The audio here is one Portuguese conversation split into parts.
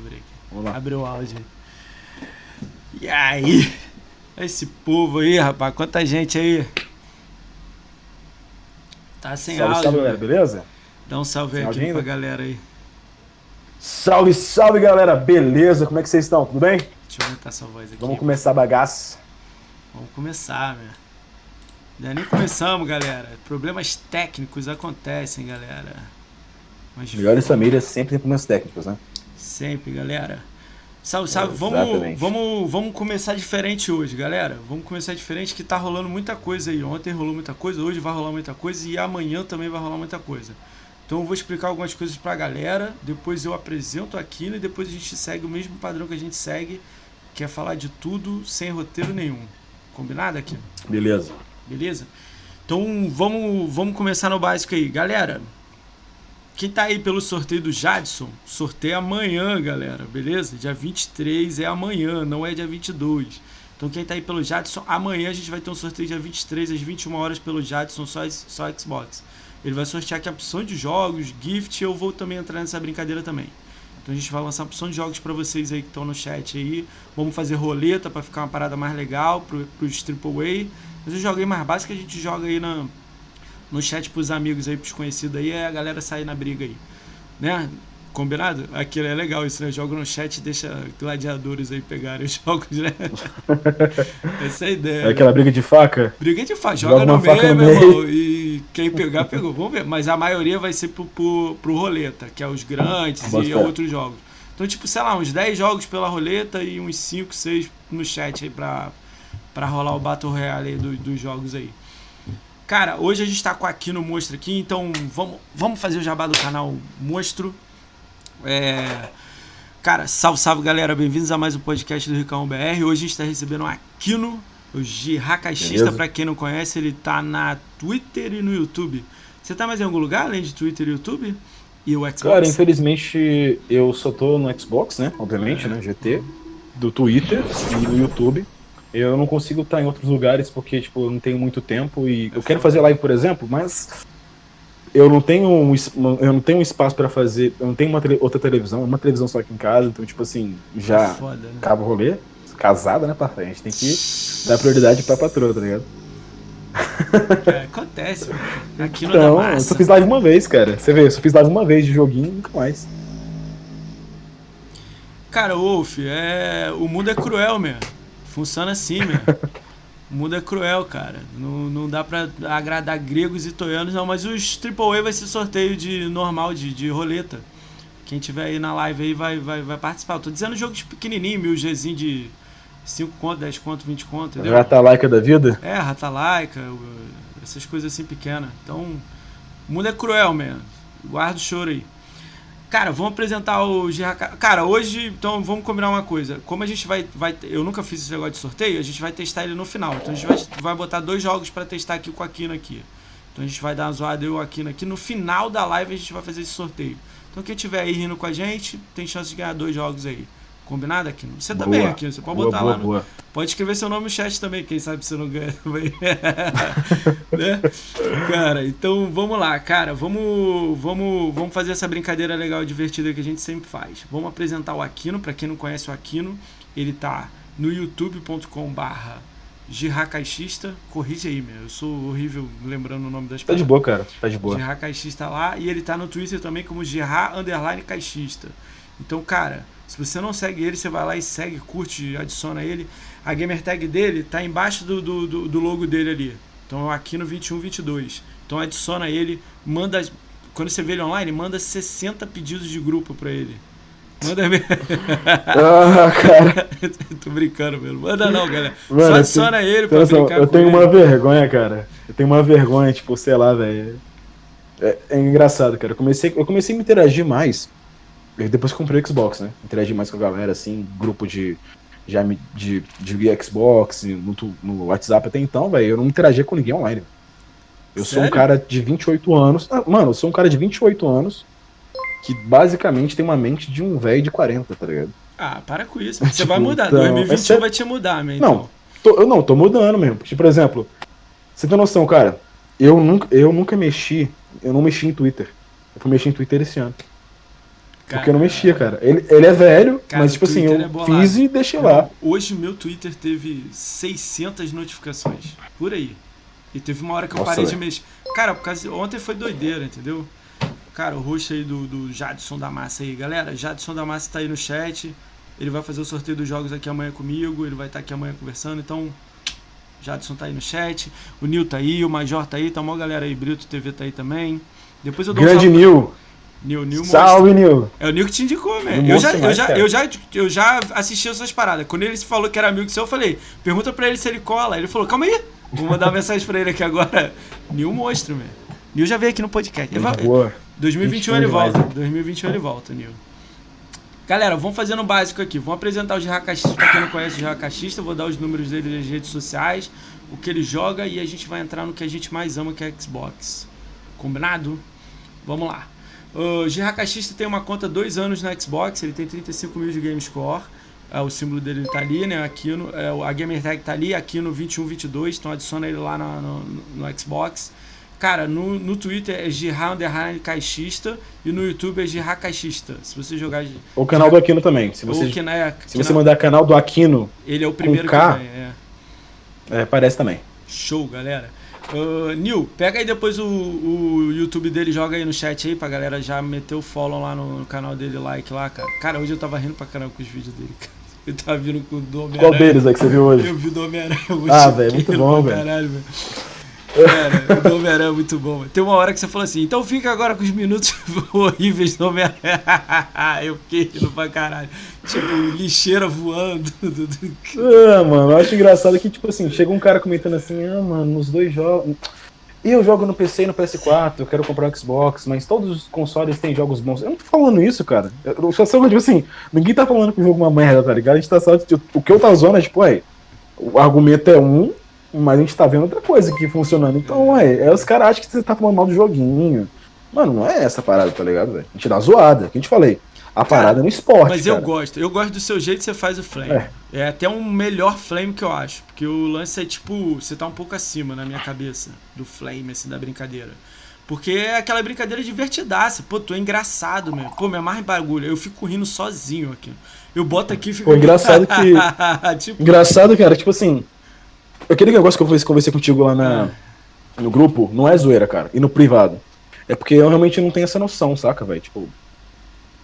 abrir aqui. Vamos lá. Abriu o áudio aí. E aí? Esse povo aí, rapaz. Quanta gente aí. Tá sem salve, áudio. salve, galera, beleza? Dá um salve Sem aqui pra galera aí. Salve, salve, galera, beleza? Como é que vocês estão? Tudo bem? Deixa eu aumentar sua voz aqui. Vamos começar a bagaça. Vamos começar, meu. Ainda nem começamos, galera. Problemas técnicos acontecem, galera. Mas Melhores famílias sempre tem problemas técnicos, né? Sempre, galera. Salve, salve. Vamos, Exatamente. vamos, vamos começar diferente hoje, galera. Vamos começar diferente que tá rolando muita coisa aí. Ontem rolou muita coisa, hoje vai rolar muita coisa e amanhã também vai rolar muita coisa. Então eu vou explicar algumas coisas pra galera, depois eu apresento aqui e depois a gente segue o mesmo padrão que a gente segue, que é falar de tudo sem roteiro nenhum. Combinado aqui? Beleza. Beleza? Então vamos, vamos começar no básico aí. Galera, quem tá aí pelo sorteio do Jadson, sorteio amanhã, galera, beleza? Dia 23 é amanhã, não é dia 22. Então quem tá aí pelo Jadson, amanhã a gente vai ter um sorteio dia 23 às 21 horas pelo Jadson, só, só Xbox. Ele vai sortear aqui a opção de jogos, gift, eu vou também entrar nessa brincadeira também. Então a gente vai lançar a opção de jogos para vocês aí que estão no chat aí. Vamos fazer roleta para ficar uma parada mais legal pro, pros AAA. Mas eu joguei mais básico, a gente joga aí na, no chat pros amigos aí, pros conhecidos aí, aí a galera sair na briga aí. Né? Combinado? Aquilo é legal isso, né? Joga no chat e deixa gladiadores aí pegarem os jogos, né? Essa é a ideia. É né? aquela briga de faca? Briga de faca, Joga joga, no meio, no meu meio. irmão, e quem pegar, pegou. Vamos ver. Mas a maioria vai ser pro, pro, pro roleta, que é os grandes Bota e fé. outros jogos. Então, tipo, sei lá, uns 10 jogos pela roleta e uns 5, 6 no chat aí pra, pra rolar o Battle Royale aí do- dos jogos aí. Cara, hoje a gente tá com aqui no Monstro aqui, então vamos, vamos fazer o jabá do canal Monstro. É, Cara, salve, salve galera, bem-vindos a mais um podcast do Ricão BR. Hoje a gente tá recebendo o Aquino, o Girra Caixista, Beleza. pra quem não conhece, ele tá na Twitter e no YouTube. Você tá mais em algum lugar além de Twitter e YouTube? E o Xbox? Cara, infelizmente eu só tô no Xbox, né? Obviamente, né? GT, do Twitter e do YouTube. Eu não consigo estar em outros lugares porque, tipo, eu não tenho muito tempo e eu quero fazer live, por exemplo, mas eu não tenho um, eu não tenho um espaço pra fazer, eu não tenho uma tele- outra televisão, uma televisão só aqui em casa, então, tipo assim, já Foda, né? acaba o rolê, casada, né, parceiro? A gente tem que dar prioridade pra patroa, tá ligado? É, acontece, mano. Aqui no Então, da eu massa. só fiz live uma vez, cara. Você vê, eu só fiz live uma vez de joguinho e nunca mais. Cara, Wolf, é... o mundo é cruel, meu. Funciona assim, meu. O mundo é cruel, cara. Não, não dá pra agradar gregos e toianos, não. Mas os AAA vai ser sorteio de normal, de, de roleta. Quem tiver aí na live aí vai, vai, vai participar. Eu tô dizendo jogos pequenininhos, mil Gzinho de 5 conto, 10 conto, 20 conto, entendeu? Já tá laica da vida? É, Ratalaika, essas coisas assim pequenas. Então, o mundo é cruel mesmo. Guarda o choro aí. Cara, vamos apresentar o GH. Cara, hoje, então vamos combinar uma coisa. Como a gente vai, vai. Eu nunca fiz esse negócio de sorteio, a gente vai testar ele no final. Então a gente vai, vai botar dois jogos pra testar aqui com o Aquino aqui. Então a gente vai dar uma zoada eu o Aquino aqui. No final da live a gente vai fazer esse sorteio. Então quem tiver aí rindo com a gente, tem chance de ganhar dois jogos aí. Combinado, Aquino? Você Boa. também, Aquino. Você pode boa, botar boa, lá no, boa. Pode escrever seu nome no chat também, quem sabe você não ganha também. né? Cara, então vamos lá, cara. Vamos, vamos, vamos fazer essa brincadeira legal e divertida que a gente sempre faz. Vamos apresentar o Aquino, pra quem não conhece o Aquino, ele tá no youtube.com/barra Girracaixista. Corrige aí, meu. Eu sou horrível lembrando o nome das Tá de boa, cara. Tá de boa. Gerard Caixista lá e ele tá no Twitter também como Gerard Underline Caixista. Então, cara, se você não segue ele, você vai lá e segue, curte, adiciona ele. A gamer tag dele tá embaixo do, do, do- logo dele ali. Então aqui no 2122. Então adiciona ele, manda. Quando você vê ele online, manda 60 pedidos de grupo pra ele. Manda mesmo. Ah, cara. Tô brincando, mesmo. Manda não, galera. Mano, Só adiciona ele pra brincar eu tenho ele. uma vergonha, cara. Eu tenho uma vergonha, tipo, sei lá, velho. É, é engraçado, cara. Eu comecei, eu comecei a me interagir mais. Depois que comprei o Xbox, né? Interagir mais com a galera, assim, grupo de. Já me- de, de Xbox, no, no WhatsApp até então, velho. Eu não interagia com ninguém online. Eu sou um Sério? cara de 28 anos. Ah, mano, eu sou um cara de 28 anos que basicamente tem uma mente de um velho de 40, tá ligado? Ah, para com isso. Você Tipo, vai mudar. então, 2021 é sério- vai te mudar, meu. Não. Então. Tô- eu não, tô mudando mesmo. Porque, por exemplo, você tem noção, cara, eu nunca, eu nunca mexi, eu não mexi em Twitter. Eu fui mexer em Twitter esse ano. Porque eu não mexia, cara. Ele, ele é velho, Cara, mas tipo assim, eu é fiz e deixei lá. Hoje meu Twitter teve 600 notificações. Por aí. E teve uma hora que eu Nossa, parei de velho. mexer. Cara, por causa, ontem foi doideira, entendeu? Cara, o rosto aí do, do Jadson da Massa aí. Galera, Jadson da Massa tá aí no chat. Ele vai fazer o sorteio dos jogos aqui amanhã comigo. Ele vai estar aqui amanhã conversando. Então, Jadson tá aí no chat. O Nil tá aí, o Major tá aí. Tá uma galera aí. Brito TV tá aí também. Depois eu dou Grande um salve. Nil. Nil, Nil. Salve, Nil. É o Nil que te indicou, velho. Não Eu já, mostra eu, já, eu, já, eu já assisti essas paradas. Quando ele falou que era amigo seu, eu falei, pergunta pra ele se ele cola. Ele falou, calma aí. Vou mandar uma mensagem pra ele aqui agora. Nil monstro, velho. Nil já veio aqui no podcast. Ele vai- Boa. 2021 Gente, ele volta. 2021 ele volta, Nil. Galera, vamos fazendo o básico aqui. Vamos apresentar o Gerard Caixista. Pra quem não conhece o eu vou dar os números dele nas redes sociais, o que ele joga e a gente vai entrar no que a gente mais ama, que é Xbox. Combinado? Vamos lá. O Gerard Caixista tem uma conta há dois anos na Xbox, ele tem 35 mil de Game Score. É, o símbolo dele tá ali, né? Aqui no, é, a Gamer Tag tá ali, aqui no 2122, então adiciona ele lá no, no- no Xbox. Cara, no, no Twitter é Gerard Underline Caixista e no YouTube é Gerard Caixista. Se você jogar. O canal do Aquino também. Se você, que, né, se você mandar canal do Aquino, Ele é o primeiro K? que vem, é. é, aparece também. Show, galera. Uh, Nil, pega aí depois o, o YouTube dele, joga aí no chat aí pra galera já meter o follow lá no, no canal dele, like lá, cara. Cara, hoje eu tava rindo pra caramba com os vídeos dele, cara. Eu tava vindo com o do Homem-Aranha. Qual deles aí que você viu hoje? Eu vi o do Homem-Aranha. eu Ah, velho, muito ele bom, pra velho. Caralho, velho. Cara, o Homem-Aranha é muito bom. Tem uma hora que você falou assim, então fica agora com os minutos horríveis do Homem-Aranha. eu fiquei rindo pra caralho. Tipo, lixeira voando. Ah, mano, eu acho engraçado que, tipo assim, chega um cara comentando assim, ah, mano, nos dois jogos. Eu jogo no PC e no PS4, eu quero comprar um Xbox, mas todos os consoles têm jogos bons. Eu não tô falando isso, cara. Eu só sou, tipo assim, ninguém tá falando que o jogo é uma merda, tá ligado? A gente tá só. tipo, O que eu tá é, tipo, ué, o argumento é um, mas a gente tá vendo outra coisa aqui funcionando. Então, ué, é os caras acham que você tá falando mal do joguinho. Mano, não é essa parada, tá ligado, velho? A gente dá zoada, que a gente falei. A parada é no esporte. Mas eu cara. gosto. Eu gosto do seu jeito que você faz o flame. É. É. até um melhor flame que eu acho. Porque o lance é tipo. Você tá um pouco acima na minha cabeça do flame, assim, da brincadeira. Porque é aquela brincadeira divertidaça. Pô, tu é engraçado, meu. Pô, me amarra bagulho. Eu fico rindo sozinho aqui. Eu boto aqui e fico. Pô, engraçado que- tipo, Engraçado, cara, tipo assim. Aquele negócio que eu conversei- contigo lá na, no grupo, não é zoeira, cara. E no privado. É porque eu realmente não tenho essa noção, saca, velho? Tipo.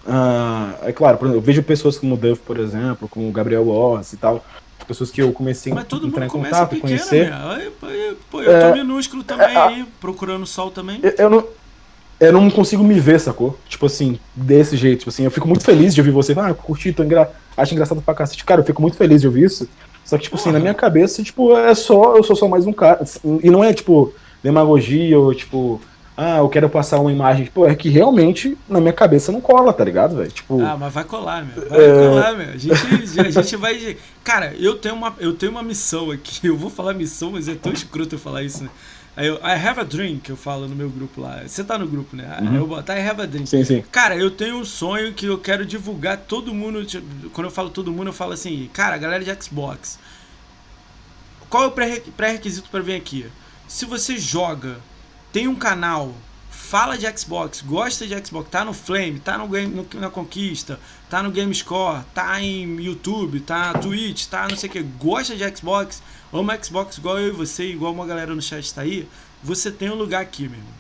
ah, é claro, por exemplo, eu vejo pessoas como o Duff, por exemplo, como o Gabriel Wallace e tal. Pessoas que eu comecei Mas todo a entrar mundo em contato, pequeno, conhecer. meu. Aí, aí, Pô, eu É, tô minúsculo também é, aí, procurando sol também. Eu, eu não. Eu não consigo me ver, sacou? Tipo assim, desse jeito. Tipo assim, eu fico muito feliz de ouvir você. Ah, curti, tô engra... acho engraçado pra cacete. Cara, eu fico muito feliz de ouvir isso. Só que, tipo assim, na minha cabeça, tipo, é só. Eu sou só mais um cara. E não é, tipo, demagogia ou, tipo, ah, eu quero passar uma imagem. Tipo, é que realmente na minha cabeça não cola, tá ligado, velho? Tipo. Ah, mas vai colar, meu. Vai É. colar, meu. A gente, a gente vai. Cara, eu tenho, uma, eu tenho uma missão aqui. Eu vou falar missão, mas é tão escroto eu falar isso, né? Aí eu, I have a dream, que eu falo no meu grupo lá. Você tá no grupo, né? Uhum. eu boto, I have a dream. sim, sim. Cara, eu tenho um sonho que eu quero divulgar todo mundo. tipo, Quando eu falo todo mundo, eu falo assim, cara, a galera de Xbox. Qual é o pré- pré-requisito para vir aqui? Se você joga, tem um canal, fala de Xbox, gosta de Xbox, tá no Flame, tá no game, no- na Conquista, tá no GameScore, tá em YouTube, tá Twitch, tá não sei o que, gosta de Xbox, ama Xbox igual eu e você, igual uma galera no chat tá aí, você tem um lugar aqui, meu irmão.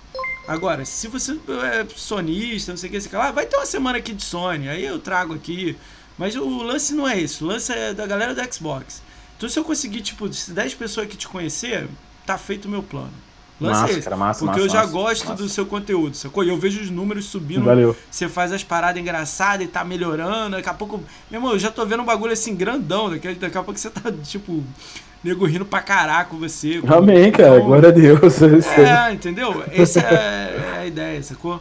Agora, se você é sonista, não sei o que, sei lá, vai ter uma semana aqui de Sony, aí eu trago aqui. Mas o lance não é esse, o lance é da galera do Xbox. Então se eu conseguir, tipo, se 10 pessoas aqui te conhecer, tá feito o meu plano. Lance Massa, é esse. cara, massa, porque massa, eu já massa, gosto massa. do seu conteúdo, sacou? E eu vejo os números subindo Valeu. você faz as paradas engraçadas e tá melhorando. Daqui a pouco. Meu irmão, eu já tô vendo um bagulho assim grandão. Daqui, daqui a pouco você tá, tipo, nego rindo pra caraca com você. com- Amém, cara. Então, Glória a Deus. É, entendeu? Essa é, é a ideia, sacou?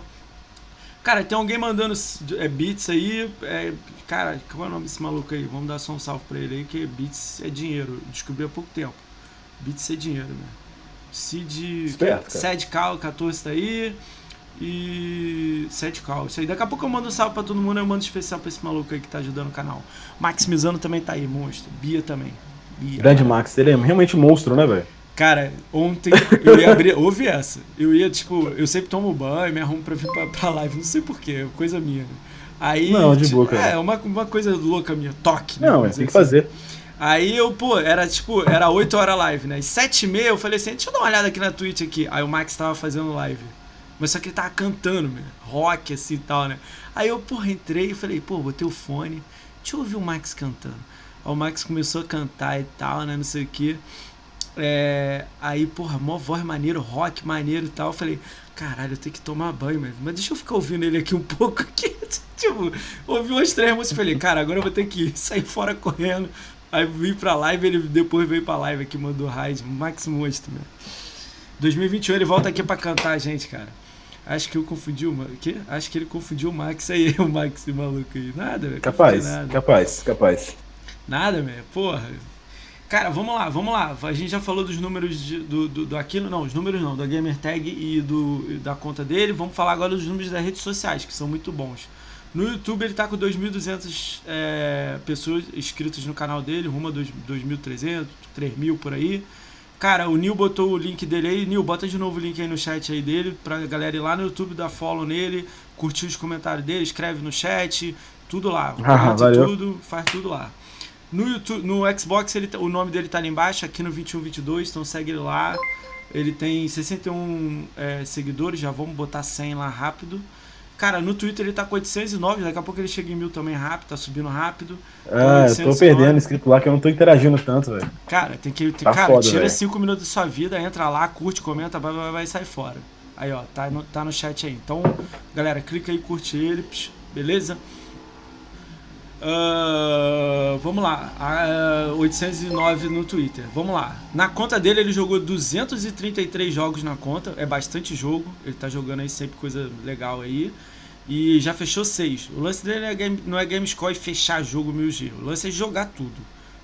Cara, tem alguém mandando é, beats aí. é, cara, qual é o nome desse maluco aí? Vamos dar só um salve pra ele aí, que beats é dinheiro. Descobri há pouco tempo. Beats é dinheiro, né? Cid. Cara. Sede Cal 14 tá aí. E. Sede Cal. Isso aí. Daqui a pouco eu mando um salve pra todo mundo. Eu mando especial pra esse maluco aí que tá ajudando o canal. Maximizando também tá aí, monstro. Bia também. Bia. Grande Max, ele é realmente monstro, né, velho? Cara, ontem eu ia abrir. Ouve essa. Eu ia, tipo, eu sempre tomo banho, me arrumo pra vir pra, pra live, não sei porquê, coisa minha. né? Aí, Não, de tipo, boa, cara. É, uma, uma coisa louca minha, toque, né? Não, vamos é, tem que assim. fazer. Aí eu, pô, era tipo, era 8 horas live, né? E 7 e meia eu falei assim, deixa eu dar uma olhada aqui na Twitch aqui. Aí o Max tava fazendo live. Mas só que ele tava cantando, meu, rock assim e tal, né? Aí eu, porra, entrei e falei, pô, botei o fone, deixa eu ouvir o Max cantando. Aí o Max começou a cantar e tal, né? Não sei o que. É, aí, porra, mó voz maneiro, rock maneiro e tal. Eu falei, caralho, eu tenho que tomar banho, mas, mas deixa eu ficar ouvindo ele aqui um pouco aqui. tipo, ouvi umas três músicas e falei, cara, agora eu vou ter que sair fora correndo. Aí vim pra live, ele depois veio pra live aqui, mandou raid, Max Monstro, meu. 2021 ele volta aqui pra cantar, gente, cara. Acho que eu confundi o quê? Acho que ele confundiu o Max aí, o Max maluco aí. Nada, velho. Capaz, Nada. capaz, capaz. Nada, velho. Porra. Cara, vamos lá, vamos lá. A gente já falou dos números de- do, do, do Aquino, não, os números não, da Gamertag e do, e da conta dele. Vamos falar agora dos números das redes sociais, que são muito bons. No YouTube ele tá com 2.200 é, pessoas inscritas no canal dele, rumo a dois- 2.300, 3.000 por aí. Cara, o Nil botou o link dele aí. Nil, bota de novo o link aí no chat aí dele, pra galera ir lá no YouTube, dar follow nele, curtir os comentários dele, escreve no chat, tudo lá. Ah, valeu. tudo, faz tudo lá. No, YouTube, no Xbox, ele, tá- o nome dele tá ali embaixo, aqui no 2122, então segue ele lá. Ele tem 61 é, seguidores, já vamos botar 100 lá rápido. Cara, no Twitter ele tá com 809, daqui a pouco ele chega em mil também rápido, tá subindo rápido. Ah, eu 809. tô perdendo inscrito lá que eu não tô interagindo tanto, velho. Cara, tem que. Tem, Tá cara, foda, tira velho. 5 minutos da sua vida, entra lá, curte, comenta, vai, vai, vai e sai fora. Aí, ó, tá no, tá no chat aí. Então, galera, clica aí, curte ele, beleza? Ah, vamos lá, ah, 809 no Twitter. Vamos lá. Na conta dele, ele jogou 233 jogos na conta. É bastante jogo. Ele tá jogando aí sempre coisa legal aí. E já fechou 6. O lance dele é game- não é game score e fechar jogo 1000G. O lance é jogar tudo.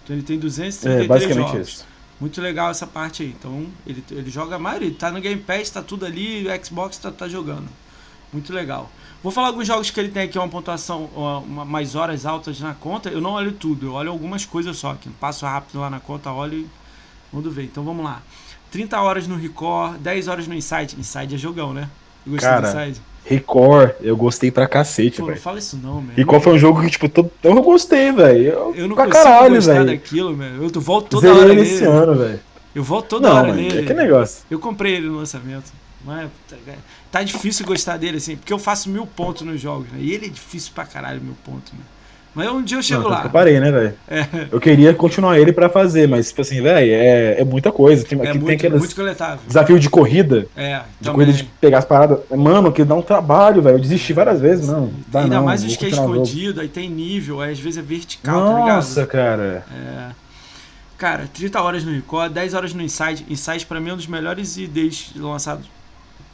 Então ele tem 233 É, basicamente jogos. isso. Muito legal essa parte aí. Então, ele, ele joga a maioria. Tá no Game Pass, tá tudo ali, o Xbox tá, tá jogando. Muito legal. Vou falar alguns jogos que ele tem aqui, uma pontuação, uma, uma- mais horas altas na conta. Eu não olho tudo, eu olho algumas coisas só. Que passo rápido lá na conta, olho e mando ver. Então vamos lá. 30 horas no Record, 10 horas no Inside. Inside é jogão, né? Eu gostei Cara, do Inside. Record, eu gostei pra cacete, Pô, não velho. fala isso não, meu. Record foi um jogo que, tipo, todo... eu gostei, velho. Eu, Eu não pra consigo caralho, gostar velho. daquilo, meu. Eu volto toda Zerei hora ele nele. esse ano, velho. Eu volto toda Não, hora mano, nele. é que negócio. Eu comprei ele no lançamento. Mas tá, tá difícil gostar dele, assim, porque eu faço mil pontos nos jogos, né? E ele é difícil pra caralho, mil pontos, né? Mas um dia eu chego Não, tanto lá. eu parei, né, velho? É, Eu queria continuar ele pra fazer, mas, tipo assim, velho, é, é muita coisa. Tem, é aqui tem muito, aqueles muito coletável. desafio de corrida, É, de também. corrida de pegar as paradas. Mano, que dá um trabalho, velho. Eu desisti várias vezes, não. Dá Ainda não, mais os que é escondido, aí tem nível, aí às vezes é vertical, tá Nossa, ligado? cara. É. Cara, 30 horas no Record, 10 horas no Inside. Inside pra mim é um dos melhores IDs lançados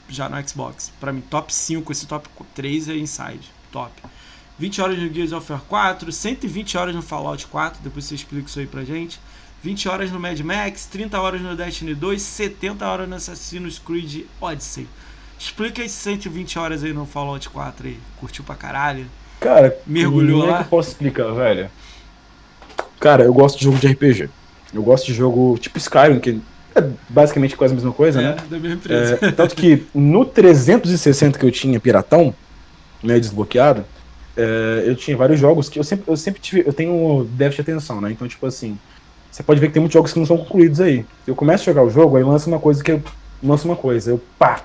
já no Xbox. Pra mim, top 5, esse top 3 é Inside. Top. 20 horas no Gears of War 4, 120 horas no Fallout 4, depois você explica isso aí pra gente. 20 horas no Mad Max, 30 horas no Destiny 2, 70 horas no Assassin's Creed Odyssey. Explica esses 120 horas aí no Fallout 4 aí. Curtiu pra caralho? Cara, Mergulhou como é lá? que eu posso explicar, velho? Cara, eu gosto de jogo de RPG. Eu gosto de jogo tipo Skyrim, que é basicamente quase a mesma coisa, né? É, da mesma empresa. É, tanto que no 360 que eu tinha piratão, né, desbloqueado, é, eu tinha vários jogos que eu sempre, eu sempre tive, eu tenho déficit de atenção, né? Então, tipo assim, você pode ver que tem muitos jogos que não são concluídos aí. Eu começo a jogar o jogo, aí lança uma coisa que eu lança uma coisa, eu pá,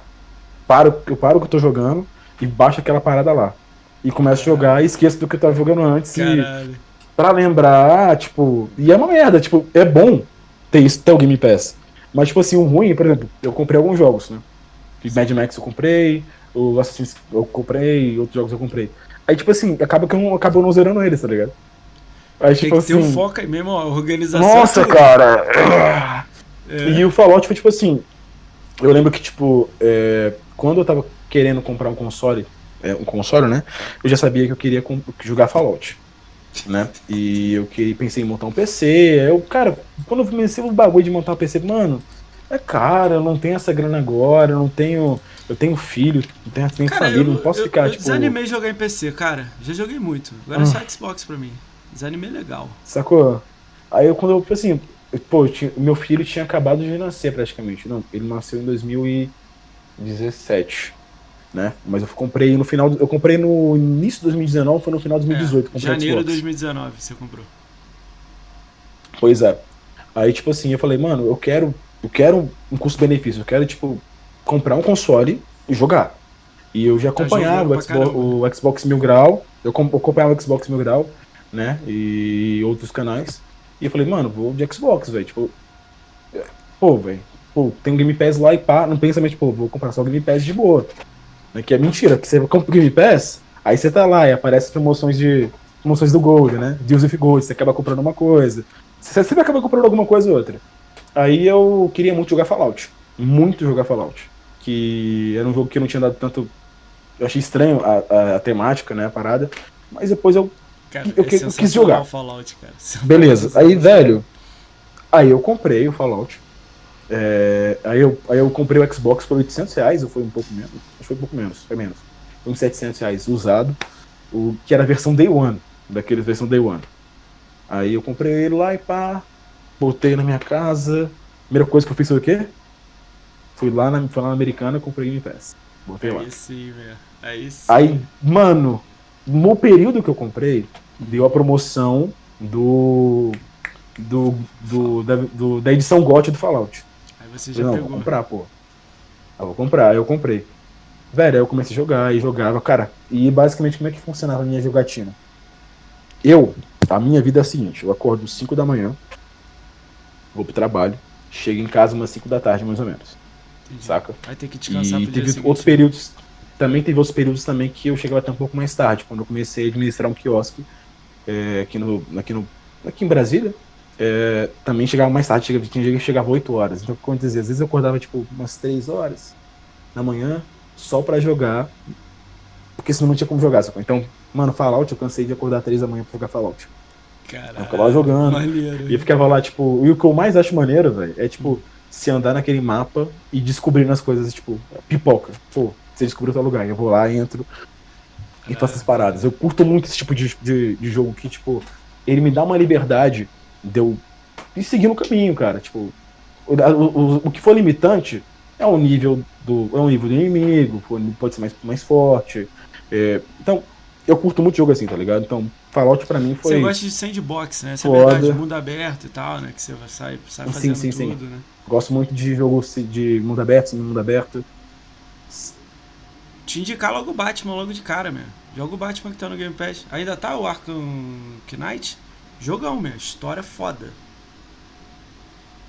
paro, eu paro o que eu tô jogando e baixo aquela parada lá. E começo a jogar e esqueço do que eu tava jogando antes. E Caralho. pra lembrar, tipo, e é uma merda, tipo, é bom ter isso, ter o Game Pass. Mas, tipo assim, o ruim, por exemplo, eu comprei alguns jogos, né? O Mad Max eu comprei, o Assassin's eu comprei, outros jogos eu comprei. Aí, tipo assim, acaba que eu não, acabo não zerando eles, tá ligado? Aí, Tem tipo que ter um assim. foco aí mesmo, ó, organização. Nossa, tudo. cara! É. E o Fallout foi tipo assim. Eu lembro que, tipo, é, quando eu tava querendo comprar um console, é, um console, né? Eu já sabia que eu queria jogar Fallout. Né? E eu queria, pensei em montar um PC. Eu, cara, quando eu comecei o bagulho de montar um PC, mano, é caro, eu não tenho essa grana agora, eu não tenho. Eu tenho filho, eu tenho, tenho Cara, família, eu, não posso eu, ficar, eu tipo. desanimei de jogar em PC, cara. Já joguei muito. Agora é Ah. só Xbox pra mim. Desanimei legal. Sacou? Aí eu, quando eu, tipo assim, pô, tinha- meu filho tinha acabado de nascer praticamente. Não, ele nasceu em 2017. Né? Mas eu comprei no final, eu comprei no início de 2019, foi no final de 2018. É, janeiro de 2019 você comprou. Pois é. Aí tipo assim, eu falei, mano, eu quero, eu quero um custo-benefício, eu quero tipo comprar um console e jogar. E eu já tá acompanhava o, Xbox, o Xbox Mil Grau, eu acompanhava o Xbox Mil Grau, né? E outros canais. E eu falei, mano, vou de Xbox, velho. Tipo, pô, velho. Pô, tem um Game Pass lá e pá. Não pensa, mas, tipo, vou comprar só o Game Pass de boa. Né, que é mentira, que você compra o Game Pass, aí você tá lá e aparece promoções de. promoções do Gold, né? Deals of Gold, você acaba comprando uma coisa. Você sempre acaba comprando alguma coisa ou outra. Aí eu queria muito jogar Fallout. Muito jogar Fallout. Que era um jogo que não tinha dado tanto. Eu achei estranho a, a, a temática, né? A parada. Mas depois eu Cara, eu, é eu quis jogar. Fallout, cara. Beleza. Aí, velho. Aí eu comprei o Fallout. É, aí, eu, aí eu comprei o Xbox por 800 reais, ou foi um pouco menos? Foi um pouco menos, foi menos. Foi uns 700 reais usado, o, que era a versão Day One, daquele versão Day One. Aí eu comprei ele lá e pá, botei na minha casa. Primeira coisa que eu fiz foi o quê? Fui lá na, fui lá na Americana e comprei Game Pass. Botei aí lá. Sim, velho. Aí sim. Aí, mano, no período que eu comprei, deu a promoção do. do, do, da, do da edição GOT do Fallout. Aí você já Não, pegou. vou comprar, pô. Ah, vou comprar, eu comprei. Velho, aí eu comecei a jogar e jogava, cara. E basicamente como é que funcionava a minha jogatina? Eu, a minha vida é a seguinte, eu acordo às 5 da manhã, vou pro trabalho, chego em casa umas 5 da tarde, mais ou menos. Entendi. Saca? Vai ter que descansar E teve outros períodos. Também teve outros períodos também que eu chegava até um pouco mais tarde, quando eu comecei a administrar um quiosque é, aqui, no, aqui, no, aqui em Brasília. É, também chegava mais tarde, chegava, tinha dia que chegava 8 horas. Então, como dizer, às vezes eu acordava tipo umas 3 horas da manhã só para jogar, porque senão não tinha como jogar. Sabe? Então, mano, Fallout, eu cansei de acordar 3 da manhã pra jogar Fallout. Caralho, eu ficava lá jogando. Maneiro, e eu ficava lá, tipo, e o que eu mais acho maneiro, velho, é tipo, se andar naquele mapa e descobrindo as coisas, tipo, pipoca. Pô, você descobriu tal lugar, eu vou lá, entro e faço as paradas. Eu curto muito esse tipo de, de, de jogo que, tipo, ele me dá uma liberdade de eu ir seguindo o caminho, cara. Tipo, o, o, o que for limitante é o nível do, é o nível do inimigo, pode ser mais, mais forte. É, então, eu curto muito jogo assim, tá ligado? Então, Fallout pra mim foi. Você gosta de sandbox, né? Você é verdade, mundo aberto e tal, né? Que você sai, sai fazendo sim, sim, tudo, sim. né? Gosto muito de jogo de mundo aberto, mundo aberto. Te indicar logo o Batman logo de cara, meu. Joga o Batman que tá no Game Pass. Ainda tá o Arkham Knight? Jogão, meu. História foda.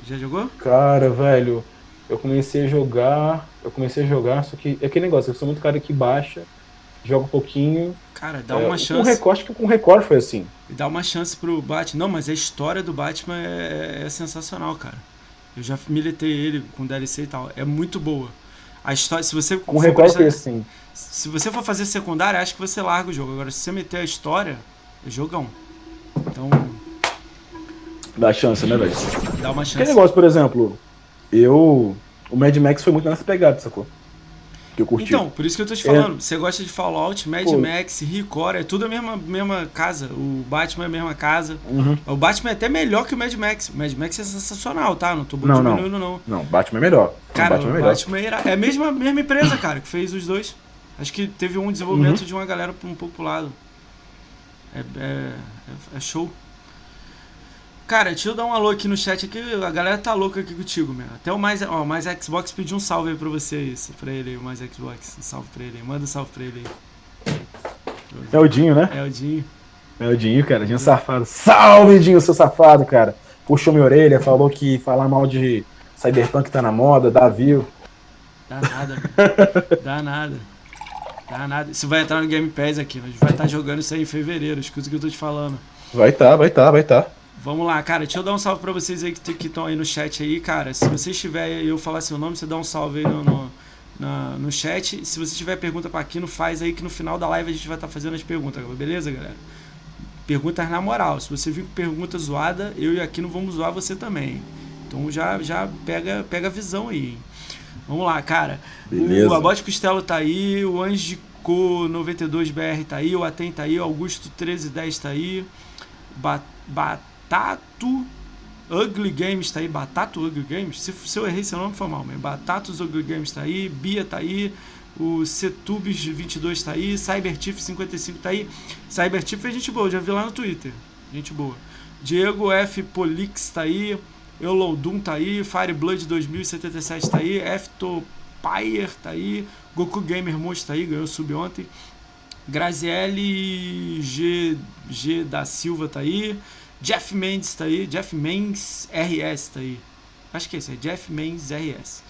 Já jogou? Cara, velho, eu comecei a jogar. Eu comecei a jogar, só que é aquele negócio, eu sou muito cara que baixa, joga um pouquinho. Cara, dá é, uma chance. Com Record, acho que com Record foi assim. Dá uma chance pro Batman. Não, mas a história do Batman é, é, é sensacional, cara. Eu já militei ele com DLC e tal. É muito boa. A história, se você. Com Record foi assim. Se você for fazer secundária, acho que você larga o jogo. Agora, se você meter a história, é jogão. Então. Dá chance, né, velho? Dá uma chance. Que negócio, por exemplo, eu. O Mad Max foi muito nessa pegada, sacou? Que eu curti. Então, por isso que eu tô te falando. É. Você gosta de Fallout, Mad Pô. Max, Record, é tudo a mesma, mesma casa. O Batman é a mesma casa. Uhum. O Batman é até melhor que o Mad Max. O Mad Max é sensacional, tá? Não tô não, diminuindo, não. não. Não, Batman é melhor. Cara, o Batman, o é, melhor. Batman é, é a mesma, mesma empresa, cara, que fez os dois. Acho que teve um desenvolvimento uhum. de uma galera um pouco pro lado. É, é, é, show. Cara, deixa eu dar um alô aqui no chat aqui. A galera tá louca aqui contigo, meu. Até o mais, ó, mais Xbox pediu um salve aí pra você isso, pra ele aí, o mais Xbox. Um salve pra ele aí. Manda um salve pra ele aí. É o Dinho, né? É o Dinho. É o Dinho, cara. Dinho safado. Salve, Dinho, seu safado, cara. Puxou minha orelha, falou que falar mal de Cyberpunk tá na moda, dá view. Dá nada, meu. Dá nada. Tá nada. Isso vai entrar no Game Pass aqui. A gente vai estar tá jogando isso aí em fevereiro. Escuta o que eu tô te falando. Vai tá, vai tá, vai tá. Vamos lá, cara. Deixa eu dar um salve pra vocês aí que estão aí no chat aí, cara. Se você estiver e eu falar seu nome, você dá um salve aí no, no, na, no chat. Se você tiver pergunta pra Aquino, faz aí que no final da live a gente vai estar tá fazendo as perguntas, beleza, galera? Perguntas na moral. Se você vir com pergunta zoada, eu e Aquino vamos zoar você também. Então já, já pega, pega a visão aí, hein? Vamos lá, cara. Beleza. O Abote Costelo tá aí, o Angico 92BR tá aí, o Atem tá aí, o Augusto 1310 tá aí, Batato Ugly Games tá aí, Batato Ugly Games, se, se eu errei seu nome foi mal, mas Batatos Ugly Games tá aí, Bia tá aí, O Cetubes 22 tá aí. CyberTiff 55 tá aí. CyberTiff é gente boa, já vi lá no Twitter. Gente boa. Diego F. Polix tá aí. Eulodum tá aí. Fireblood 2077 tá aí. Pyre tá aí. Goku Gamer Monstro tá aí, ganhou sub ontem. Graziele G, G da Silva tá aí. Jeff Mendes tá aí. Jeff Mendes RS tá aí. Acho que é esse, é Jeff Mendes RS.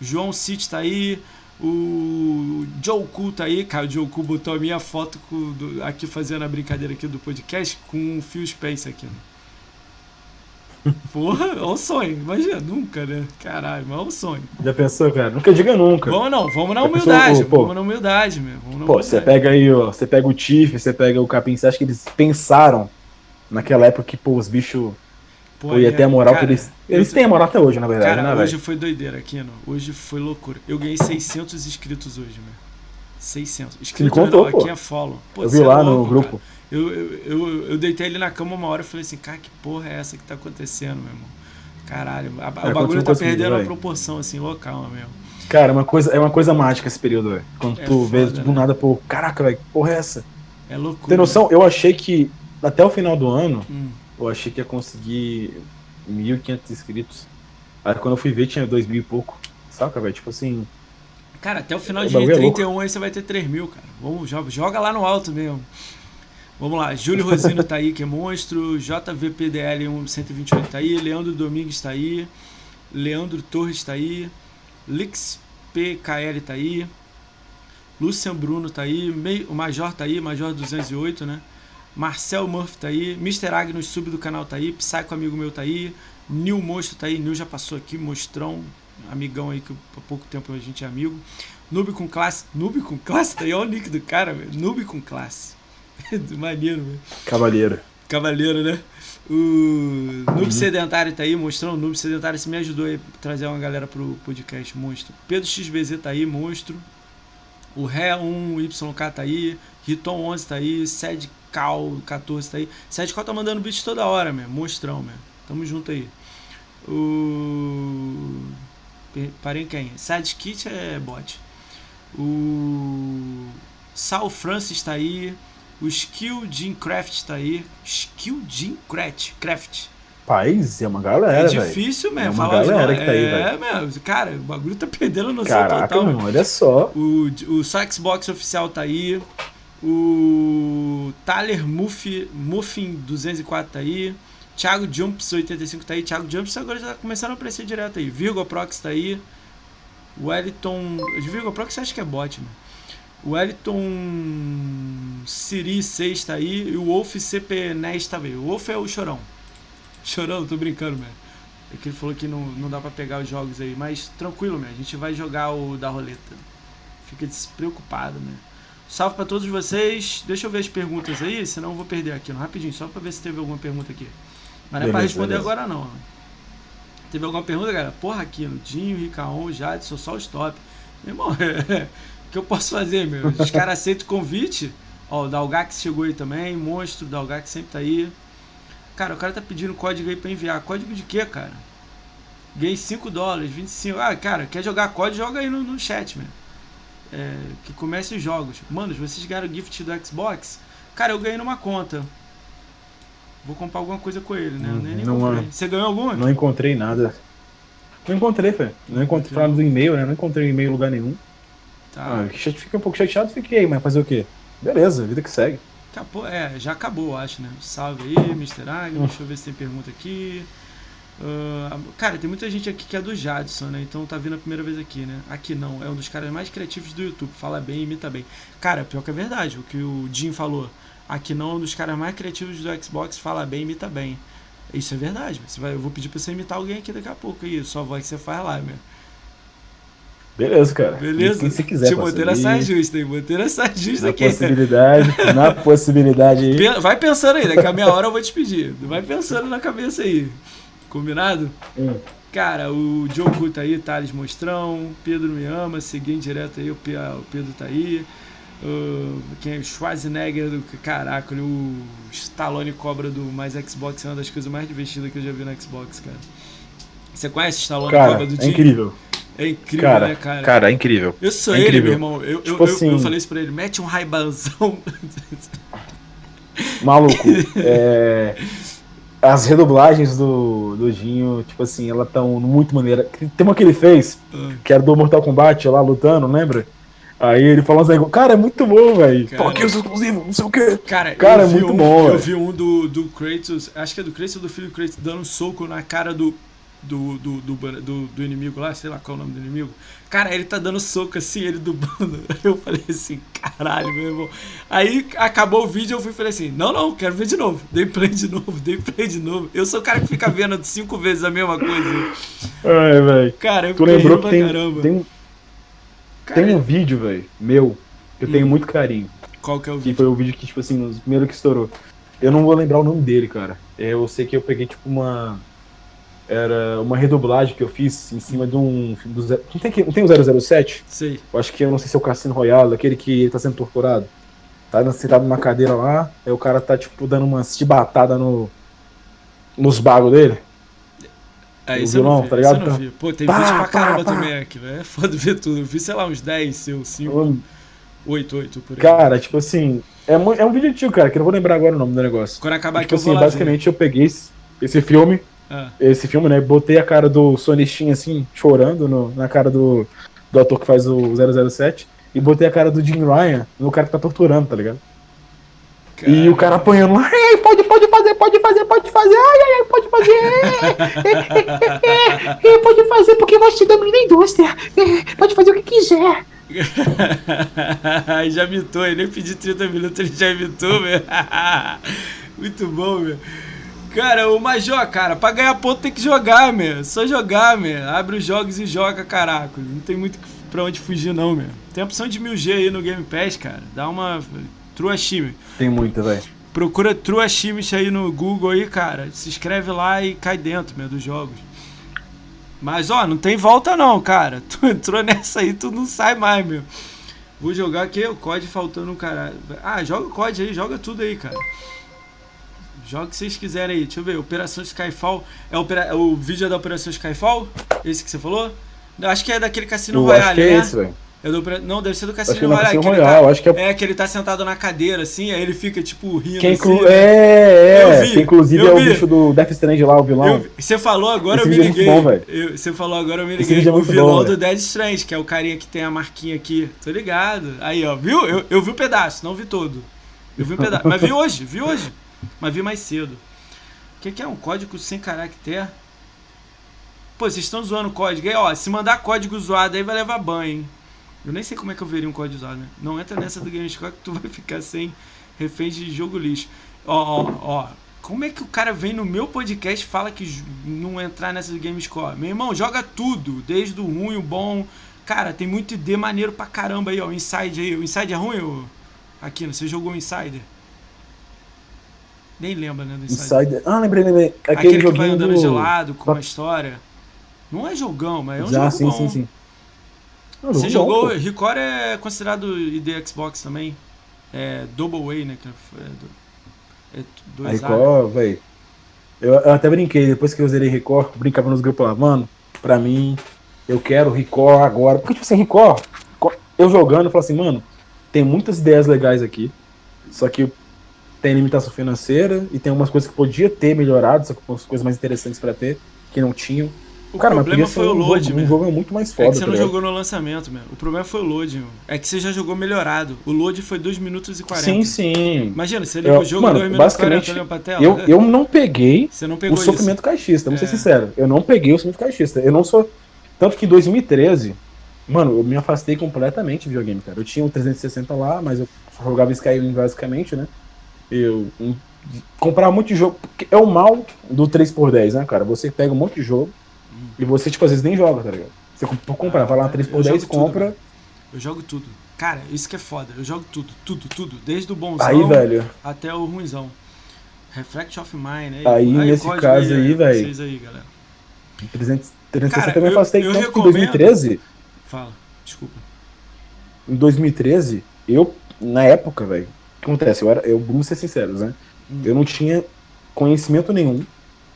João City tá aí. O Joe Cool tá aí, cara. O Joe Cool botou a minha foto do, aqui fazendo a brincadeira aqui do podcast com o Phil Spencer aqui. Né? Porra, é um sonho. Imagina, nunca, né? Caralho, mas é um sonho. Já pensou, cara? Nunca diga nunca. Vamos não, vamos na humildade. Pensou, vamos na humildade, meu. Vamos na pô, humildade. você pega aí, ó, você pega o Tiff, você pega o Capim, você acha que eles pensaram naquela época que, pô, os bichos Pô, ia ter a moral cara, que eles. Eles têm a moral até hoje, na verdade, cara, né, hoje véio? foi doideira, Kino. Hoje foi loucura. Eu ganhei 600 inscritos hoje, meu. 600. Inscritos contou, não, pô. aqui é follow. Pô, eu vi lá é louco, no grupo. Eu, eu, eu, eu, deitei ali na cama uma hora e falei assim, cara, que porra é essa que tá acontecendo, meu irmão? Caralho, a, é, o bagulho tá perdendo a proporção, assim, local mesmo. Cara, é uma coisa, é uma coisa mágica esse período, velho. Quando é tu foda, vê do né? nada, pô, caraca, velho, que porra é essa? É loucura. Tem noção? Né? Eu achei que até o final do ano, hum. eu achei que ia conseguir 1.500 inscritos. Aí quando eu fui ver tinha 2 mil e pouco. Saca, velho? Tipo assim. Cara, até o final de 31 é aí você vai ter 3 mil, cara. Vamos, joga, joga lá no alto mesmo. Vamos lá, Júlio Rosino tá aí, que é monstro. JVPDL 128 tá aí. Leandro Domingues tá aí. Leandro Torres tá aí. Lix PKL tá aí. Lucian Bruno tá aí. O Major tá aí, Major 208, né? Marcel Murphy tá aí, Mr. Agnus sub do canal tá aí, Psycho amigo meu tá aí, Nil Monstro tá aí, Nil já passou aqui, mostrão, amigão aí que há pouco tempo a gente é amigo. Noob com classe, Noob com classe, tá aí, olha o nick do cara, velho. Noob com classe. Maneiro, velho. Cavaleiro. Cavaleiro, né? O Noob uhum. Sedentário tá aí, mostrando. O Noob Sedentário se me ajudou a trazer uma galera pro podcast, monstro. Pedro XBZ tá aí, monstro. O Ré 1YK tá aí. Riton 11 tá aí. Sed Cal 14 tá aí. 7 Cal tá mandando beat toda hora, mesmo. Monstrão, mesmo. Tamo junto aí. O. Parei quem? Kit é bot. O. Sal Francis tá aí. O Skill Jim Craft tá aí. Skill Jim Craft. Craft. Paz, é uma galera, É difícil mesmo. É uma galera que tá aí, É, mesmo. Cara, o bagulho tá perdendo no Caraca, total. Meu, olha só. O, o Xbox oficial tá aí. O Thaler Muff, Muffin 204 tá aí. Thiago Jumps 85 tá aí. Thiago Jumps agora já tá começando a aparecer direto aí. Virgo Prox tá aí. Wellington. Virgo Prox acho que é bot, mano. O Wellington Siri 6 tá aí. E o Wolf CP NES tá aí. O Wolf é o chorão. Chorão, tô brincando, mano. É que ele falou que não, não dá pra pegar os jogos aí. Mas tranquilo, mano. A gente vai jogar o da roleta. Fica despreocupado, mano. Salve para todos vocês. Deixa eu ver as perguntas aí, senão eu vou perder aqui. Rapidinho, só para ver se teve alguma pergunta aqui. Mas não é para responder beleza. agora não. Teve alguma pergunta, galera? Porra, aqui, Dinho, Ricaon, Jadson, só os top. Meu irmão, o que eu posso fazer, meu? Os caras aceitam o convite. Ó, o Dalgax chegou aí também, monstro, o Dalgax sempre tá aí. Cara, o cara tá pedindo código aí pra enviar. Código de quê, cara? Ganhei 5 dólares, 25. Ah, cara, quer jogar código? Joga aí no, no chat, meu é, que comece os jogos. Mano, vocês ganharam o gift do Xbox? Cara, eu ganhei numa conta. Vou comprar alguma coisa com ele, né? Hum, nem, nem não, comprei. Você ganhou alguma? Não encontrei nada. Não encontrei, velho. Não encontrei. Falando do e-mail, né? Não encontrei e-mail em lugar nenhum. Tá. Ah, fiquei um pouco chateado, fiquei, mas fazer o quê? Beleza, vida que segue. Acabou, é, já acabou, acho, né? Salve aí, Mr. Agnes. Hum. Deixa eu ver se tem pergunta aqui. Uh, cara, tem muita gente aqui que é do Jadson, né? Então tá vindo a primeira vez aqui, né? Aqui não, é um dos caras mais criativos do YouTube. Fala bem, imita bem. Cara, pior que é verdade, o que o Jim falou. Aqui não é um dos caras mais criativos do Xbox. Fala bem, imita bem. Isso é verdade. Você vai, eu vou pedir pra você imitar alguém aqui daqui a pouco aí. Sua voz que você faz lá, meu. Beleza, cara. Beleza? Quem você quiser. Te botei nessa justa, hein? Botei nessa justa na aqui. Possibilidade, na possibilidade aí. Vai pensando aí, daqui a meia hora eu vou te pedir. Vai pensando na cabeça aí. Combinado? Hum. Cara, o Diogo tá aí, Thales Mostrão, Pedro me ama, seguindo direto aí, o Pedro tá aí. Uh, quem é o Schwarzenegger do caraca, o Stallone cobra do mais Xbox é uma das coisas mais divertidas que eu já vi no Xbox, cara. Você conhece o Stallone cara, cobra do é incrível. É incrível, Cara, né, cara? cara, é incrível. eu sou é ele, incrível. meu irmão. Eu, Tipo eu- assim- eu falei isso pra ele, mete um raibanzão. Maluco, é, as redublagens do, do Dinho, tipo assim, elas tão muito maneira. Tem uma que ele fez, Ah, que era do Mortal Kombat lá lutando, lembra? Aí ele falou negócios, cara, é muito bom, velho. Tô aqui não sei o quê. Cara, Cara, é muito um, bom, Eu vi um do, do Kratos, acho que é do Kratos ou do filho do Kratos, dando um soco na cara do, do, do, do, do, do inimigo lá, sei lá qual é o nome do inimigo. Cara, ele tá dando soco assim, ele dublando. Eu falei assim, caralho, meu irmão. Aí acabou o vídeo, eu fui falei assim: não, não, quero ver de novo. Dei play de novo, dei play de novo. Eu sou o cara que fica vendo cinco vezes a mesma coisa. Ai, velho. Cara, eu Tu lembrou que pra tem, caramba. tem, Cara, tem um vídeo, velho, meu, que eu tenho Hum. muito carinho. Qual que é o Que vídeo? foi o vídeo que, tipo assim, os primeiros que estourou. Eu não vou lembrar o nome dele, cara. É, Eu sei que eu peguei, tipo, uma. Era uma redublagem que eu fiz em cima de um. filme Do zero... não, tem, não tem o 007? Sei. Eu acho que eu não sei se é o Cassino Royale, aquele que ele tá sendo torturado. Tá sentado numa cadeira lá, aí o cara tá, tipo, dando uma chibatada no. nos bagos dele. É, isso eu não vilão, vi, tá isso eu ligado? não vi. Pô, tem Pá, vídeo pra pá, caramba pá. também aqui, velho. É foda ver tudo. Eu vi, sei lá, uns 10, seu, 5, Eu- 8, 8 por aí. Cara, tipo assim. É, é um vídeo antigo, cara, que eu não vou lembrar agora o nome do negócio. Quando acabar tipo aqui eu vou assim, lá basicamente eu peguei esse, esse filme, ver. Ah, esse filme, né? Botei a cara do Sonistinho assim, chorando no- na cara do, do ator que faz o 007. E botei a cara do Jim Ryan no cara que tá torturando, tá ligado? E o cara apanhando lá, pode, pode fazer, pode fazer, pode fazer, ai, ai, ai, pode fazer, pode fazer porque nós te damos na indústria, pode fazer o que quiser. Já mitou, ele nem pedi 30 minutos, ele já mitou, meu. Muito bom, meu. Cara, o Major, cara, pra ganhar ponto tem que jogar, meu. Só jogar, meu. Abre os jogos e joga, caraca. Não tem muito pra onde fugir, não, meu. Tem a opção de 1000G aí no Game Pass, cara. Dá uma. True Ashimi. Tem muita, velho. Procura True Ashimish aí no Google aí, cara. Se inscreve lá e cai dentro, meu, dos jogos. Mas, ó, não tem volta não, cara. Tu entrou nessa aí, tu não sai mais, meu. Vou jogar aqui o COD faltando um caralho. Ah, joga o COD aí, joga tudo aí, cara. Joga o que vocês quiserem aí. Deixa eu ver, Operação Skyfall. É o, opera- o vídeo é da Operação Skyfall? Esse que você falou? Acho que é daquele Cassino Eu acho Royale, que é né? esse, velho. É do Não, deve ser do que Cassino é na Royale. Cassino que Royale, tá- acho que é- É, que ele tá sentado na cadeira, assim, aí ele fica, tipo, rindo. Quem assim, inclu... né? É, é, vi, que inclusive é o bicho do Death Strand lá, o vilão. Você falou agora, Esse eu me é liguei. bom, velho. Eu- você falou agora, eu me liguei. é o vilão bom, do. Dead Strange, que é o carinha que tem a marquinha aqui. Tô ligado. Aí, ó, viu? Eu, eu vi um pedaço, não vi todo. Eu vi um pedaço. Mas vi hoje, vi hoje. Mas vi mais cedo. O que, que é um código sem caractere? Pô, vocês estão zoando código aí, ó. Se mandar código zoado aí vai levar banho, hein? Eu nem sei como é que eu veria um código usado, né? Não entra nessa do GameScore que tu vai ficar sem reféns de jogo lixo. Ó, ó, ó. Como é que o cara vem no meu podcast e fala que não entrar nessa do GameScore? Meu irmão, joga tudo, desde o ruim, o bom. Cara, tem muito ID maneiro pra caramba aí, ó. O Inside aí. O Inside é ruim, ô? Aquino, você jogou o Insider? Nem lembra, né, do Insider. Insider. Ah, lembrei, lembrei. Aquele, Aquele que vai joguinho andando do... gelado, com uma história. Não é jogão, mas é um Já, jogo sim, bom. sim, sim. É Você jogo bom, jogou, pô. Record é considerado ID Xbox também. É Double Way, né? Que é, do, é dois? Record, velho. Eu, eu até brinquei, depois que eu zerei Record, brincava nos grupos lá, mano, pra mim, eu quero Record agora. Porque, tipo assim, Record, eu jogando, eu falo assim, mano, tem muitas ideias legais aqui, só que tem limitação financeira e tem umas coisas que podia ter melhorado, só que coisas mais interessantes pra ter, que não tinham. O Cara, mas problema ser foi o um load, jogo, um jogo muito mais É foda, que você tá não jogou no lançamento, meu. O problema foi o load, meu. É que você já jogou melhorado. O load foi 2 minutos e 40. Sim, sim. Imagina, você liga Eu- o jogo mano, 2 minutos e 40 basicamente, olhando pra tela. Eu, eu não peguei Você não o pegou isso. sofrimento caixista, vamos É. ser sincero. Eu não peguei o sofrimento caixista. Eu não sou. Tanto que em 2013, mano, eu me afastei completamente de videogame, cara. Eu tinha o 360 lá, mas eu jogava Skyrim basicamente, né? Eu um, comprava um monte de jogo. É o mal do 3x10, né, cara? Você pega um monte de jogo e você, tipo, às vezes nem joga, tá ligado? Você comp- compra, vai lá Ah, eu 3x10, jogo tudo, compra. velho. Eu jogo tudo. Cara, isso que é foda. Eu jogo tudo, tudo, tudo. Desde o bonzão Aí, velho. até o ruimzão. Reflect of Mine. Aí, o nesse código caso aí, é, velho. Vocês aí, galera. 300, 360 Cara, eu me eu- eu tanto que em recomendo- 2013. Fala, desculpa. em 2013, eu, na época, velho, acontece? Eu era, eu, vamos ser sinceros, né? Hum. Eu não tinha conhecimento nenhum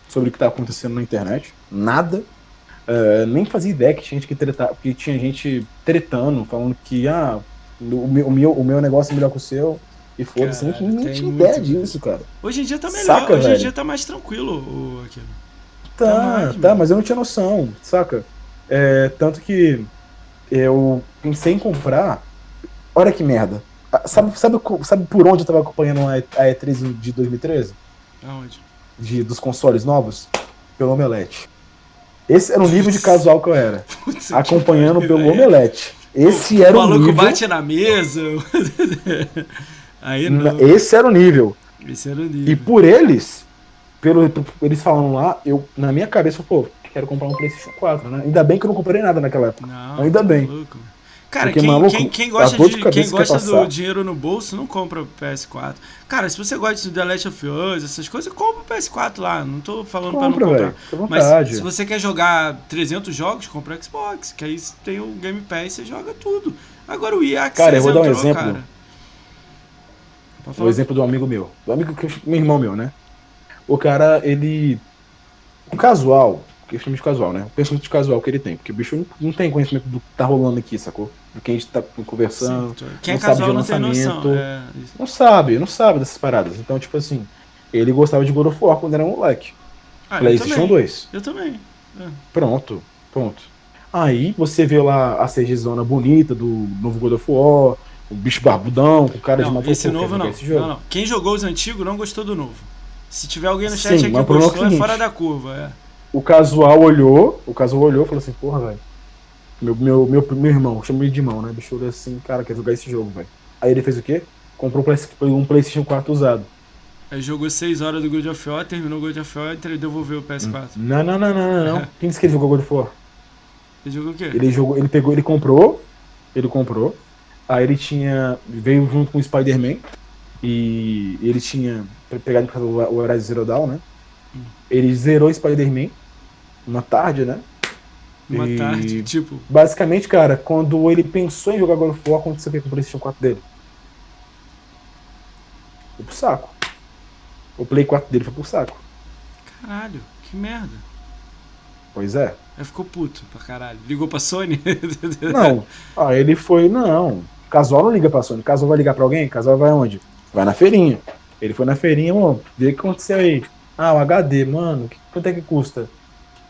sobre o que tá acontecendo na internet, nada. Uh, nem fazia ideia que tinha gente que, treta, que tinha gente tretando, falando que ah, o, meu, o, meu, o meu negócio é melhor que o seu. E foda-se, nem, nem tinha ideia disso, cara. Hoje em dia tá melhor, saca, hoje velho? em dia tá mais tranquilo o aquilo. Tá, tá, mais, tá mas eu não tinha noção, saca? É, tanto que eu pensei em comprar. Olha que merda. Ah, sabe, sabe, sabe por onde eu tava acompanhando a E3 de 2013? Aonde? De, dos consoles novos? Pelo Omelete. Esse era o nível de casual que eu era. Putz, acompanhando pelo Omelete. Esse era o, o nível. bate na mesa. Aí não. Esse era o nível. Esse era o nível. E por eles, pelo eles falando lá, eu na minha cabeça, pô, quero comprar um PlayStation 4, né? Ainda bem que eu não comprei nada naquela época. Não, Ainda tá bem. Maluco. Cara, Porque, quem, maluco, quem, quem, gosta, de, de quem gosta do dinheiro no bolso não compra o PS4. Cara, se você gosta de The Last of Us, essas coisas, compra o PS4 lá. Não tô falando compra, pra não comprar. Mas se você quer jogar 300 jogos, compra o Xbox. Que aí tem o Game Pass e você joga tudo. Agora o EA Cara, eu vou entrou, dar um exemplo. Cara. O exemplo do amigo meu. Do amigo que meu irmão meu, né? O cara, ele. O casual, questão de casual, né? O pensamento de casual que ele tem. Porque o bicho não, não tem conhecimento do que tá rolando aqui, sacou? Do que a gente tá conversando. Sim, Quem é não é casual não tem noção. É... Não sabe, não sabe dessas paradas. Então, tipo assim, ele gostava de God of War quando era um moleque. Ah, PlayStation 2. Eu também. É. Pronto, pronto. Aí você vê lá a CG zona bonita do novo God of War, o bicho barbudão, com cara não, de Esse novo não. Esse não, não. Quem jogou os antigos não gostou do novo. Se tiver alguém no chat Sim, aqui que gostou, é, é fora da curva. É o casual olhou, o casual olhou e falou assim, porra, velho. Meu, meu, meu, meu irmão, chama ele de irmão, né? Bicho olhou assim, cara, quer jogar esse jogo, velho. Aí ele fez o quê? Comprou um PlayStation 4 usado. Aí jogou 6 horas do God of War, terminou o God of War e devolveu o PS4. Não, não, não, não, não. Quem disse que ele jogou God of War? Ele jogou o quê? Ele jogou, ele pegou, ele comprou, ele comprou. Aí ele tinha, veio junto com o Spider-Man e ele tinha pegado o Horizon Zero Dawn, né? Hum. Ele zerou Spider-Man uma tarde, né? Uma e, tarde, tipo. Basicamente, cara, quando ele pensou em jogar God of War, aconteceu o que com o PlayStation 4 dele? Foi pro saco. O Play 4 dele foi pro saco. Caralho, que merda. Pois é. Aí ficou puto pra caralho. Ligou pra Sony? não. Ah, ele foi. Não. Casual não liga pra Sony. Casual vai ligar pra alguém? Casual vai onde? Vai na feirinha. Ele foi na feirinha, mano. Vê o que aconteceu aí. Ah, o HD, mano. Quanto é que custa?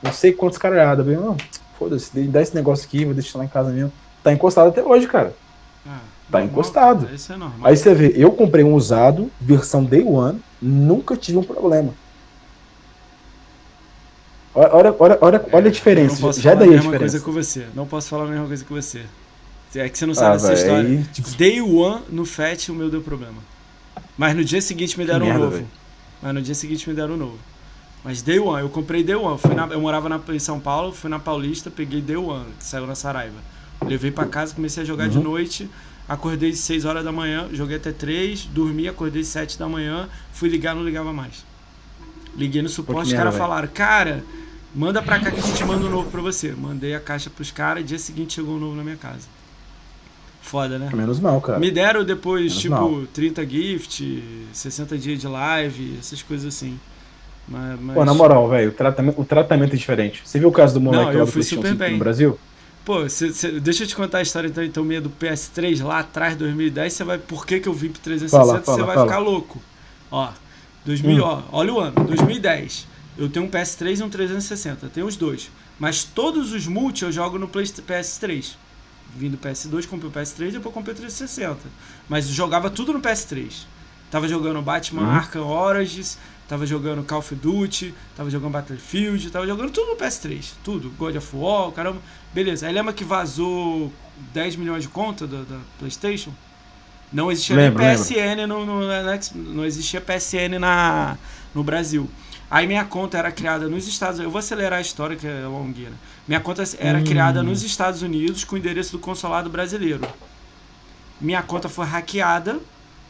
Não sei quantos caralhada. Eu, não, foda-se, dá esse negócio aqui, vou deixar lá em casa mesmo. Tá encostado até hoje, cara. Ah, tá normal, encostado. Isso é normal. Aí você vê, eu comprei um usado, versão Day One, nunca tive um problema. Olha, olha, olha, olha a diferença. Não posso Já falar daí a, mesma coisa com você. Não posso falar a mesma coisa que você. É que você não sabe ah, essa história. Aí, tipo... Day One no FAT o meu deu problema. Mas no dia seguinte me deram um novo. Véio. Mas no dia seguinte me deram um novo. Mas Day One, eu comprei Day One. Fui na, eu morava na, em São Paulo, fui na Paulista, peguei Day One, que saiu na Saraiva. Levei para casa, comecei a jogar uhum. de noite. Acordei às 6 horas da manhã, joguei até 3, dormi, acordei às 7 da manhã, fui ligar, não ligava mais. Liguei no suporte, os caras falaram, cara, manda pra cá que a gente manda um novo pra você. Mandei a caixa pros caras, dia seguinte chegou um novo na minha casa. Foda, né? Menos mal, cara. Me deram depois, Menos tipo, mal. 30 gift, 60 dias de live, essas coisas assim. Mas, mas... Pô, na moral, velho, o tratamento, o tratamento é diferente. Você viu o caso do moleque Não, eu fui super bem. no Brasil? Pô, cê, cê, deixa eu te contar a história então, então meio do PS3 lá atrás, 2010, você vai. Por que, que eu vim pro 360? Você vai fala. ficar louco. Ó, 2000, hum. ó, olha o ano, 2010. Eu tenho um PS3 e um 360, tenho os dois. Mas todos os multi eu jogo no PS3. Vim do PS2, comprei o PS3 e depois comprei o 360. Mas jogava tudo no PS3. Tava jogando Batman hum. Arkham Origins, Tava jogando Call of Duty, tava jogando Battlefield, tava jogando tudo no PS3. Tudo. God of War, caramba. Beleza. Aí lembra que vazou 10 milhões de conta da, da PlayStation? Não existia lembro, nem PSN no, no, não existia PSN na, no Brasil. Aí minha conta era criada nos Estados Unidos. Eu vou acelerar a história que é longueira. Minha conta era hum. criada nos Estados Unidos com o endereço do consulado brasileiro. Minha conta foi hackeada.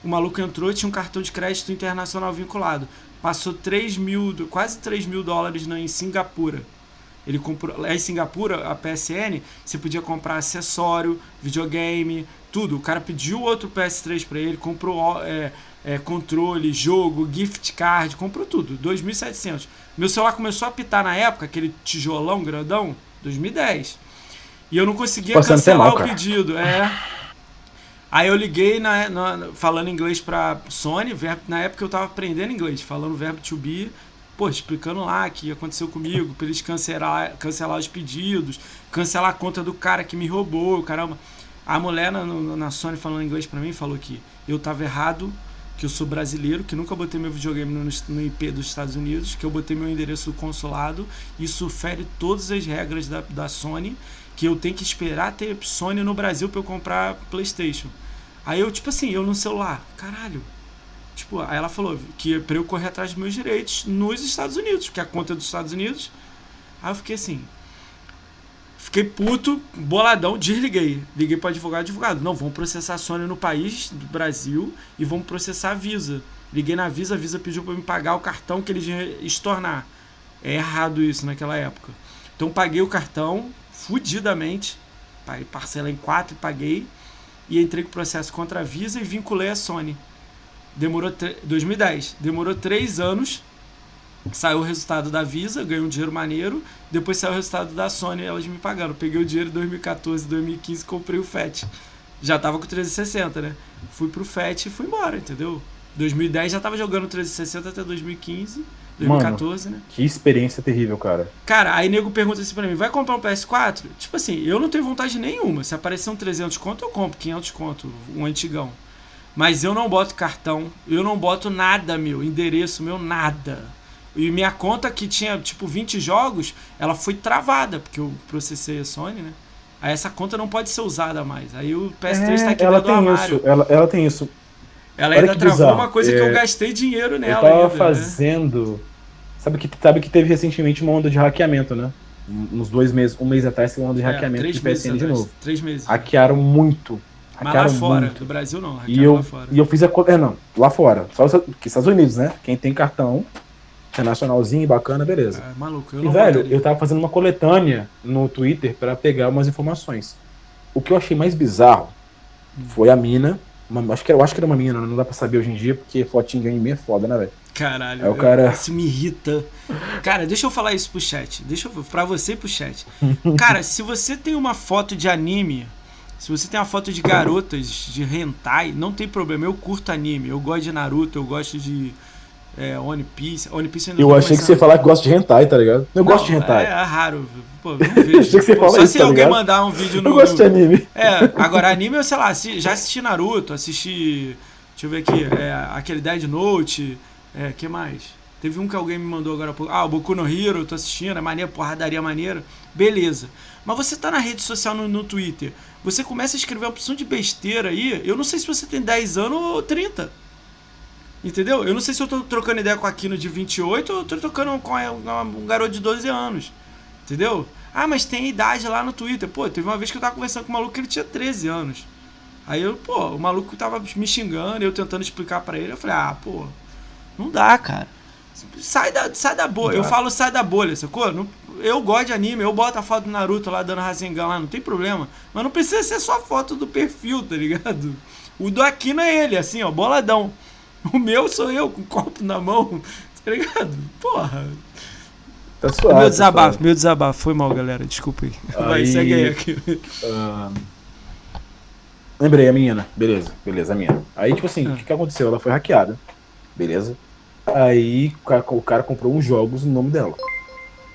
O maluco entrou e tinha um cartão de crédito internacional vinculado passou 3 mil, quase 3 mil dólares em Singapura. Ele comprou. Lá em Singapura, a PSN, você podia comprar acessório, videogame, tudo. O cara pediu outro PS3 para ele, comprou é, é, controle, jogo, gift card, comprou tudo. 2.700. Meu celular começou a pitar na época, aquele tijolão grandão, 2010. E eu não conseguia Passando cancelar o pedido. É. Aí eu liguei na, na- falando inglês pra Sony, verbo- na época eu tava aprendendo inglês, falando verbo to be, pô, explicando lá que aconteceu comigo, pra eles cancelar, cancelar os pedidos, cancelar a conta do cara que me roubou, caramba. A mulher na, na Sony falando inglês pra mim falou que eu tava errado, que eu sou brasileiro, que nunca botei meu videogame no, no IP dos Estados Unidos, que eu botei meu endereço do consulado, isso fere todas as regras da, da Sony, que eu tenho que esperar ter Sony no Brasil pra eu comprar PlayStation. Aí eu, tipo assim, eu no celular, caralho. Tipo, aí ela falou que pra eu correr atrás dos meus direitos nos Estados Unidos, porque a conta é dos Estados Unidos. Aí eu fiquei assim. Fiquei puto, boladão, desliguei. Liguei pro advogado, advogado. Não, vamos processar a Sony no país do Brasil e vamos processar a Visa. Liguei na Visa, a Visa pediu pra me pagar o cartão que eles iam estornar. É errado isso naquela época. Então paguei o cartão, fudidamente. Parcela em quatro e paguei. E entrei com processo contra a Visa e vinculei a Sony. Demorou tre- 2010. Demorou três anos. Saiu o resultado da Visa, ganhei um dinheiro maneiro. Depois saiu o resultado da Sony, elas me pagaram. Peguei o dinheiro em 2014, 2015, comprei o FAT. Já tava com 360, né? Fui pro FAT e fui embora, entendeu? 2010 já tava jogando 360 até 2015, 2014, né? Que experiência terrível, cara. Cara, aí nego pergunta assim pra mim, vai comprar um PS4? Tipo assim, eu não tenho vontade nenhuma. Se aparecer um 300 conto, eu compro 500 conto, um antigão. Mas eu não boto cartão, eu não boto nada meu, endereço meu, nada. E minha conta que tinha tipo 20 jogos, ela foi travada, porque eu processei a Sony, né? Aí essa conta não pode ser usada mais. Aí o PS3 tá aqui É, ela dentro do tem armário. isso, ela, ela tem isso. Ela ainda que travou bizarro. uma coisa que É, eu gastei dinheiro Eu nela tava ainda, né? fazendo. Sabe que, sabe que teve recentemente uma onda de hackeamento, né? Uns dois meses, um mês atrás, teve uma onda de É, hackeamento três de meses PSN de novo. Três meses. Hackearam muito. Mas lá fora, muito. do Brasil não, E eu, lá fora. e eu fiz a. É, não, lá fora. Só os que Estados Unidos, né? Quem tem cartão internacionalzinho, bacana, beleza. Ah, maluco, eu E, velho, eu tava fazendo uma coletânea no Twitter pra pegar umas informações. O que eu achei mais bizarro foi a mina. Uma- acho que, eu acho que era uma mina, não dá pra saber hoje em dia, porque fotinho de anime é foda, né, velho? Caralho, É o eu- cara- isso me irrita. Cara, deixa eu falar isso pro chat. Deixa eu pra você e pro chat. Cara, se você tem uma foto de anime, se você tem uma foto de garotas de hentai, não tem problema. Eu curto anime, eu gosto de Naruto, eu gosto de é, One Piece. One Piece Eu tô achei que você ia falar que gosta de hentai, tá ligado? Eu gosto de Não, hentai. É, é raro. Pô, eu não vejo. Achei que você Pô, fala só isso, se tá alguém ligado? mandar um vídeo no. Eu gosto de anime. É, agora anime eu sei lá, já assisti Naruto, assisti. Deixa eu ver aqui, é, aquele Dead Note, é, que mais? Teve um que alguém me mandou agora há pouco. Ah, o Boku no Hero, eu tô assistindo, é maneiro, porradaria maneira. Beleza. Mas você tá na rede social no, no Twitter, você começa a escrever uma opção de besteira aí, eu não sei se você tem 10 anos ou 30. Entendeu? Eu não sei se eu tô trocando ideia com Aquino de 28 ou eu tô trocando com um garoto de 12 anos. Entendeu? Ah, mas tem idade lá no Twitter. Pô, teve uma vez que eu tava conversando com um maluco que ele tinha 13 anos. Aí eu, pô, o maluco tava me xingando, eu tentando explicar pra ele. Eu falei, ah, pô, não dá, cara. Sai da, sai da bolha. Eu falo sai da bolha, sacou? Não- eu gosto de anime, eu boto a foto do Naruto lá dando Rasengan lá, não tem problema. Mas não precisa ser só a foto do perfil, tá ligado? O do Aquino é ele, assim, ó, boladão. O meu sou eu, com o copo na mão, tá ligado? Porra. Tá suave. meu tá desabafo, suave. meu desabafo. Foi mal, galera. Desculpa aí. Vai, segue aí aqui. Ah, Lembrei, a menina. Beleza, beleza, a menina. Aí, tipo assim, Ah. o que, que aconteceu? Ela foi hackeada. Beleza? Aí o cara, o cara comprou uns jogos no nome dela.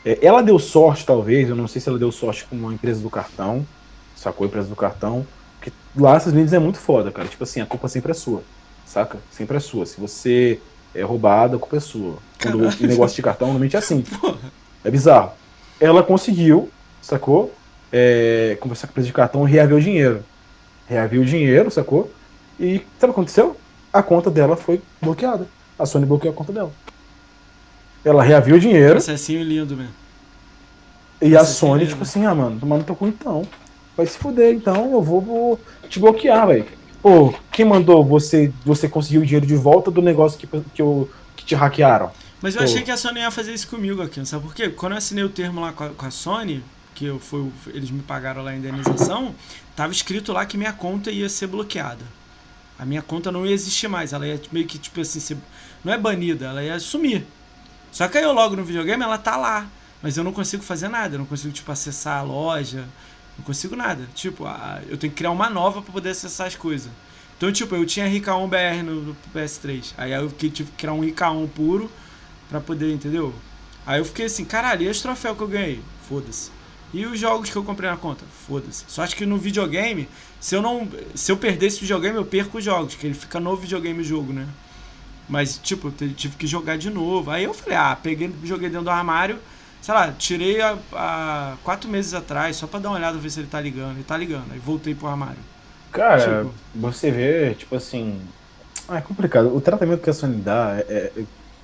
É, ela deu sorte, talvez, eu não sei se ela deu sorte com uma empresa do cartão, sacou a empresa do cartão, porque lá essas mídias é muito foda, cara. Tipo assim, a culpa sempre é sua, saca? Sempre é sua. Se você é roubado, a culpa é sua. Quando o negócio de cartão, normalmente é assim. Porra. É bizarro. Ela conseguiu, sacou? É, conversar com a empresa de cartão e reaver o dinheiro. Reaviu o dinheiro, sacou? E sabe o que aconteceu? A conta dela foi bloqueada. A Sony bloqueou a conta dela. Ela reaviu o dinheiro Processinho lindo mesmo. e a Nossa, Sony, que tipo lindo. assim, ah, mano, tomando teu cu então. Vai se fuder, então eu vou, vou te bloquear, velho. Pô, quem mandou você você conseguir o dinheiro de volta do negócio que, que, eu, que te hackearam? Mas eu Pô. achei que a Sony ia fazer isso comigo aqui, sabe por quê? Quando eu assinei o termo lá com a, com a Sony, que eu fui, eles me pagaram lá a indenização, tava escrito lá que minha conta ia ser bloqueada. A minha conta não ia existir mais, ela ia meio que, tipo assim, ser, não é banida, ela ia sumir. Só que aí eu logo no videogame, ela tá lá. mas eu não consigo fazer nada. Eu não consigo, tipo, acessar a loja. Não consigo nada. Tipo, a, eu tenho que criar uma nova para poder acessar as coisas. Então, tipo, eu tinha RK1 BR no, no PS3. Aí eu tive que criar um RK1 puro pra poder, entendeu? Aí eu fiquei assim, caralho, e os troféus que eu ganhei? Foda-se. E os jogos que eu comprei na conta? Foda-se. Só acho que no videogame, se eu não. Se eu perder esse videogame, eu perco os jogos, que ele fica no videogame o jogo, né? Mas, tipo, eu tive que jogar de novo. Aí eu falei, ah, peguei, joguei dentro do armário, sei lá, tirei há quatro meses atrás, só pra dar uma olhada ver se ele tá ligando. Ele tá ligando. Aí voltei pro armário. Cara, tipo, você vê, tipo assim. Ah, é complicado. O tratamento que a Sony dá é, é,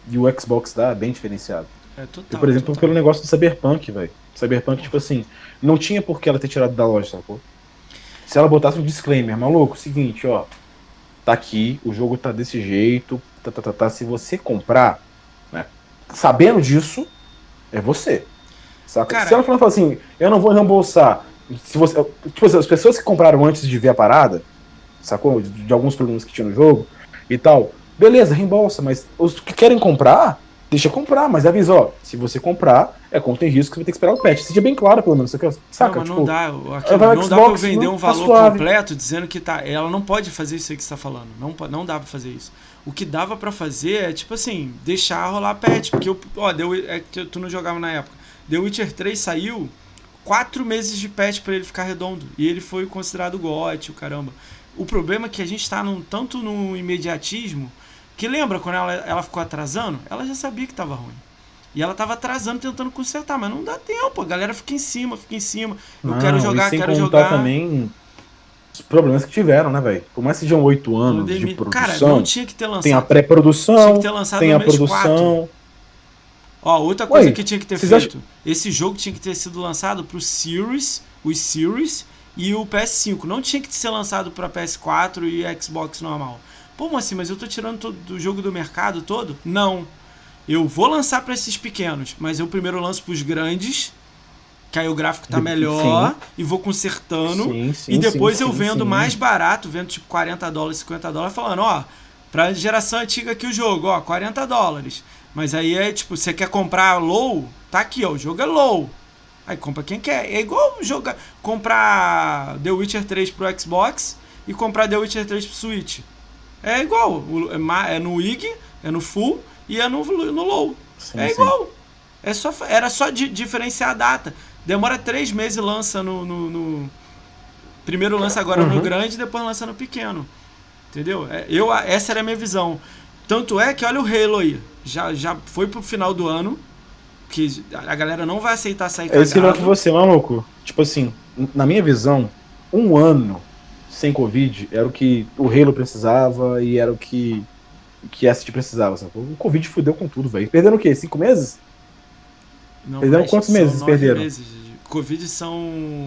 e o Xbox dá é bem diferenciado. É total. E, por exemplo, total. pelo negócio do Cyberpunk, velho. Cyberpunk, tipo assim, não tinha por que ela ter tirado da loja, sacou? Se ela botasse um disclaimer, maluco, seguinte, ó. Tá aqui, o jogo tá desse jeito, tá, tá, tá, tá. Se você comprar, né? Sabendo disso, é você. Saca? Cara, Se ela falar assim, eu não vou reembolsar. Se você, tipo assim, as pessoas que compraram antes de ver a parada, sacou? De, de alguns problemas que tinha no jogo e tal, beleza, reembolsa, mas os que querem comprar, deixa comprar, mas avisa, ó, se você comprar, é conta em risco, você vai ter que esperar o patch. Seja bem claro, pelo menos, saca? Não, tipo, não dá, vai não Xbox, dá pra vender não, um tá valor suave. completo dizendo que tá. Ela não pode fazer isso aí que você tá falando. Não, não dá pra fazer isso. O que dava pra fazer é, tipo assim, deixar rolar patch. Porque, eu, ó, deu, é que tu não jogava na época. The Witcher 3 saiu quatro meses de patch pra ele ficar redondo. E ele foi considerado GOT, o caramba. O problema é que a gente tá num, tanto no imediatismo que lembra quando ela, ela ficou atrasando? Ela já sabia que tava ruim. E ela tava atrasando, tentando consertar, mas não dá tempo. A galera fica em cima, fica em cima. Eu Não, quero jogar, quero jogar. também os problemas que tiveram, né, velho? Por mais que sejam oito anos de Pandemia. produção, Cara, não tinha que ter lançado. tem a Tinha pré-produção, que ter lançado tem a produção. Ó, outra coisa Ué, que tinha que ter feito. Esse jogo tinha que ter sido lançado pro Series, os Series e o PS5. Não tinha que ser lançado pra PS4 e Xbox normal. Pô, assim, mas eu tô tirando todo do jogo do mercado todo? Não. Eu vou lançar pra esses pequenos, mas eu primeiro lanço pros grandes, que aí o gráfico tá De- melhor sim. e vou consertando. Sim, sim, E depois eu vendo mais barato, vendo tipo 40 dólares, 50 dólares, falando, ó, pra geração antiga aqui o jogo, ó, 40 dólares. Mas aí é tipo, você quer comprar low? Tá aqui, ó, o jogo é low. Aí compra quem quer. É igual jogar, comprar The Witcher 3 pro Xbox e comprar The Witcher 3 pro Switch. É igual, é é no IG, é no full e é no, no low. É igual. É só, era só di- diferenciar a data. Demora três meses e lança no, no- no- Primeiro lança agora no Uhum. grande, depois lança no pequeno. Entendeu? É, Eu, essa era a minha visão. Tanto é que olha o Halo aí. Já, já foi pro final do ano. Que a galera não vai aceitar sair É que eu cagado. com você, maluco. Tipo assim, na minha visão, um ano sem Covid era o que o Halo precisava e era o que que a City precisava. Sabe? O Covid fudeu com tudo, velho. Perderam o quê? Cinco meses? Não, Perderam quantos meses perderam? Meses. Covid são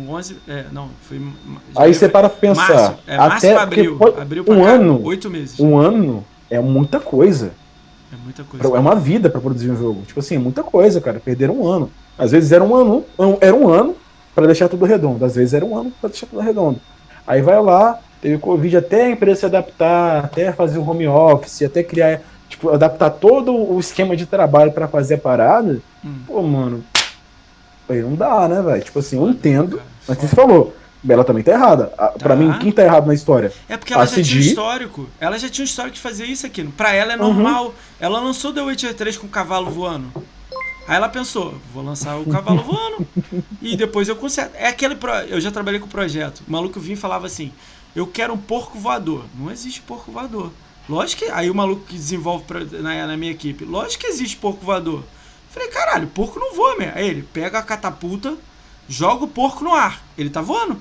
11. É, não, foi. Aí você para pra pensar. Março, é março até pra abril. pode- um cá, ano, Oito meses. um ano é muita coisa. É muita coisa. É uma vida pra produzir um jogo. Tipo assim, é muita coisa, cara. Perderam um ano. Às vezes era um ano, era um ano pra deixar tudo redondo. Às vezes era um ano pra deixar tudo redondo. Aí vai lá, teve Covid até a empresa se adaptar, até fazer o home office, até criar, tipo, adaptar todo o esquema de trabalho pra fazer a parada. Hum. Pô, mano, aí não dá, né, velho? Tipo assim, eu entendo, mas você falou, ela também tá errada. A- Pra Tá. mim, quem tá errado na história? É porque ela A já tinha um CD? histórico. Ela já tinha um histórico de fazer isso aqui. Pra ela é Uhum. normal. Ela lançou The Witcher 3 com o cavalo voando. Aí ela pensou, vou lançar o cavalo voando. E depois eu conserto. É aquele. Pro... Eu já trabalhei com o projeto. O maluco vinha e falava assim: Eu quero um porco voador. Não existe porco voador. Lógico que. Aí o maluco que desenvolve pra- na, na minha equipe. Lógico que existe porco voador. Falei, caralho, porco não voa, mesmo. Aí ele pega a catapulta, joga o porco no ar. Ele tá voando.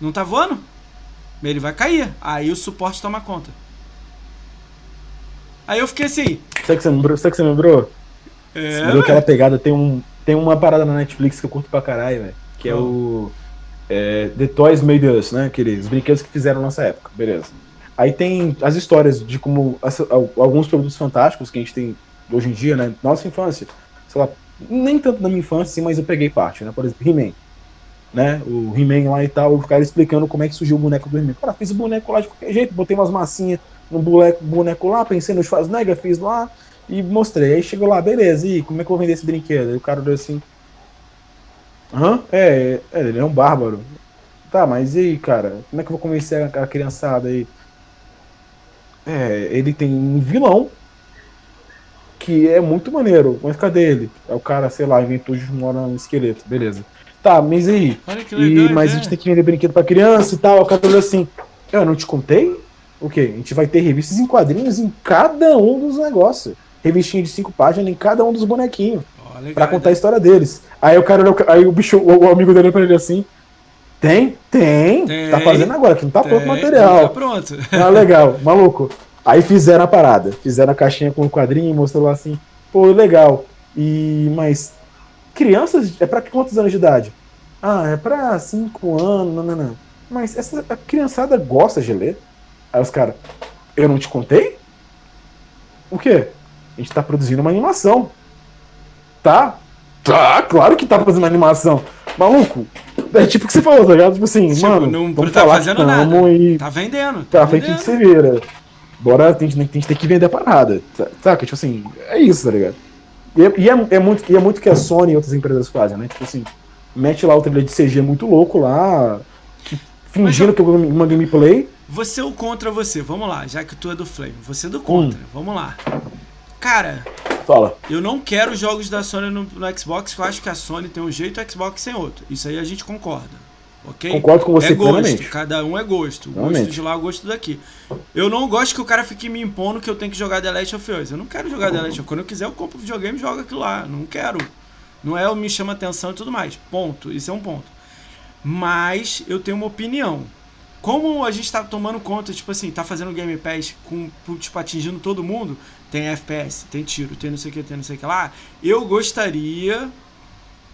Não tá voando? Ele vai cair. Aí o suporte toma conta. Aí eu fiquei assim. Sabe que você lembrou? Sabe que você lembrou? É, Você lembrou aquela pegada? Tem, um, tem uma parada na Netflix que eu curto pra caralho, velho. Que é Qual? o. é, The Toys Made Us, né? Aqueles brinquedos que fizeram na nossa época, beleza. Aí tem as histórias de como essa- al- alguns produtos fantásticos que a gente tem hoje em dia, né? Nossa infância. Sei lá, nem tanto na minha infância, assim, mas eu peguei parte, né? Por exemplo, He-Man. Né? O He-Man lá e tal, o cara explicando como é que surgiu o boneco do He-Man. Cara, fiz o boneco lá de qualquer jeito, botei umas massinhas no boneco, boneco lá, pensei no Schwarzenegger, fiz lá, E mostrei. Aí chegou lá, beleza, e como é que eu vou vender esse brinquedo? Aí o cara olhou assim. Hã? É, é, ele é um bárbaro. Tá, mas e aí, cara? Como é que eu vou convencer a, a criançada aí? É, ele tem um vilão que é muito maneiro. Mas cadê ele? É o cara, sei lá, inventou de morar um esqueleto. Beleza. Tá, mas e aí? Legal, e, mas é. a gente tem que vender brinquedo pra criança e tal. O cara olhou assim. Eu não te contei? O quê? A gente vai ter revistas em quadrinhos em cada um dos negócios. Revistinha de cinco páginas em cada um dos bonequinhos. Ó, legal, Pra contar a né? história deles. Aí o cara olhou, aí o bicho, o, o amigo dele olhou pra ele assim. Tem? Tem. Tem. Tá fazendo agora, que não tá pronto o Tem, material. Tá pronto. Ah, legal, maluco. Aí fizeram a parada. Fizeram a caixinha com o quadrinho, mostrou lá assim. Pô, legal. E. Mas. Crianças. É pra quantos anos de idade? Ah, é pra 5 anos. Não, não, não. Mas essa, a criançada gosta de ler. Aí os caras. Eu não te contei? O quê? A gente tá produzindo uma animação. Tá? Tá, claro que tá produzindo uma animação. Maluco, é tipo o que você falou, tá ligado? Tipo assim, Tipo, mano, não vamos tá falar fazendo que nada. E Tá vendendo. Tá frente que vendendo. você vira. Bora, tem, tem, tem, tem que vender a parada. Saca? Tipo assim, é isso, tá ligado? E, é, e é, é muito, e é muito que a Sony e outras empresas fazem, né? Tipo assim, mete lá o trailer de CG muito louco lá, que- fingindo que é uma gameplay. Você ou contra você? Vamos lá, já que tu é do Flame. Você é do contra. Hum. Vamos lá. Cara, Fala. eu não quero jogos da Sony no, no Xbox, eu acho que a Sony tem um jeito e o Xbox tem outro. Isso aí a gente concorda. Ok? Concordo com você é gosto, plenamente. cada um é gosto. O gosto de lá, o gosto daqui. Eu não gosto que o cara fique me impondo que eu tenho que jogar The Last of Us. Eu não quero jogar The Last of Us. Quando eu quiser, eu compro o videogame e jogo aquilo lá. Não quero. Não é o me chama atenção e tudo mais. Ponto. Isso é um ponto. Mas eu tenho uma opinião. Como a gente tá tomando conta, tipo assim, tá fazendo Game Pass com, tipo, atingindo todo mundo, tem FPS, tem tiro, tem não sei o que, tem não sei o que lá, eu gostaria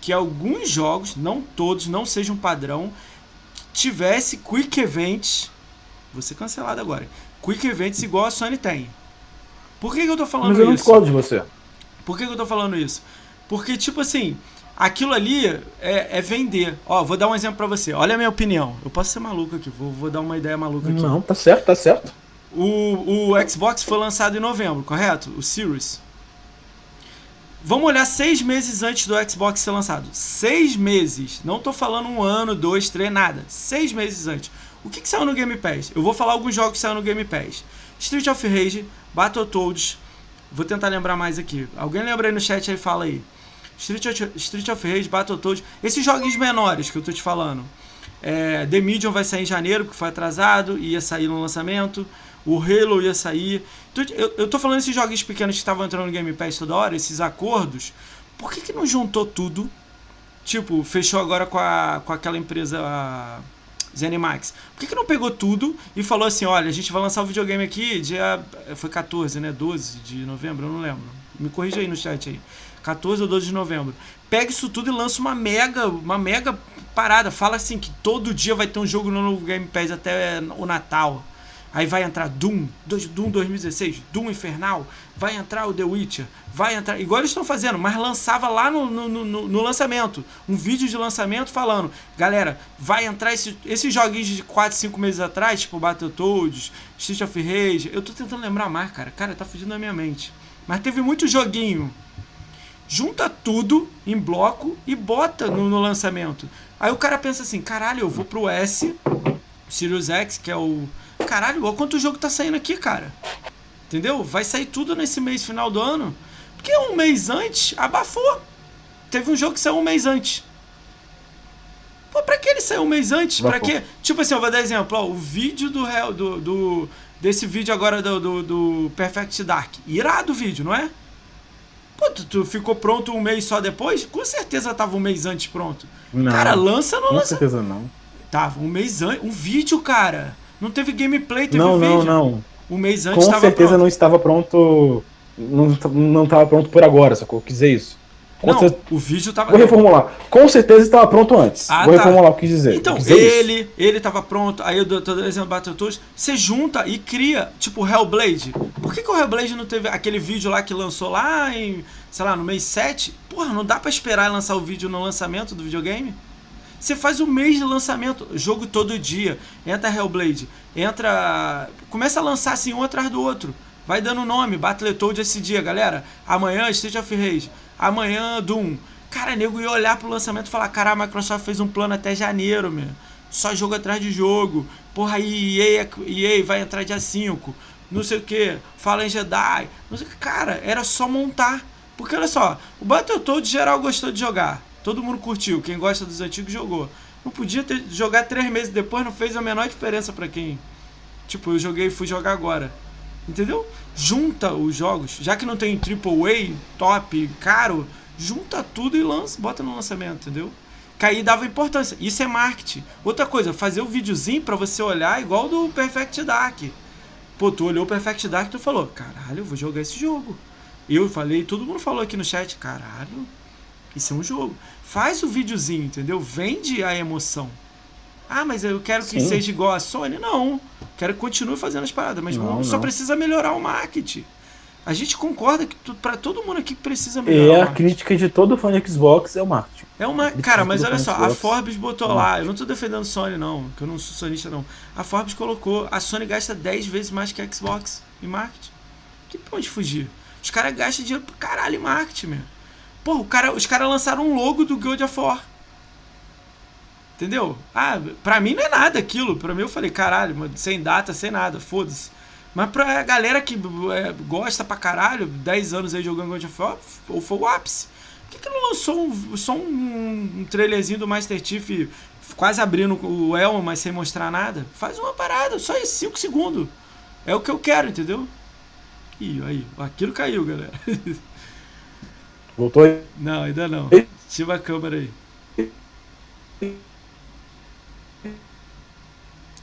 que alguns jogos, não todos, não sejam padrão, tivesse Quick Events, vou ser cancelado agora, Quick Events igual a Sony tem. Por que, que eu tô falando Mas eu não isso? discordo de você. Por que, que eu tô falando isso? Porque, tipo assim, aquilo ali é, é vender. Ó, vou dar um exemplo pra você. Olha a minha opinião. Eu posso ser maluco aqui, vou, vou dar uma ideia maluca aqui. Não, tá certo, tá certo. O, o Xbox foi lançado em novembro, correto? O Series. Vamos olhar seis meses antes do Xbox ser lançado. Seis meses. Não tô falando um ano, dois, três, nada. Seis meses antes. O que, que saiu no Game Pass? Eu vou falar alguns jogos que saíram no Game Pass. Street of Rage, Battletoads. Vou tentar lembrar mais aqui. Alguém lembra aí no chat aí, fala aí. Street of, Street of Rage, Battletoads. Esses joguinhos menores que eu tô te falando. É, The Medium vai sair em janeiro, porque foi atrasado, ia sair no lançamento. O Halo ia sair. Então, eu, eu tô falando esses joguinhos pequenos que estavam entrando no Game Pass toda hora, esses acordos. Por que, que não juntou tudo? Tipo, fechou agora com, a, com aquela empresa a Zenimax. Por que, que não pegou tudo e falou assim: olha, a gente vai lançar o videogame aqui dia. Foi 14, né? 12 de novembro, eu não lembro. Me corrija aí no chat aí. 14 ou 12 de novembro. Pega isso tudo e lança uma mega, uma mega parada. Fala assim que todo dia vai ter um jogo no novo Game Pass até o Natal. Aí vai entrar Doom, Doom 2016, Doom Infernal, vai entrar o The Witcher, vai entrar. Igual eles estão fazendo, mas lançava lá no, no, no- no lançamento. Um vídeo de lançamento falando: galera, vai entrar esse- esses joguinhos de 4, 5 meses atrás, tipo Battletoads, Street of Rage. Eu tô tentando lembrar mais, cara. Cara, tá fugindo da minha mente. Mas teve muito joguinho. Junta tudo em bloco e bota no, no lançamento. Aí o cara pensa assim: caralho, eu vou pro S, Sirius X, que é o. Caralho, olha quanto jogo tá saindo aqui, cara. Entendeu? Vai sair tudo nesse mês final do ano. Porque um mês antes, abafou. Teve um jogo que saiu um mês antes. Pô, pra que ele saiu um mês antes? Pra Abafou. quê? Tipo assim, eu vou dar exemplo. Ó, o vídeo do, Hell- do, do desse vídeo agora do, do, do Perfect Dark. Irado o vídeo, não é? Pô, tu, tu ficou pronto um mês só depois? Com certeza tava um mês antes pronto. Não, Cara, lança no com lança. certeza não. Tava um mês antes. Um vídeo, cara. Não teve gameplay, teve Não, vídeo. não, não. Um mês antes Com certeza pronto. não estava pronto. Não, não estava pronto por agora, sacou? Quis dizer isso. Com Não, cer- o vídeo tava. Vou reformular. Com certeza estava pronto antes. Ah, Vou tá. reformular o que quis dizer. Então, Quis dizer isso. ele, ele tava pronto, aí eu tô dando exemplo do Battletoads, você junta e cria, tipo Hellblade. Por que, que o Hellblade não teve aquele vídeo lá que lançou lá em, sei lá, no mês 7? Porra, não dá pra esperar lançar o vídeo no lançamento do videogame? Você faz o mês de lançamento, jogo todo dia. Entra Hellblade, entra. Começa a lançar assim um atrás do outro. Vai dando nome, Battletoad esse dia, galera. Amanhã Street of Rage. Amanhã Doom. Cara, nego ia olhar pro lançamento e falar: cara, a Microsoft fez um plano até janeiro, meu. Só jogo atrás de jogo. Porra, EA, EA vai entrar dia 5. Não sei o que. Fala em Jedi. Não sei, cara, era só montar. Porque olha só, o Battletoad geral gostou de jogar. Todo mundo curtiu. Quem gosta dos antigos jogou. Não podia ter, jogar três meses depois, não fez a menor diferença para quem. Tipo, eu joguei e fui jogar agora. Entendeu? Junta os jogos. Já que não tem AAA, top, caro, junta tudo e lança, bota no lançamento, entendeu? Cair dava importância. Isso é marketing. Outra coisa, fazer o um videozinho para você olhar igual do Perfect Dark. Pô, tu olhou o Perfect Dark e tu falou, caralho, eu vou jogar esse jogo. Eu falei, todo mundo falou aqui no chat, caralho, isso é um jogo. Faz o videozinho, entendeu? Vende a emoção. Ah, mas eu quero que Sim. seja igual a Sony. Não. Quero que continue fazendo as paradas. Mas não, só precisa melhorar o marketing. A gente concorda que para todo mundo aqui precisa melhorar. É a crítica de todo fã de Xbox é o marketing. É uma, cara, mas olha só, a Forbes botou lá, eu não tô defendendo Sony não, que eu não sou sonista não. A Forbes colocou, a Sony gasta 10 vezes mais que a Xbox em marketing. Que pra onde fugir? Os caras gastam dinheiro pra caralho em marketing, meu. Pô, cara, os caras lançaram um logo do God of War. Entendeu? Ah, pra mim não é nada aquilo. Pra mim eu falei, caralho, sem data, sem nada, foda-se. Mas pra galera que é, gosta pra caralho, 10 anos aí jogando God of War, ou foi o ápice. Por que, que não lançou um, só um, um trailerzinho do Master Chief quase abrindo o elmo, mas sem mostrar nada? Faz uma parada, só isso, 5 segundos. É o que eu quero, entendeu? Ih, aí, aquilo caiu, galera. Voltou aí? Não, ainda não. Ativa a câmera aí.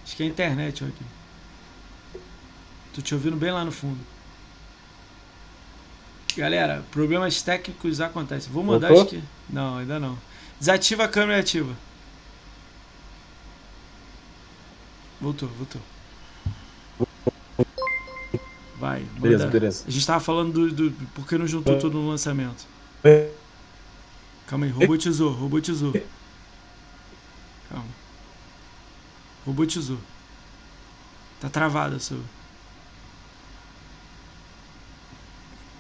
Acho que é a internet, aqui. Tô te ouvindo bem lá no fundo. Galera, problemas técnicos acontecem. Vou mandar Voltou? acho que. Não, ainda não. Desativa a câmera e ativa. Voltou, voltou. Vai. Beleza, beleza. A gente tava falando do, do por que não juntou tudo no lançamento. Calma aí, robotizou, robotizou. Calma. Robotizou. Tá travado a sua.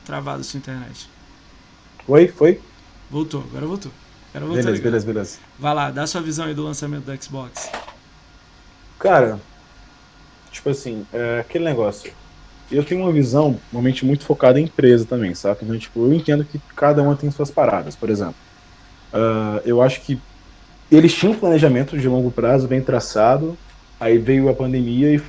Travado a sua internet. Oi, foi? Voltou, agora voltou. Agora voltou beleza, beleza, beleza. Vai lá, dá sua visão aí do lançamento do Xbox. Cara, tipo assim, é aquele negócio eu tenho uma visão, normalmente, muito focada em empresa também, sabe? Então, tipo, eu entendo que cada uma tem suas paradas, por exemplo. Uh, eu acho que eles tinham um planejamento de longo prazo bem traçado, aí veio a pandemia e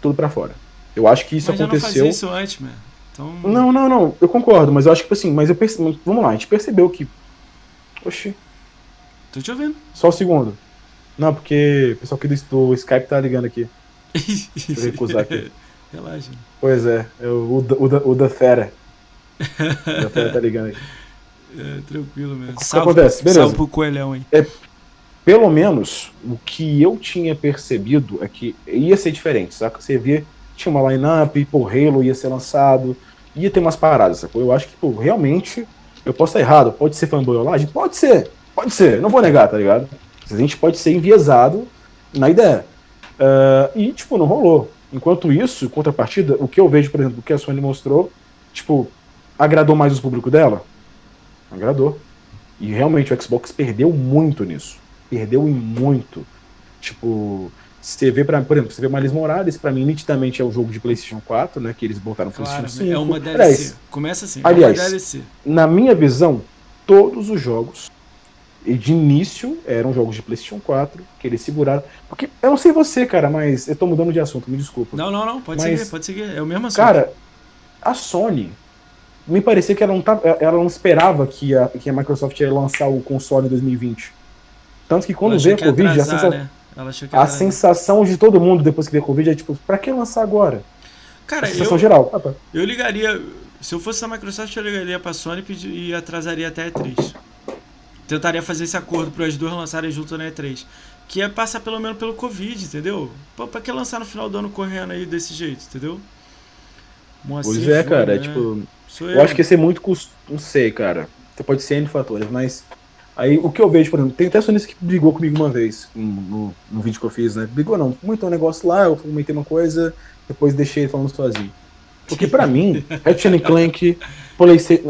tudo para fora. Eu acho que isso mas aconteceu. Não isso antes, man. Então... Não, não, não. Eu concordo, mas eu acho que assim, mas eu perce... vamos lá, a gente percebeu que. Oxi. Tô te ouvindo. Só um segundo. Não, porque o pessoal aqui do, do Skype tá ligando aqui. Recusar aqui. Relaxa. Pois é, eu, o, o, o da Fera. o da Fera tá ligando aqui. É, tranquilo mesmo. O que salve, acontece? Beleza. Salve pro coelhão, hein? É, pelo menos, o que eu tinha percebido é que ia ser diferente, saca? Você via, tinha uma line-up, pô, Halo ia ser lançado, ia ter umas paradas, sacou? Eu acho que, pô, realmente, eu posso estar errado, pode ser fanboyolagem? Pode ser, pode ser, não vou negar, tá ligado? A gente pode ser enviesado na ideia. Uh, e, tipo, não rolou. Enquanto isso, contrapartida, o que eu vejo, por exemplo, o que a Sony mostrou, tipo, agradou mais o público dela? Agradou. E realmente o Xbox perdeu muito nisso. Perdeu em muito. Tipo, você vê, pra, por exemplo, você vê Miles Morales, pra mim, nitidamente é o jogo de PlayStation 4, né? Que eles botaram no claro, PlayStation 5. É uma DLC. Aliás, Começa assim, aliás, é uma DLC. Na minha visão, todos os jogos de início eram jogos de PlayStation 4 que eles seguraram. Porque eu não sei você, cara, mas eu tô mudando de assunto, me desculpa. Não, não, não, pode mas, seguir, pode seguir. É o mesmo assunto. Cara, a Sony me parecia que ela não, tava, ela não esperava que a, que a Microsoft ia lançar o console em 2020. Tanto que quando veio a Covid, atrasar, a, sensa... né? a sensação de todo mundo depois que veio a Covid é tipo, pra que lançar agora? Cara, a sensação eu, geral. Ah, tá. eu ligaria. Se eu fosse a Microsoft, eu ligaria pra Sony e atrasaria até a E3 tentaria fazer esse acordo para as duas lançarem junto na E3. Que é passar pelo menos pelo Covid, entendeu? Pô, pra que lançar no final do ano correndo aí desse jeito, entendeu? Moacir pois é, cara, né? é tipo. Eu. eu acho que ia ser muito custo. Não sei, cara. Pode ser N fatores, mas Aí o que eu vejo, por exemplo, tem até sonista que brigou comigo uma vez, no, no, vídeo que eu fiz, né? Brigou não, comentou um negócio lá, eu comentei uma coisa, depois deixei ele falando sozinho. Porque pra mim, Ratchet Clank,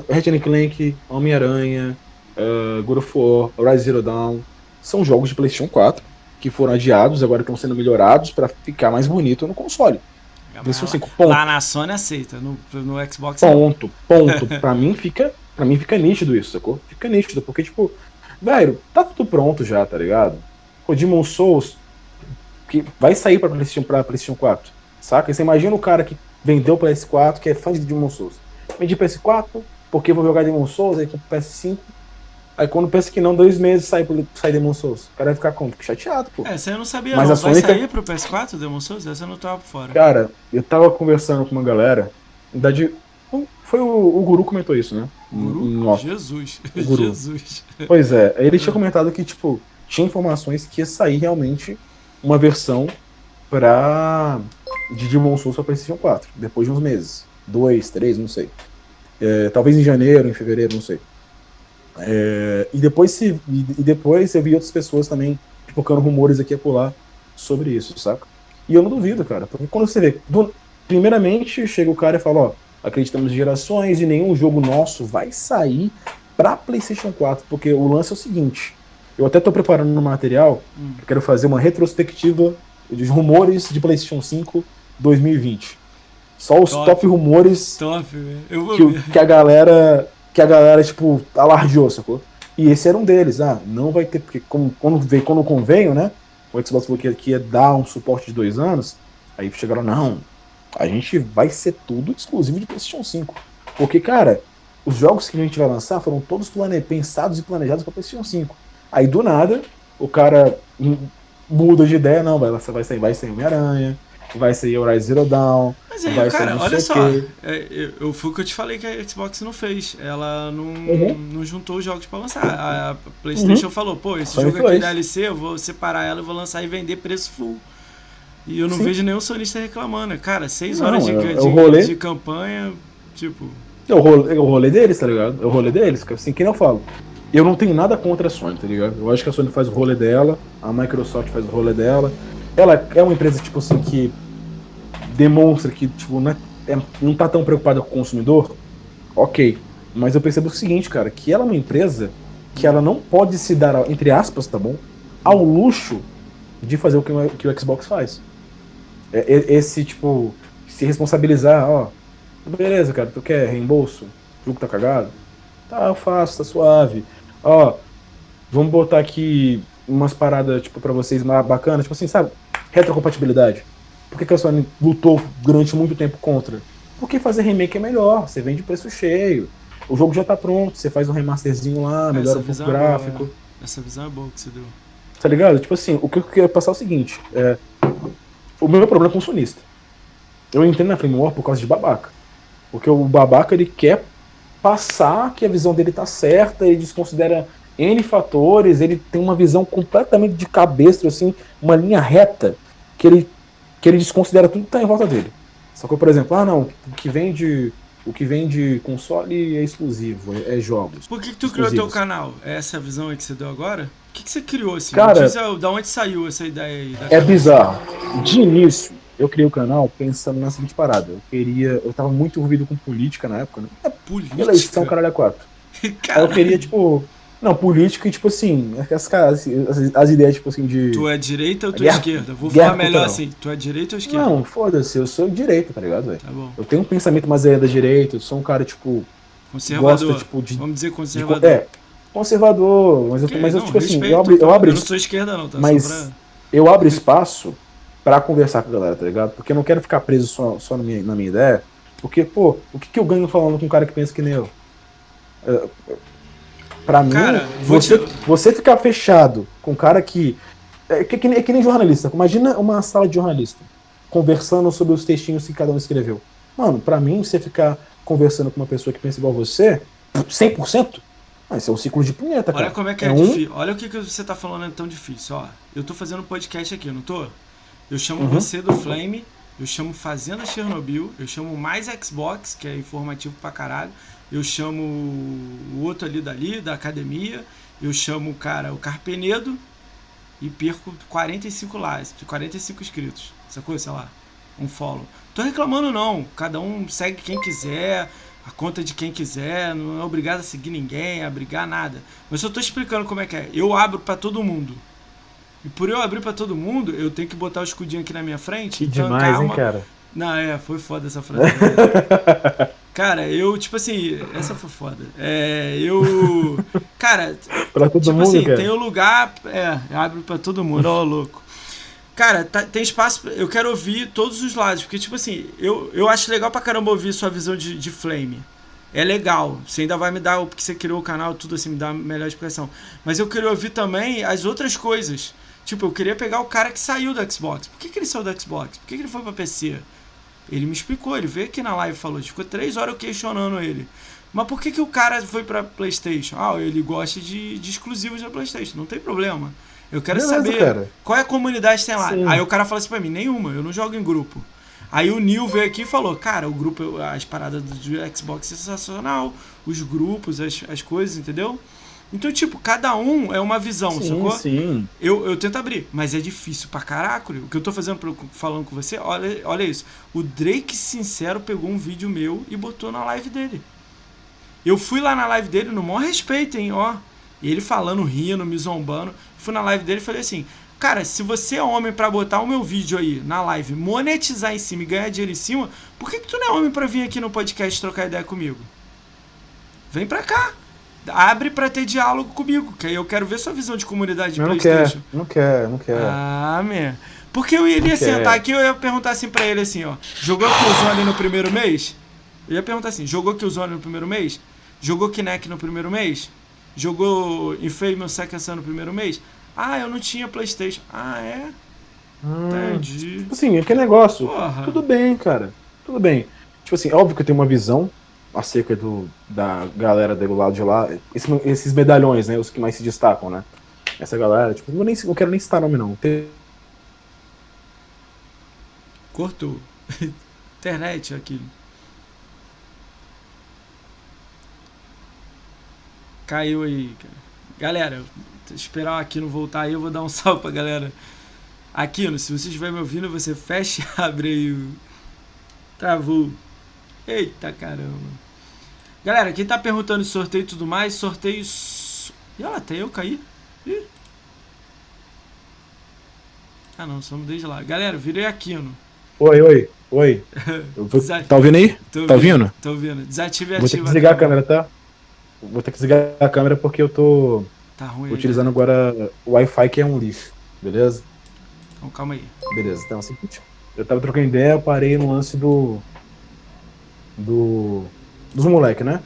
Ratchet Clank, Homem-Aranha, uh, God of War, Rise Zero Dawn, são jogos de PlayStation 4 que foram adiados, agora estão sendo melhorados para ficar mais bonito no console. PlayStation 5, ponto. Lá na Sony aceita, no, no Xbox Ponto, ponto. pra mim fica, para mim fica nítido isso, sacou? Fica nítido, porque tipo, velho, tá tudo pronto já, tá ligado? O Demon Souls que vai sair para PlayStation para PlayStation 4, saca? E você imagina o cara que vendeu o PS4, que é fã de Demon Souls. Vendi PS4 porque vou jogar Demon Souls aí com PS5 Aí quando pensa que não, dois meses sai, sai Demon Souls. O cara vai ficar como? Fica chateado, pô. É, você eu não sabia Mas não. A Sony vai sair pro PS4 Demon Souls? Essa eu não tava por fora. Cara, eu tava conversando com uma galera. Na verdade, foi o, o Guru comentou isso, né? Guru? Nossa. Jesus. Guru. Jesus. Pois é, ele tinha comentado que, tipo, tinha informações que ia sair realmente uma versão pra. de Demon Souls pra PlayStation 4. Depois de uns meses. Dois, três, não sei. É, talvez em janeiro, em fevereiro, não sei. É, e, depois se, e depois eu vi outras pessoas também colocando rumores aqui e acolá sobre isso, saca? E eu não duvido, cara, porque quando você vê, do, primeiramente chega o cara e fala, ó, acreditamos em gerações e nenhum jogo nosso vai sair pra PlayStation 4, porque o lance é o seguinte, eu até tô preparando no material, hum. eu quero fazer uma retrospectiva de rumores de PlayStation 5 2020. Só os top, top rumores top, que, que, a galera que a galera, tipo, alardeou, sacou? E esse era um deles. Ah, não vai ter, porque como, quando, veio, quando convenho, né? O Xbox falou que, ia dar um suporte de dois anos. Aí chegaram, não, a gente vai ser tudo exclusivo de PlayStation 5. Porque, cara, os jogos que a gente vai lançar foram todos plane... pensados e planejados para PlayStation 5. Aí do nada, o cara muda de ideia, não, vai, vai sair, vai sair Homem-Aranha, vai sair Horizon Zero Dawn. Mas aí, vai cara, olha só, é, eu, foi o que eu te falei que a Xbox não fez. Ela não, uhum. não juntou os jogos pra lançar. A, a PlayStation uhum. falou, pô, esse jogo aqui é DLC, eu vou separar ela e vou lançar e vender preço full. E eu não Sim. vejo nenhum sonista reclamando. Cara, seis não, horas de, é, de, rolê... de, campanha, tipo. É o, rolê, é o rolê deles, tá ligado? É o rolê deles, assim que eu falo. Eu não tenho nada contra a Sony, tá ligado? Eu acho que a Sony faz o rolê dela, a Microsoft faz o rolê dela. Ela é uma empresa, tipo assim, que demonstra que tipo, não, é, é, não tá tão preocupada com o consumidor, ok. Mas eu percebo o seguinte, cara, que ela é uma empresa que ela não pode se dar, entre aspas, tá bom? Ao luxo de fazer o que o, que o Xbox faz. É, é, esse, tipo, se responsabilizar, ó. Beleza, cara, tu quer reembolso? O jogo tá cagado? Tá, eu faço, tá suave. Ó, vamos botar aqui umas paradas, tipo, pra vocês mais bacanas, tipo assim, sabe? Retrocompatibilidade. Por que, que a Sony lutou durante muito tempo contra? Porque fazer remake é melhor, você vende preço cheio. O jogo já tá pronto, você faz um remasterzinho lá, melhora o é gráfico. Boa, é. Essa visão é boa que você deu. Tá ligado? Tipo assim, o que eu queria passar é o seguinte: é, o meu problema é com o sonista. Eu entendo na Flame War por causa de babaca. Porque o babaca ele quer passar que a visão dele tá certa, ele desconsidera N fatores, ele tem uma visão completamente de cabeça, assim, uma linha reta, que ele que ele desconsidera tudo que está em volta dele. Só que, por exemplo, ah não, o que vem de, o que vem de console é exclusivo, é, é jogos. Por que, que tu criou teu canal? É essa visão aí que você deu agora? O que, que você criou assim? Cara, diz, da onde saiu essa ideia aí? é bizarro. De início, eu criei o canal pensando na seguinte parada. Eu queria. Eu tava muito envolvido com política na época, né? É política. Eleição caralho a quatro. Aí eu queria, tipo, não, político e, tipo assim, as, as, as, ideias, tipo assim, de. Tu é direita ou tu é esquerda? Vou falar melhor assim. Tu é direita ou esquerda? Não, foda-se, eu sou direita, tá ligado, velho? Tá bom. Eu tenho um pensamento mais da direita, eu sou um cara, tipo. Conservador. Gosta, tipo, de, Vamos dizer conservador. De, é, conservador, mas eu, okay, mas eu, tipo assim, eu abro. Eu, abro, eu não sou esquerda, não, tá? Mas pra... eu abro espaço pra conversar com a galera, tá ligado? Porque eu não quero ficar preso só, só na, minha, na minha ideia. Porque, pô, o que, que eu ganho falando com um cara que pensa que nem eu? eu Pra mim, cara, você, te... você ficar fechado com um cara que é que, que, é que nem jornalista. Imagina uma sala de jornalista conversando sobre os textinhos que cada um escreveu. Mano, pra mim, você ficar conversando com uma pessoa que pensa igual você, 100%, ah, isso é um ciclo de punheta, cara. Olha como é que é, é difícil. Um... Olha o que, que você tá falando é tão difícil. Ó, eu tô fazendo um podcast aqui, não tô? Eu chamo uhum. você do Flame, eu chamo Fazenda Chernobyl, eu chamo mais Xbox, que é informativo pra caralho, eu chamo o outro ali dali, da academia, eu chamo o cara, o Carpenedo, e perco 45 likes, 45 inscritos. Sacou? Sei lá, um follow. Tô reclamando não, cada um segue quem quiser, a conta de quem quiser, não é obrigado a seguir ninguém, a brigar nada. Mas eu tô explicando como é que é. Eu abro para todo mundo. E por eu abrir para todo mundo, eu tenho que botar o escudinho aqui na minha frente. Que demais, hein, cara? Não, é, foi foda essa frase. cara, eu, tipo assim, essa foi foda. É, eu. Cara, pra todo tipo mundo, assim, cara. tem um lugar. É, abre pra todo mundo, ó, louco. Cara, tá, tem espaço. Eu quero ouvir todos os lados. Porque, tipo assim, eu, eu acho legal pra caramba ouvir sua visão de, de Flame. É legal. Você ainda vai me dar o porque você criou o canal, tudo assim, me dá a melhor expressão. Mas eu queria ouvir também as outras coisas. Tipo, eu queria pegar o cara que saiu do Xbox. Por que, que ele saiu do Xbox? Por que, que ele foi pra PC? Ele me explicou, ele veio aqui na live e falou. Ficou três horas eu questionando ele. Mas por que, que o cara foi pra PlayStation? Ah, ele gosta de, de exclusivos da PlayStation. Não tem problema. Eu quero Beleza, saber cara. qual é a comunidade que tem lá. Sim. Aí o cara fala assim pra mim: nenhuma, eu não jogo em grupo. Aí o Neil veio aqui e falou: Cara, o grupo, as paradas do Xbox é sensacional, os grupos, as, as coisas, entendeu? Então, tipo, cada um é uma visão, Sim, sacou? sim. Eu, eu tento abrir, mas é difícil pra caraca. O que eu tô fazendo falando com você, olha, olha isso. O Drake Sincero pegou um vídeo meu e botou na live dele. Eu fui lá na live dele, no maior respeito, hein, ó. Ele falando, rindo, me zombando. Fui na live dele e falei assim: Cara, se você é homem pra botar o meu vídeo aí na live, monetizar em cima e ganhar dinheiro em cima, por que, que tu não é homem pra vir aqui no podcast trocar ideia comigo? Vem pra cá. Abre pra ter diálogo comigo, que aí eu quero ver sua visão de comunidade de Não Playstation. quer, não quer, não quer. Ah, man. Porque eu iria sentar aqui e eu ia perguntar assim pra ele assim, ó. Jogou Killzone no primeiro mês? Eu ia perguntar assim, jogou Killzone no primeiro mês? Jogou Kinect no primeiro mês? Jogou Infamous Second Son no primeiro mês? Ah, eu não tinha Playstation. Ah, é? Hum, Entendi. Tipo assim, aquele negócio. Porra. Tudo bem, cara. Tudo bem. Tipo assim, óbvio que eu tenho uma visão acerca do, da galera do lado de lá. Esse- esses medalhões, né? Os que mais se destacam, né? Essa galera, tipo, não, vou nem, não quero nem citar nome, não. Tem- Cortou. Internet, aquilo. Caiu aí, cara. Galera, esperar o Aquino voltar aí, eu vou dar um salve pra galera. Aquino, se você estiver me ouvindo, você fecha e abre aí o. Travou. Eita caramba. Galera, quem tá perguntando sorteio e tudo mais, sorteios. Ih, olha até eu caí. Ih. Ah não, somos desde lá. Galera, virei Aquino. Oi, oi, oi. Vou-. Tá ouvindo aí? Tô Tá ouvindo? Tô ouvindo. Desative e Vou ter que ativa. desligar a câmera, tá? Vou ter que desligar a câmera porque eu tô Tá ruim. aí, utilizando agora o Wi-Fi que é um lixo, beleza? né? Então calma aí. Beleza, então é o seguinte. Eu tava trocando ideia, eu parei no lance do. Do. Dos moleque, né?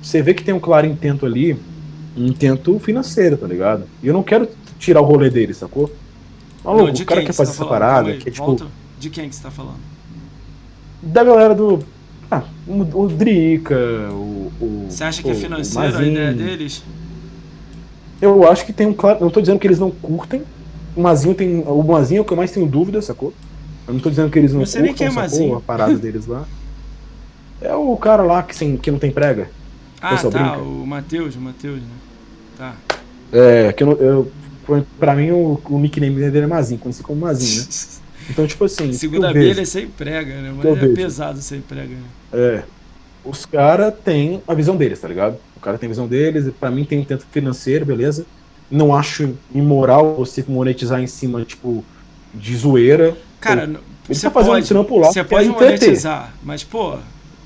Você vê que tem um claro intento ali, um intento financeiro, tá ligado? E eu não quero tirar o rolê dele, sacou? Maluco, Não, de o cara quer você fazer tá essa falando? parada, aí, que é tipo. De quem que você tá falando? Da galera do. Ah, o, o Drica, o. o Você acha que é financeiro a ideia deles? Eu acho que tem um claro. Não tô dizendo que eles não curtem. O Mazinho tem. O Mazinho é o que eu mais tenho dúvida, sacou? Eu não tô dizendo que eles não, Não sei nem curtam, quem é sacou? Mazinho. A parada deles lá. É o cara lá que, sem, que não tem prega. Ah, tá, brinca. o Matheus, o Matheus, né? Tá. É, que eu, eu pra mim o, o nickname dele é Mazinho, conheci como Mazinho, né? Então, tipo assim. Segundo eu a vejo, Bíblia, é sem prega, né? Mas é vejo. pesado sem prega, né? É. Os caras têm a visão deles, tá ligado? O cara tem a visão deles, e pra mim tem um intento financeiro, beleza? Não acho imoral você monetizar em cima, tipo, de zoeira. Cara, Ele- Ele você tá fazendo pode, um trampo lá, você pode monetizar, mas, pô,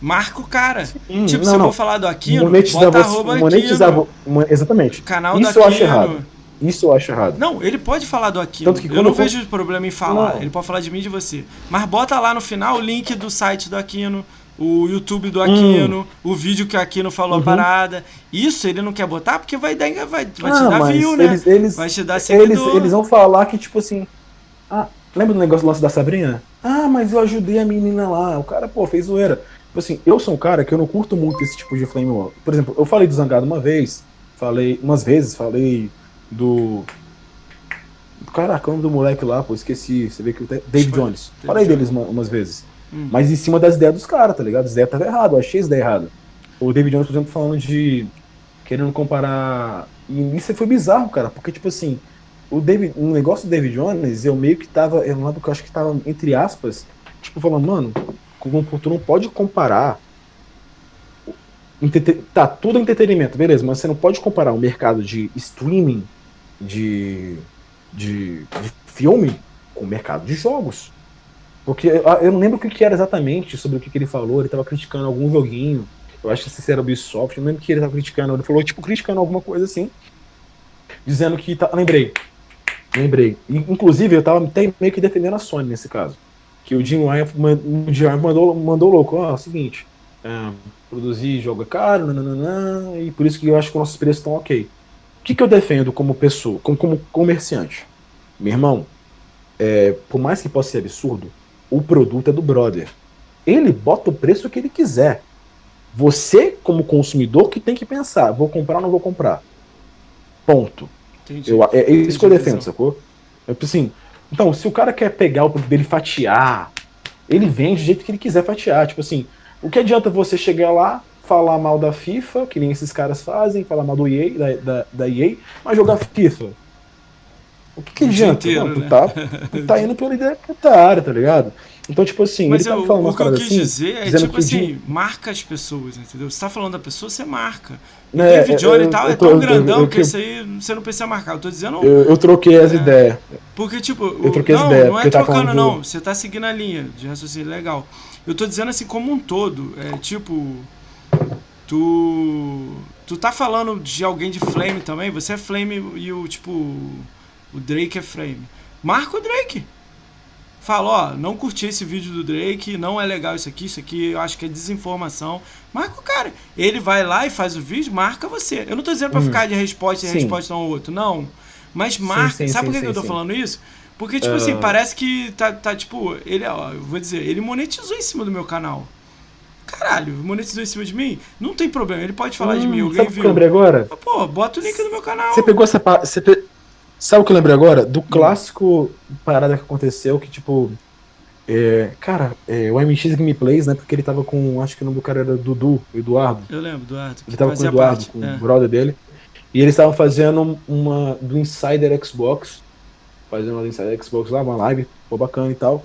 marca o cara. Hum, tipo, não, se eu vou falar do Aquino, monetizar bota você, monetizar Aquino, vo- exatamente. canal Isso do eu acho errado. Isso eu acho errado. Não, ele pode falar do Aquino. Tanto que eu não eu for- vejo problema em falar. Não. Ele pode falar de mim e de você. Mas bota lá no final o link do site do Aquino, o YouTube do Aquino, o vídeo que o Aquino falou a Uhum. parada. Isso ele não quer botar porque vai, dar, vai, vai te dar view, né? eles, eles, Vai te dar eles, seguidor. eles vão falar que, tipo assim. Ah, lembra do negócio do lance da Sabrina? Ah, mas eu ajudei a menina lá. O cara, pô, fez zoeira. Tipo assim, eu sou um cara que eu não curto muito esse tipo de flame war. Por exemplo, eu falei do Zangado uma vez, falei umas vezes, falei do. Caraca, o nome do moleque lá, pô, esqueci. Você vê que o David Jones. David Falei Jones. deles uma- umas vezes. Hum. Mas em cima das ideias dos caras, tá ligado? As ideias estavam erradas, eu achei as ideias erradas. o David Jones, por exemplo, falando de. querendo comparar. E isso foi bizarro, cara, porque, tipo assim, o David, um negócio do David Jones, eu meio que tava. Eu lembro que eu acho que tava, entre aspas, tipo, falando, mano, tu não pode comparar. Tá, tudo é entretenimento, beleza, mas você não pode comparar o mercado de streaming de, de, de filme com o mercado de jogos. Porque eu não lembro o que era exatamente sobre o que ele falou, ele tava criticando algum joguinho, eu acho que se era Ubisoft, eu não lembro que ele tava criticando, ele falou, tipo, criticando alguma coisa assim, dizendo que, tá, lembrei, lembrei, inclusive eu tava até meio que defendendo a Sony nesse caso, que o Jim Ryan, o Jim Ryan mandou, mandou louco, ó, é o seguinte, é, produzir jogo é caro, e por isso que eu acho que nossos preços estão ok. O que, que eu defendo como pessoa, como, como comerciante? Meu irmão, é, por mais que possa ser absurdo, o produto é do brother. Ele bota o preço que ele quiser. Você, como consumidor, que tem que pensar: vou comprar ou não vou comprar. Ponto. Eu, é, é isso que eu defendo, sacou? Eu, assim, então, se o cara quer pegar o produto dele fatiar, ele vende do jeito que ele quiser fatiar. Tipo assim, o que adianta você chegar lá, falar mal da FIFA, que nem esses caras fazem, falar mal do EA, da, da, da EA, mas jogar FIFA? O que, que adianta? Inteiro, não, tu, né? tá, tu tá indo pela ideia área, tá ligado? Então, tipo assim, Mas ele tá eu, falando o que eu quis assim, dizer é, tipo assim, de... marca as pessoas, entendeu? Você tá falando da pessoa, você marca. O é, David Jones e tal é tão grandão eu, que isso aí você não precisa marcar. Eu tô dizendo. Eu, eu troquei as é, ideias. Porque, tipo, eu troquei não, as ideias, não é tá trocando, tá não. Você tá seguindo a linha de raciocínio legal. Eu tô dizendo assim como um todo. É tipo. Tu. Tu tá falando de alguém de Flame também? Você é Flame e o, tipo. O Drake é Flame. Marca o Drake fala, ó, não curti esse vídeo do Drake, não é legal isso aqui, isso aqui eu acho que é desinformação. Marca o cara. Ele vai lá e faz o vídeo, marca você. Eu não tô dizendo pra hum. ficar de resposta e resposta um ao outro, não. Mas marca. Sim, sim, Sabe sim, por que, eu tô falando isso? Porque, tipo uh... assim, parece que tá, tá tipo, ele, ó, eu vou dizer, ele monetizou em cima do meu canal. Caralho, monetizou em cima de mim? Não tem problema, ele pode falar hum, de mim, alguém sabe viu. Que eu agora? Pô, bota o link no meu canal. Você pegou essa parte. Pe... Sabe o que eu lembrei agora? Do clássico parada que aconteceu, que tipo. É, cara, é, o MX Gameplays, né? Porque ele tava com. Acho que o nome do cara era Dudu, Eduardo. Eu lembro, Eduardo. Ele tava com o Eduardo, parte, com é. o brother dele. E eles estavam fazendo uma do Insider Xbox. Fazendo uma do Insider Xbox lá, uma live, pô, bacana e tal.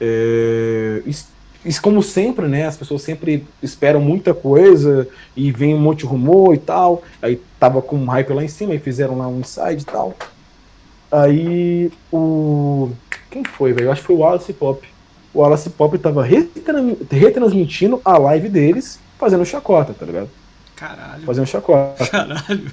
É, isso, como sempre, né? As pessoas sempre esperam muita coisa e vem um monte de rumor e tal. Aí tava com um hype lá em cima e fizeram lá um inside e tal. Aí o. Quem foi, velho? Eu acho que foi o Wallace Pop. O Wallace Pop tava retransmitindo a live deles fazendo chacota, tá ligado? Caralho. Fazendo chacota. Caralho.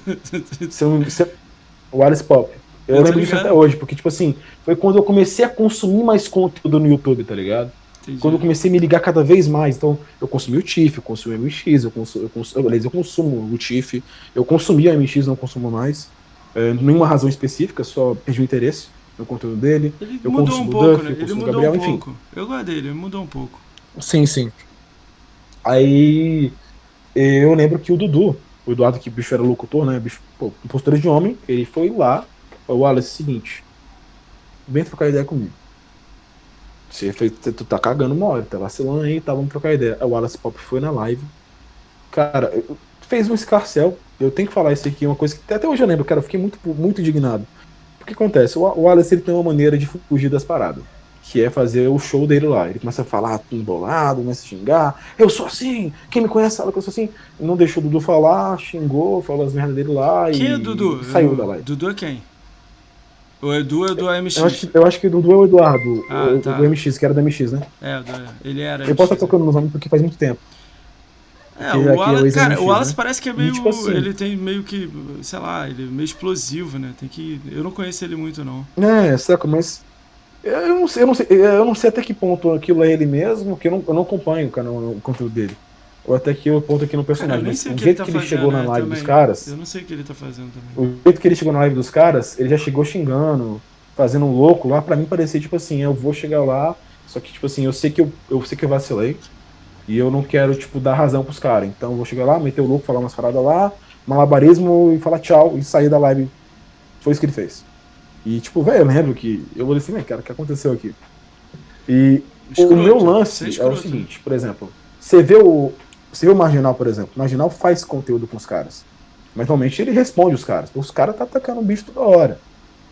o Wallace Pop. Eu, eu lembro disso até hoje, porque, tipo assim, foi quando eu comecei a consumir mais conteúdo no YouTube, tá ligado? Entendi. Quando eu comecei a me ligar cada vez mais. Então, eu consumi o TIFF, eu consumi o MX, eu consumo, eu consumo, eu consumo o TIFF, eu consumia o MX, não consumo mais. É, nenhuma razão específica, só perdi o interesse no conteúdo dele. Ele eu mudou um pouco, Duff, né? Ele mudou Gabriel, um enfim. pouco. Eu gosto dele, ele mudou um pouco. Sim, sim. Aí eu lembro que o Dudu, o Eduardo, que bicho era locutor, né? Bicho, pô, impostor de homem, ele foi lá, o Wallace, seguinte, vem trocar ideia comigo. Você fez, tu tá cagando uma hora, tá vacilando aí, tá, vamos trocar ideia. O Wallace Pop foi na live. Cara, fez um escarcel. Eu tenho que falar isso aqui, uma coisa que até hoje eu lembro, cara, eu fiquei muito, muito indignado. O que acontece? O Wallace ele tem uma maneira de fugir das paradas, que é fazer o show dele lá. Ele começa a falar tudo embolado, começa a xingar. Eu sou assim, quem me conhece sabe que eu sou assim. Não deixou o Dudu falar, xingou, falou as merdas dele lá quem e é Dudu? saiu eu, da live. Dudu é quem? O Edu é do MX. Eu acho, que, eu acho que o Dudu é o Eduardo, ah, o, tá. do MX, que era do MX, né? É, ele era. Eu posso estar tocando nos nomes porque faz muito tempo. É, o Wallace, cara, o Wallace né? parece que é meio. E, tipo assim, ele tem meio que. Sei lá, ele é meio explosivo, né? Tem que. Eu não conheço ele muito, não. É, saca, mas. Eu não sei, eu não sei, eu não sei até que ponto aquilo é ele mesmo, que eu não, eu não acompanho cara, o conteúdo dele. Ou até que eu ponto aqui no personagem. Cara, mas o jeito tá que ele fazendo, chegou na né, live também. dos caras. Eu não sei o que ele tá fazendo também. O jeito que ele chegou na live dos caras, ele já chegou xingando, fazendo um louco lá, pra mim parecia tipo assim, eu vou chegar lá, só que tipo assim, eu sei que eu, eu sei que eu vacilei. E eu não quero, tipo, dar razão pros caras. Então eu vou chegar lá, meter o louco, falar umas paradas lá, malabarismo e falar tchau e sair da live. Foi isso que ele fez. E, tipo, velho, eu lembro que. Eu vou dizer assim, cara, o que aconteceu aqui? E escroto, o meu lance é, é, o seguinte, por exemplo, você vê o. Você vê o Marginal, por exemplo. O Marginal faz conteúdo com os caras. Mas normalmente ele responde os caras. Os caras tá atacando o bicho toda hora.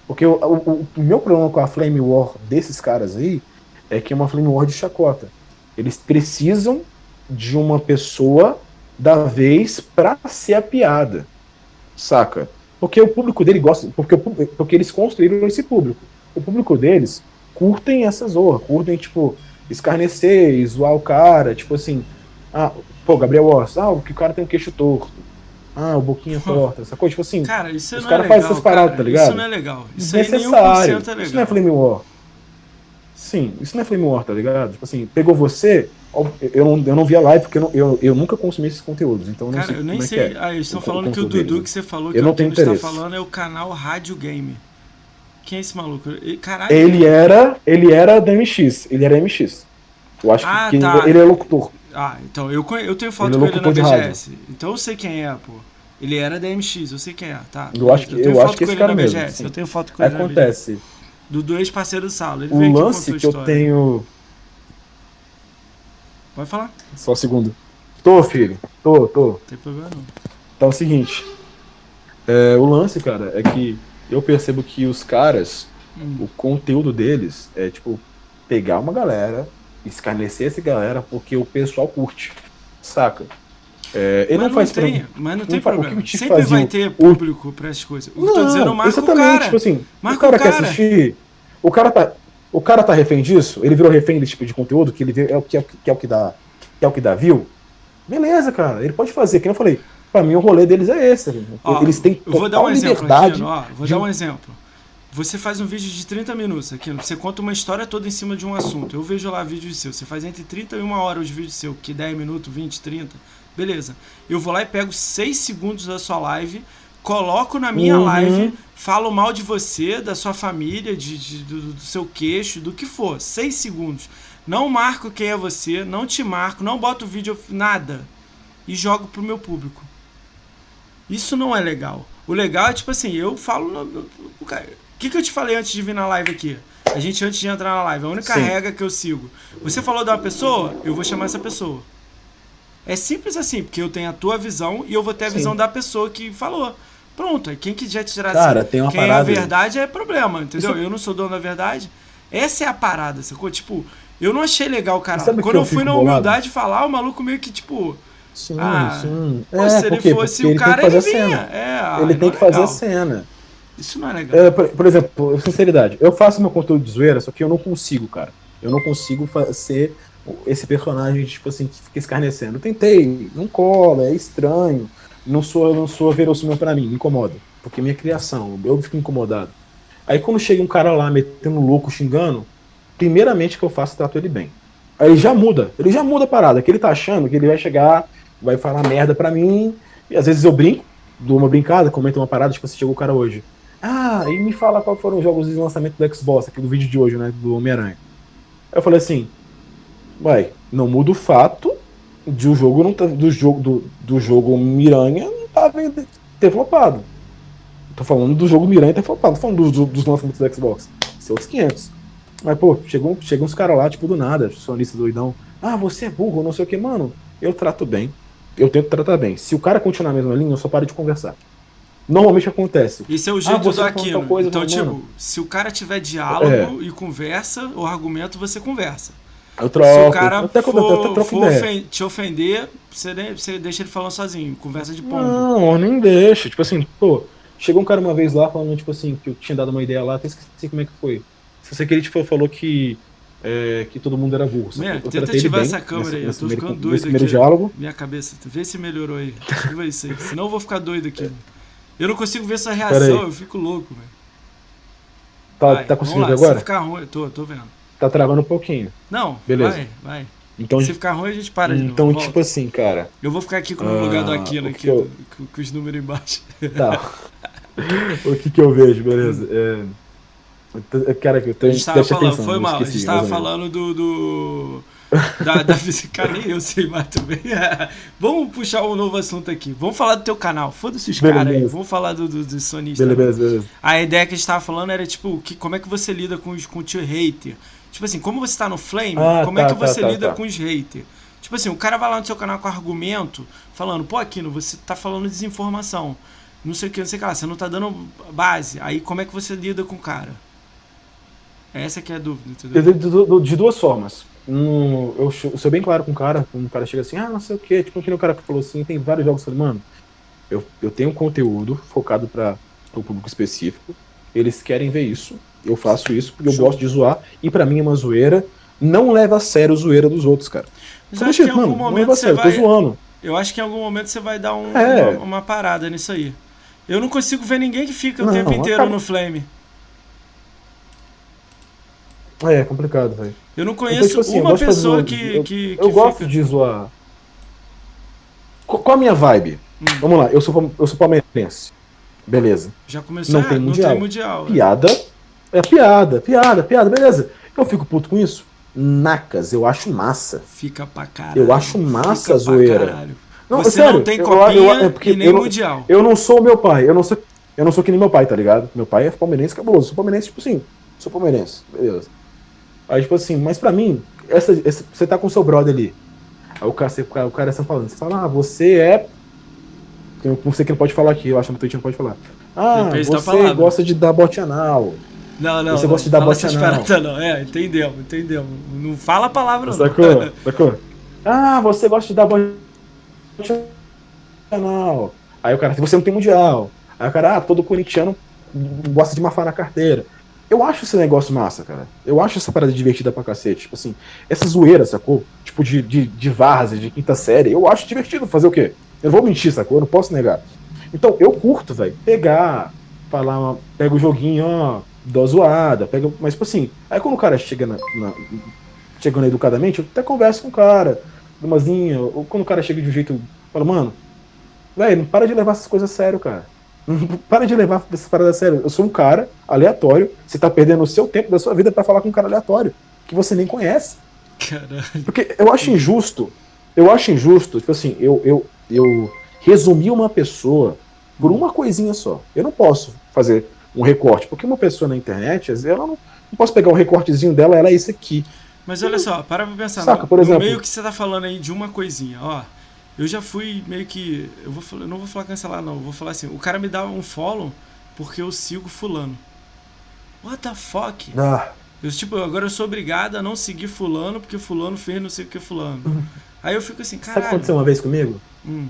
Porque o, o, o, meu problema com a Flame War desses caras aí é que é uma Flame War de chacota. Eles precisam de uma pessoa da vez pra ser a piada. Saca? Porque o público dele gosta. Porque, porque eles construíram esse público. O público deles curtem essa zorra, curtem, tipo, escarnecer, zoar o cara, tipo assim. Ah, pô, Gabriel Oss, ah, o que o cara tem um queixo torto. Ah, o boquinha torta, essa coisa, tipo assim. Cara, isso os não caras é fazem essas paradas, tá ligado? Isso não é legal. Isso Desnecessário. é legal. Isso não é Flame War. Sim, isso não é Flame War, tá ligado? Tipo assim, pegou você, eu não, eu não vi a live porque eu, não, eu, eu nunca consumi esses conteúdos, então eu não Cara, sei eu nem como sei. É é. Ah, eles estão falando que o Dudu deles. que você falou que eu não tenho está falando é o canal Rádio Game. Quem é esse maluco? Caralho. Ele era, ele era da MX, ele era MX. Eu acho Ah, que tá. ele é locutor. Ah, então eu, eu tenho foto Ele é com ele na. BGS. Então eu sei quem é, pô. Ele era da MX, eu sei quem é, tá. Eu acho que- tenho eu foto acho que com esse ele cara na mesmo, sim. Eu tenho foto com ele na BGS. Acontece. Do ex-parceiro do Saulo. Ele O lance que eu tenho. Pode falar, Só um segundo. Tô, filho. Tô, tô. não tem problema não. Então é o seguinte. é, o lance, cara, é que eu percebo que os caras, Hum. o conteúdo deles é tipo pegar uma galera, escarnecer essa galera porque o pessoal curte. Saca? É, ele mas não faz tem, pra- mas não não tem o que problema. Sempre fazia vai o- ter o- público pra essas coisas. O que eu tô dizendo, marca o exatamente, cara. tipo assim, Marca o cara o quer cara. assistir. O cara tá. O cara tá refém disso, ele virou refém desse tipo de conteúdo, que ele vê, é o que, é, o que- é o que dá. Que é o que dá view. Beleza, cara. Ele pode fazer. Que eu falei, pra mim o rolê deles é esse. Ó, Eles têm eu vou dar total um exemplo liberdade. aqui, ó, vou de- dar um exemplo. Você faz um vídeo de 30 minutos aqui, você conta uma história toda em cima de um assunto. Eu vejo lá vídeos seu, você faz entre 30 e 1 hora os vídeos seu, que 10 minutos, 20, 30. Beleza. Eu vou lá e pego 6 segundos da sua live, coloco na minha Uhum. live, falo mal de você, da sua família, de, de- do, do seu queixo, do que for. 6 segundos. Não marco quem é você, não te marco, não boto vídeo, nada. E jogo pro meu público. Isso não é legal. O legal é tipo assim, eu falo. No, no- o cara- o que, que eu te falei antes de vir na live aqui? A gente antes de entrar na live, a única Sim. regra que eu sigo. Você falou de uma pessoa, eu vou chamar essa pessoa. É simples assim, porque eu tenho a tua visão e eu vou ter a Sim. visão da pessoa que falou. Pronto, aí quem quiser tirar Cara, assim, tem uma quem é a parada- verdade é problema, entendeu? Isso- Eu não sou dono da verdade. Essa é a parada, sacou? Tipo, eu não achei legal, cara. Quando eu eu fui na bolado? humildade falar, o maluco meio que, tipo, Sim, Ah, sim. É, se ele por quê? fosse Porque o ele cara, ele fazer a vinha. cena. É, ah, ele tem é que fazer legal. a cena. Isso não é legal. É, por, por exemplo, sinceridade, eu faço meu conteúdo de zoeira, só que eu não consigo, cara. Eu não consigo ser esse personagem, tipo assim, que fica escarnecendo. Eu tentei, não cola, é estranho. Não sou, não sou verossímil pra mim, me incomoda. Porque minha criação, eu fico incomodado. Aí quando chega um cara lá metendo louco, xingando, primeiramente que eu faço, trato ele bem. Aí já muda, ele já muda a parada, que ele tá achando que ele vai chegar, vai falar merda pra mim, e às vezes eu brinco, dou uma brincada, comento uma parada, tipo assim, chegou o cara hoje. Ah, e me fala qual foram os jogos de lançamento do Xbox, aqui do vídeo de hoje, né, do Homem-Aranha. Eu falei assim, vai, não muda o fato de o jogo não tá, do jogo do, do jogo Miranha não tá vendo- ter flopado. Tô falando do jogo Miranha ter flopado, tô falando dos, dos- dos lançamentos do Xbox. Isso é outros 500. Mas, pô, chegou, chegam uns caras lá, tipo, do nada, sonista doidão. Ah, você é burro, não sei o que, mano. Eu trato bem. Eu tento tratar bem. Se o cara continuar na mesma linha, eu só paro de conversar. Normalmente acontece. Esse é o jeito Ah, do Aquino. coisa, então, mano. tipo, se o cara tiver diálogo É. e conversa, o argumento você conversa. Eu troco. se o cara até eu for, até troco for ideia. te ofender, você, você deixa ele falando sozinho, conversa de pombo. Não, nem deixa. Tipo assim, pô, chegou um cara uma vez lá falando, tipo assim, que eu tinha dado uma ideia lá, até esqueci como é que foi. Se você queria, tipo, falou que, é, que todo mundo era burro. Man, eu tenta ativar essa câmera nesse, aí, eu tô primeiro, ficando doido primeiro aqui. diálogo. Minha cabeça, vê se melhorou aí. Ativa isso aí. Senão eu vou ficar doido aqui. Eu não consigo ver sua reação, eu fico louco, velho. Tá, Vai, tá vamos conseguindo lá, ver Se agora? ficar ruim, tô, tô vendo. Tá travando um pouquinho. Não, Beleza. vai, vai. Então, Se ficar ruim, a gente para de novo. então volta. tipo assim, cara. Eu vou ficar aqui com o Ah, lugar do Aquino o aqui, que eu- com, com os números embaixo. Tá. o que que eu vejo, beleza? É... Cara, que eu tô A gente tava falando, atenção, foi mal, a esqueci, gente tava menos. falando do. do da, da física, nem eu sei mais também. Vamos puxar um novo assunto aqui. Vamos falar do teu canal. Foda-se os caras aí. Vamos falar do, do, do sonista. Beleza, beleza, beleza. A ideia que a gente tava falando era, tipo, que, como é que você lida com, os, com o tio hater? Tipo assim, como você tá no Flame, Ah, como é tá, que tá, você tá, lida tá. com os haters? Tipo assim, o cara vai lá no seu canal com argumento, falando, pô, Aquino, você tá falando desinformação. Não sei o que, não sei o que lá, você não tá dando base. Aí como é que você lida com o cara? Essa que é a dúvida, entendeu? De, duas formas. Um, eu, eu sou bem claro com o cara, quando o cara chega assim, ah, não sei o que, tipo aquele cara que falou assim, tem vários jogos, eu falei, mano, eu, eu tenho conteúdo focado para o público específico, eles querem ver isso, eu faço isso porque eu gosto de zoar, e para mim é uma zoeira, não leva a sério a zoeira dos outros, cara. Mas eu acho que em algum momento você vai... Eu tô zoando. Eu acho que em algum momento você vai dar um, é. uma, uma, parada nisso aí. Eu não consigo ver ninguém que fica o não, tempo inteiro acaba... no Flame. É, é complicado, velho. Eu não conheço então, tipo assim, uma pessoa que, eu, que, Eu, gosto fica... de zoar. Qual a minha vibe? Hum. Vamos lá, eu sou, eu sou palmeirense. Beleza. Já começou não, é, tem, mundial. não tem mundial. É. Piada. É piada, piada, piada, beleza. Eu fico puto com isso? Nacas, eu acho massa. Fica pra caralho. Eu acho massa a zoeira. Não, Você sério, não tem copinha eu, eu, é nem eu, mundial. Eu não sou meu pai, eu não sou, eu não sou que nem meu pai, tá ligado? Meu pai é palmeirense cabuloso. Sou palmeirense, tipo assim, sou palmeirense, beleza. Aí, tipo assim, mas pra mim, essa, essa, você tá com o seu brother ali. Aí o cara, você, o cara é São Paulo. Você fala, ah, você é. Tem você que não pode falar aqui, eu acho que no Twitch não pode falar. Ah, Depende você gosta de dar bote anal. Não, não. Você gosta de dar bote anal. Não, é, entendeu, entendeu. Não fala a palavra, sacou, não. Sacou? Ah, você gosta de dar bote anal. Aí o cara, você não tem mundial. Aí o cara, ah, todo corintiano gosta de mafar na carteira. Eu acho esse negócio massa, cara. Eu acho essa parada divertida pra cacete. Tipo assim, essa zoeira, sacou? Tipo, de, de, de várzea, de quinta série. Eu acho divertido fazer o quê? Eu não vou mentir, sacou? Eu não posso negar. Então, eu curto, velho. Pegar, falar, pega o joguinho, ó, dó zoada, pega. Mas, tipo assim, aí quando o cara chega na, na chegando educadamente, eu até converso com o cara, umazinha, ou quando o cara chega de um jeito, fala, mano, velho, não para de levar essas coisas a sério, cara. Para de levar essa parada a sério. Eu sou um cara aleatório. Você tá perdendo o seu tempo da sua vida para falar com um cara aleatório. Que você nem conhece. Caralho. Porque eu acho injusto. Eu acho injusto, tipo assim, eu, eu, eu resumi uma pessoa por uma coisinha só. Eu não posso fazer um recorte, porque uma pessoa na internet, ela não, não posso pegar um recortezinho dela, ela é isso aqui. Mas olha só, para pra pensar. Saca, no, por exemplo, no meio que você tá falando aí de uma coisinha, ó. Eu já fui meio que. Eu, vou, eu não vou falar cancelar, não. Eu vou falar assim: o cara me dá um follow porque eu sigo Fulano. What the fuck? Ah. Eu, tipo, agora eu sou obrigado a não seguir Fulano porque Fulano fez não sei o que Fulano. Uhum. Aí eu fico assim, cara. Sabe o que aconteceu uma vez comigo? Hum.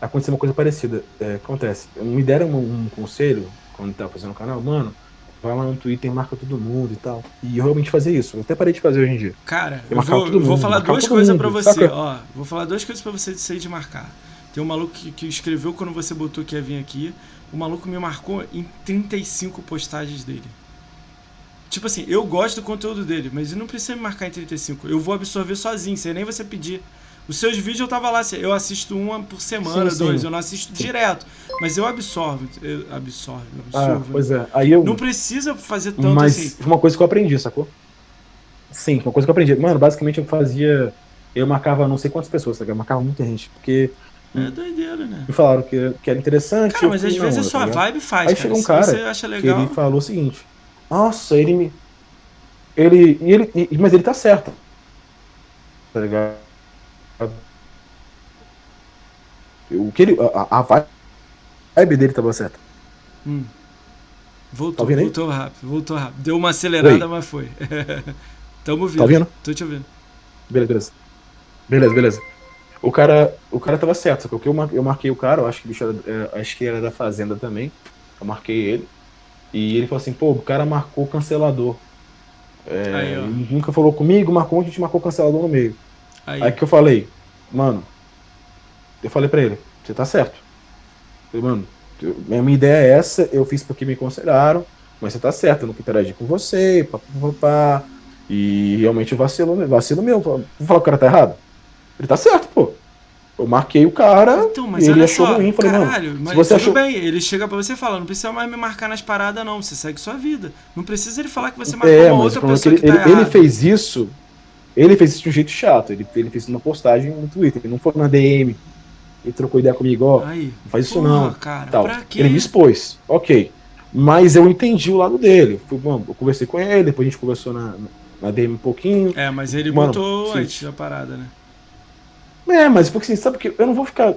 Aconteceu uma coisa parecida. É, acontece. Me deram um, um conselho quando tava fazendo o canal, mano vai lá no Twitter e marca todo mundo e tal. E eu realmente fazia isso. Eu até parei de fazer hoje em dia. Cara, eu, eu vou, mundo, vou falar duas coisas para você, saca? ó. Vou falar duas coisas para você de de marcar. Tem um maluco que, que, escreveu quando você botou que ia vir aqui. O maluco me marcou em 35 postagens dele. Tipo assim, eu gosto do conteúdo dele, mas ele não precisa me marcar em 35. Eu vou absorver sozinho, sem nem você pedir. Os seus vídeos eu tava lá, eu assisto uma por semana, sim, dois, sim. eu não assisto direto. Mas eu absorvo, eu absorvo, absorvo. Ah, pois é, aí eu. Não precisa fazer tanto mas assim. Uma coisa que eu aprendi, sacou? Sim, uma coisa que eu aprendi. Mano, basicamente eu fazia. Eu marcava não sei quantas pessoas, sabe? Eu marcava muita gente, porque. É doideira, né? Me falaram que, que era interessante. Cara, mas às vezes a sua tá vibe faz. Aí cara. chegou um cara você acha legal... que ele falou o seguinte: Nossa, ele me. Ele. ele mas ele tá certo. Tá ligado? O que ele. A, a vibe dele tava certa. Hum. Voltou, tá voltou rápido, voltou rápido. Deu uma acelerada, mas foi. Tamo ouvindo. Tá ouvindo? Tô te ouvindo. Beleza, beleza. Beleza, beleza. O cara, o cara tava certo, só que eu, eu marquei o cara, eu acho que, bicho era, é, acho que era da Fazenda também. Eu marquei ele. E ele falou assim, pô, o cara marcou o cancelador. É, Aí, nunca falou comigo, marcou, a gente marcou o cancelador no meio. Aí. Aí que eu falei, mano, eu falei pra ele, você tá certo. Eu falei, mano, eu, a minha ideia é essa, eu fiz porque me consideraram, mas você tá certo, eu não interagir com você, papapá. E realmente vacilo, vacilo meu. Vou falar que o cara tá errado? Ele tá certo, pô. Eu marquei o cara, então, ele achou só, ruim, falei, caralho, mano, se você achou... bem, ele chega pra você e fala, não precisa mais me marcar nas paradas não, você segue sua vida. Não precisa ele falar que você marcou é, uma outra é pessoa ele, que tá ele, ele fez isso, ele fez isso de um jeito chato, ele, ele fez uma postagem no Twitter, ele não foi na DM, ele trocou ideia comigo, ó, não faz isso não. Cara, tal. Ele me expôs, ok. Mas eu entendi o lado dele. Fui, bom, eu conversei com ele, depois a gente conversou na, na DM um pouquinho. É, mas ele mano, botou antes da parada, né? É, mas porque assim, sabe que eu não vou ficar.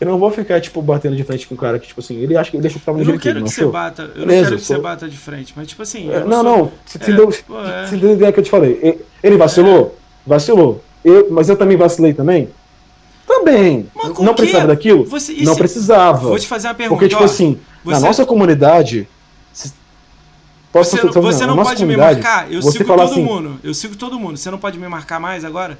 Eu não vou ficar, tipo, batendo de frente com um cara que, tipo assim, ele acha que ele deixa que tava no Eu não direito. quero não que você bata. Eu não Beleza, quero que você bata de frente, mas tipo assim. É, Não, sou- não. Você É, entendeu, pô, é. entendeu a ideia que eu te falei? Ele vacilou? Vacilou. Eu, mas eu também vacilei também? Também. Mas Não precisava daquilo? Você- não se- precisava. Vou te fazer uma pergunta. Porque, tipo assim, na você- nossa comunidade. se- Posso Você, fazer- você na não pode me marcar? Eu sigo todo assim, mundo. Eu sigo todo mundo. Você não pode me marcar mais agora?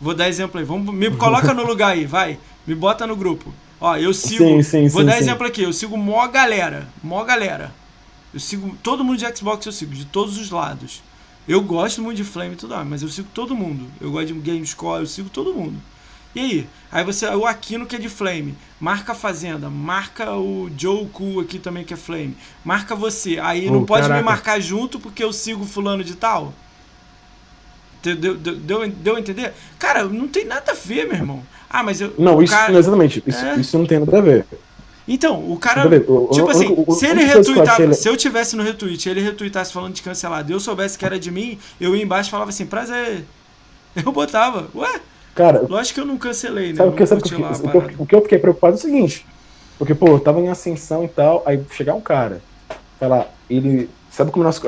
Vou dar exemplo aí. Vamos, me coloca no lugar aí, vai. Me bota no grupo. Ó, eu sigo. Sim, sim, vou sim, dar exemplo aqui. Eu sigo mó galera. Mó galera. Eu sigo todo mundo de Xbox, eu sigo, de todos os lados. Eu gosto muito de Flame e tudo mais, mas eu sigo todo mundo. Eu gosto de Gamescore, eu sigo todo mundo. E aí? Aí você, o Aquino que é de Flame, marca a Fazenda, marca o Joe Cool aqui também que é Flame, marca você. Aí Oh, não pode me caraca. marcar junto porque eu sigo fulano de tal? Deu, deu, deu, deu, a entender? Cara, não tem nada a ver, meu irmão. Ah, mas eu. Não, isso cara- exatamente. Isso, É. isso não tem nada a ver. Então, o cara. Tipo assim, se ele retweetava. le- Se eu tivesse no retweet ele retweetasse falando de cancelado e eu soubesse que era de mim, eu ia embaixo e falava assim, prazer. Eu botava. Ué, Cara, lógico que eu não cancelei, né? sabe o não que, sabe que, lá o que eu- o que eu fiquei preocupado é o seguinte. Porque, pô, eu tava em ascensão e tal, aí chegar um cara, falar, ele. Sabe como nós.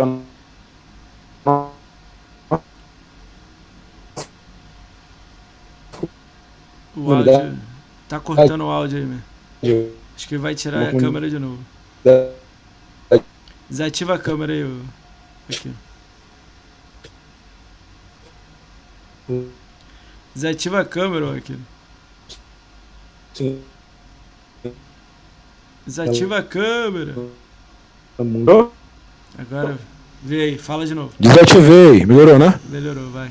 O áudio. Tá cortando o áudio aí, meu. Acho que vai tirar a câmera de novo. Desativa a câmera aí. Aqui. Desativa a câmera, aqui. Desativa a câmera. Agora, vê aí, fala de novo. Desativei, melhorou, né? Melhorou, vai.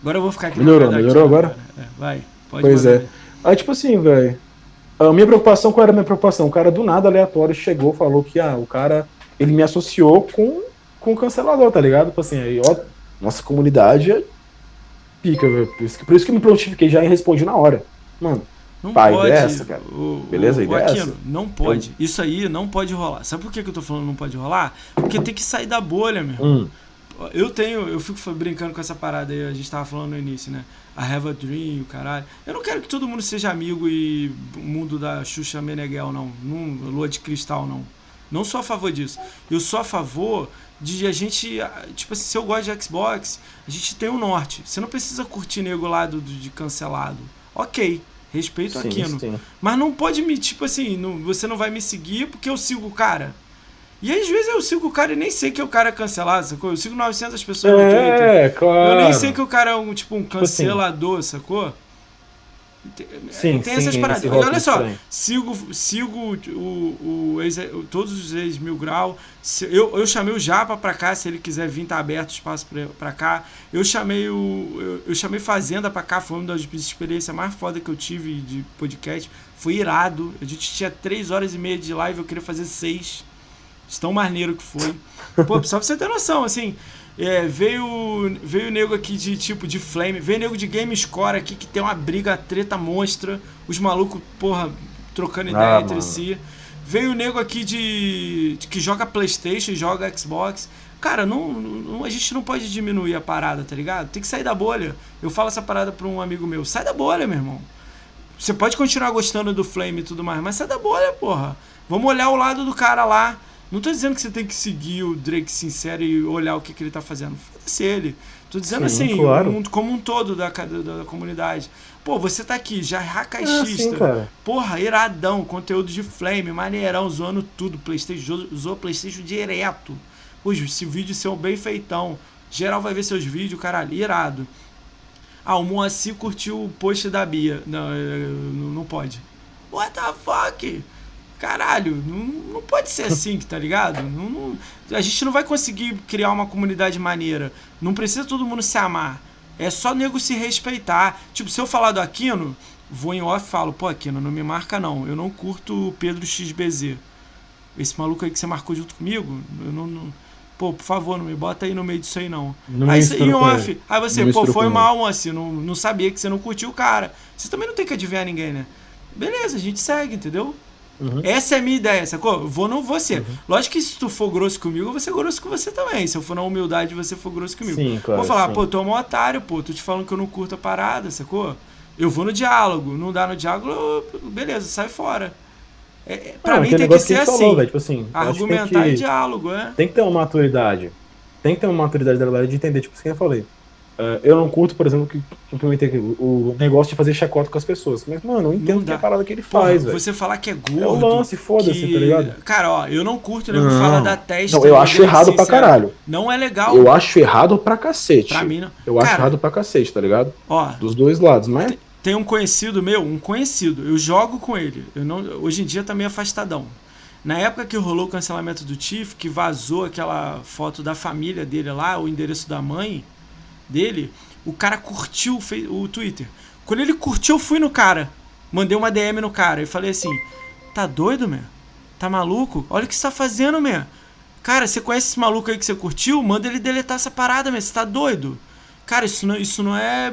Agora eu vou ficar aqui. Melhorou, melhorou né, agora? É, vai, pode Pois mandar é. ver. Aí, tipo assim, velho. A minha preocupação, qual era a minha preocupação? O cara do nada aleatório chegou, falou que, ah, o cara, ele me associou com, com o cancelador, tá ligado? Tipo assim, aí, ó, nossa comunidade é pica, velho. Por isso, que- eu me prontifiquei já e respondi na hora. Mano, Não pode. é cara. O, Beleza? O, ideia é Aquino, essa. não pode. Isso aí não pode rolar. Sabe por que, que eu tô falando não pode rolar? Porque tem que sair da bolha, meu. irmão. hum, Eu tenho, eu fico brincando com essa parada aí, a gente tava falando no início, né? I have a dream, o caralho. Eu não quero que todo mundo seja amigo e o mundo da Xuxa Meneghel, não. não. Lua de cristal, não. Não sou a favor disso. Eu sou a favor de a gente. Tipo assim, se eu gosto de Xbox, a gente tem o norte. Você não precisa curtir nego lá do, de cancelado. Ok. Respeito sim, aquilo. sim. Mas não pode me, tipo assim, não- você não vai me seguir porque eu sigo o cara. E às vezes eu sigo o cara e nem sei que o cara é cancelado, sacou? Eu sigo 900 pessoas no Twitter. É, claro. Eu nem sei que o cara é um, tipo, um assim. cancelador, sacou? Sim, tem sim, essas paradas. E olha só, estranho. sigo, sigo o, o ex, todos os ex-mil grau. Se- Eu, eu chamei o Japa pra cá, se ele quiser vir, tá aberto o espaço pra, pra cá. Eu chamei o. Eu, eu chamei Fazenda pra cá, foi uma das experiências mais foda que eu tive de podcast. Foi irado. A gente tinha três horas e meia de live, eu queria fazer seis. De Tão maneiro que foi. Pô, só pra você ter noção, assim. É, veio veio nego aqui de tipo de flame, veio nego de game score aqui que tem uma briga treta monstra, os malucos, porra, trocando ideia Ah, entre mano. si. Veio nego aqui de, de- que joga PlayStation, joga Xbox. Cara, não, não- a gente não pode diminuir a parada, tá ligado? Tem que sair da bolha. Eu falo essa parada pra um amigo meu, sai da bolha, meu irmão. Você pode continuar gostando do Flame e tudo mais, mas sai da bolha, porra. Vamos olhar o lado do cara lá. Não tô dizendo que você tem que seguir o Drake sincero e olhar o que, que ele tá fazendo. Foda-se ele. Tô dizendo Sim, assim, claro. mundo como um todo da, da, da comunidade. Pô, você tá aqui, já é É racaixista. assim, cara. Porra, iradão, conteúdo de flame, maneirão, zoando tudo. Playstation, usou Playstation direto. Hoje, esse vídeo seu bem feitão. Geral vai ver seus vídeos, caralho, irado. Ah, o Moacir curtiu o post da Bia. Não, é, não, não pode. What the fuck? Caralho, não, não pode ser assim, tá ligado? Não- não- a gente não vai conseguir criar uma comunidade maneira. Não precisa todo mundo se amar. É só nego se respeitar. Tipo, se eu falar do Aquino, vou em off e falo, pô, Aquino, não me marca não. Eu não curto o Pedro XBZ. Esse maluco aí que você marcou junto comigo, eu não. não- pô, por favor, não me bota aí no meio disso aí não. Não aí você em off. ele. Aí você, Não pô, foi mal, assim, não, não sabia que você não curtiu o cara. Você também não tem que adivinhar ninguém, né? Beleza, a gente segue, entendeu? Uhum. Essa é a minha ideia, sacou? Vou não você. Uhum. Lógico que se tu for grosso comigo, eu vou ser grosso com você também. Se eu for na humildade, você for grosso comigo. Sim, claro, vou falar, sim. pô, tu é um otário, pô, tô te falando que eu não curto a parada, sacou? Eu vou no diálogo. Não dá no diálogo, beleza, sai fora. É, é pra não, mim tem que ser assim. Falou, tipo assim argumentar que, em diálogo, é. Tem que ter uma maturidade. Tem que ter uma maturidade da galera de entender, tipo, assim que eu falei. Uh, eu não curto, por exemplo, que implementei o negócio de fazer chacota com as pessoas. Mas, mano, eu entendo que é a parada que ele faz, velho. Você falar que é gordo. É o lance, foda-se, que... tá ligado? Cara, ó, eu não curto, nego não. fala da testa. Não, eu acho errado pra caralho. Não é legal. Eu acho errado pra cacete. Pra mim, não. Eu Cara, acho errado pra cacete, tá ligado? Ó. Dos dois lados, mas. Tem um conhecido meu, um conhecido. Eu jogo com ele. Eu não, hoje em dia tá meio afastadão. Na época que rolou o cancelamento do Tiff, que vazou aquela foto da família dele lá, o endereço da mãe dele o cara curtiu o Twitter. Quando ele curtiu, eu fui no cara. Mandei uma DM no cara e falei assim: Tá doido, meu? Tá maluco? Olha o que você tá fazendo, meu. Cara, você conhece esse maluco aí que você curtiu? Manda ele deletar essa parada, meu. Você tá doido? Cara, isso não, isso não é.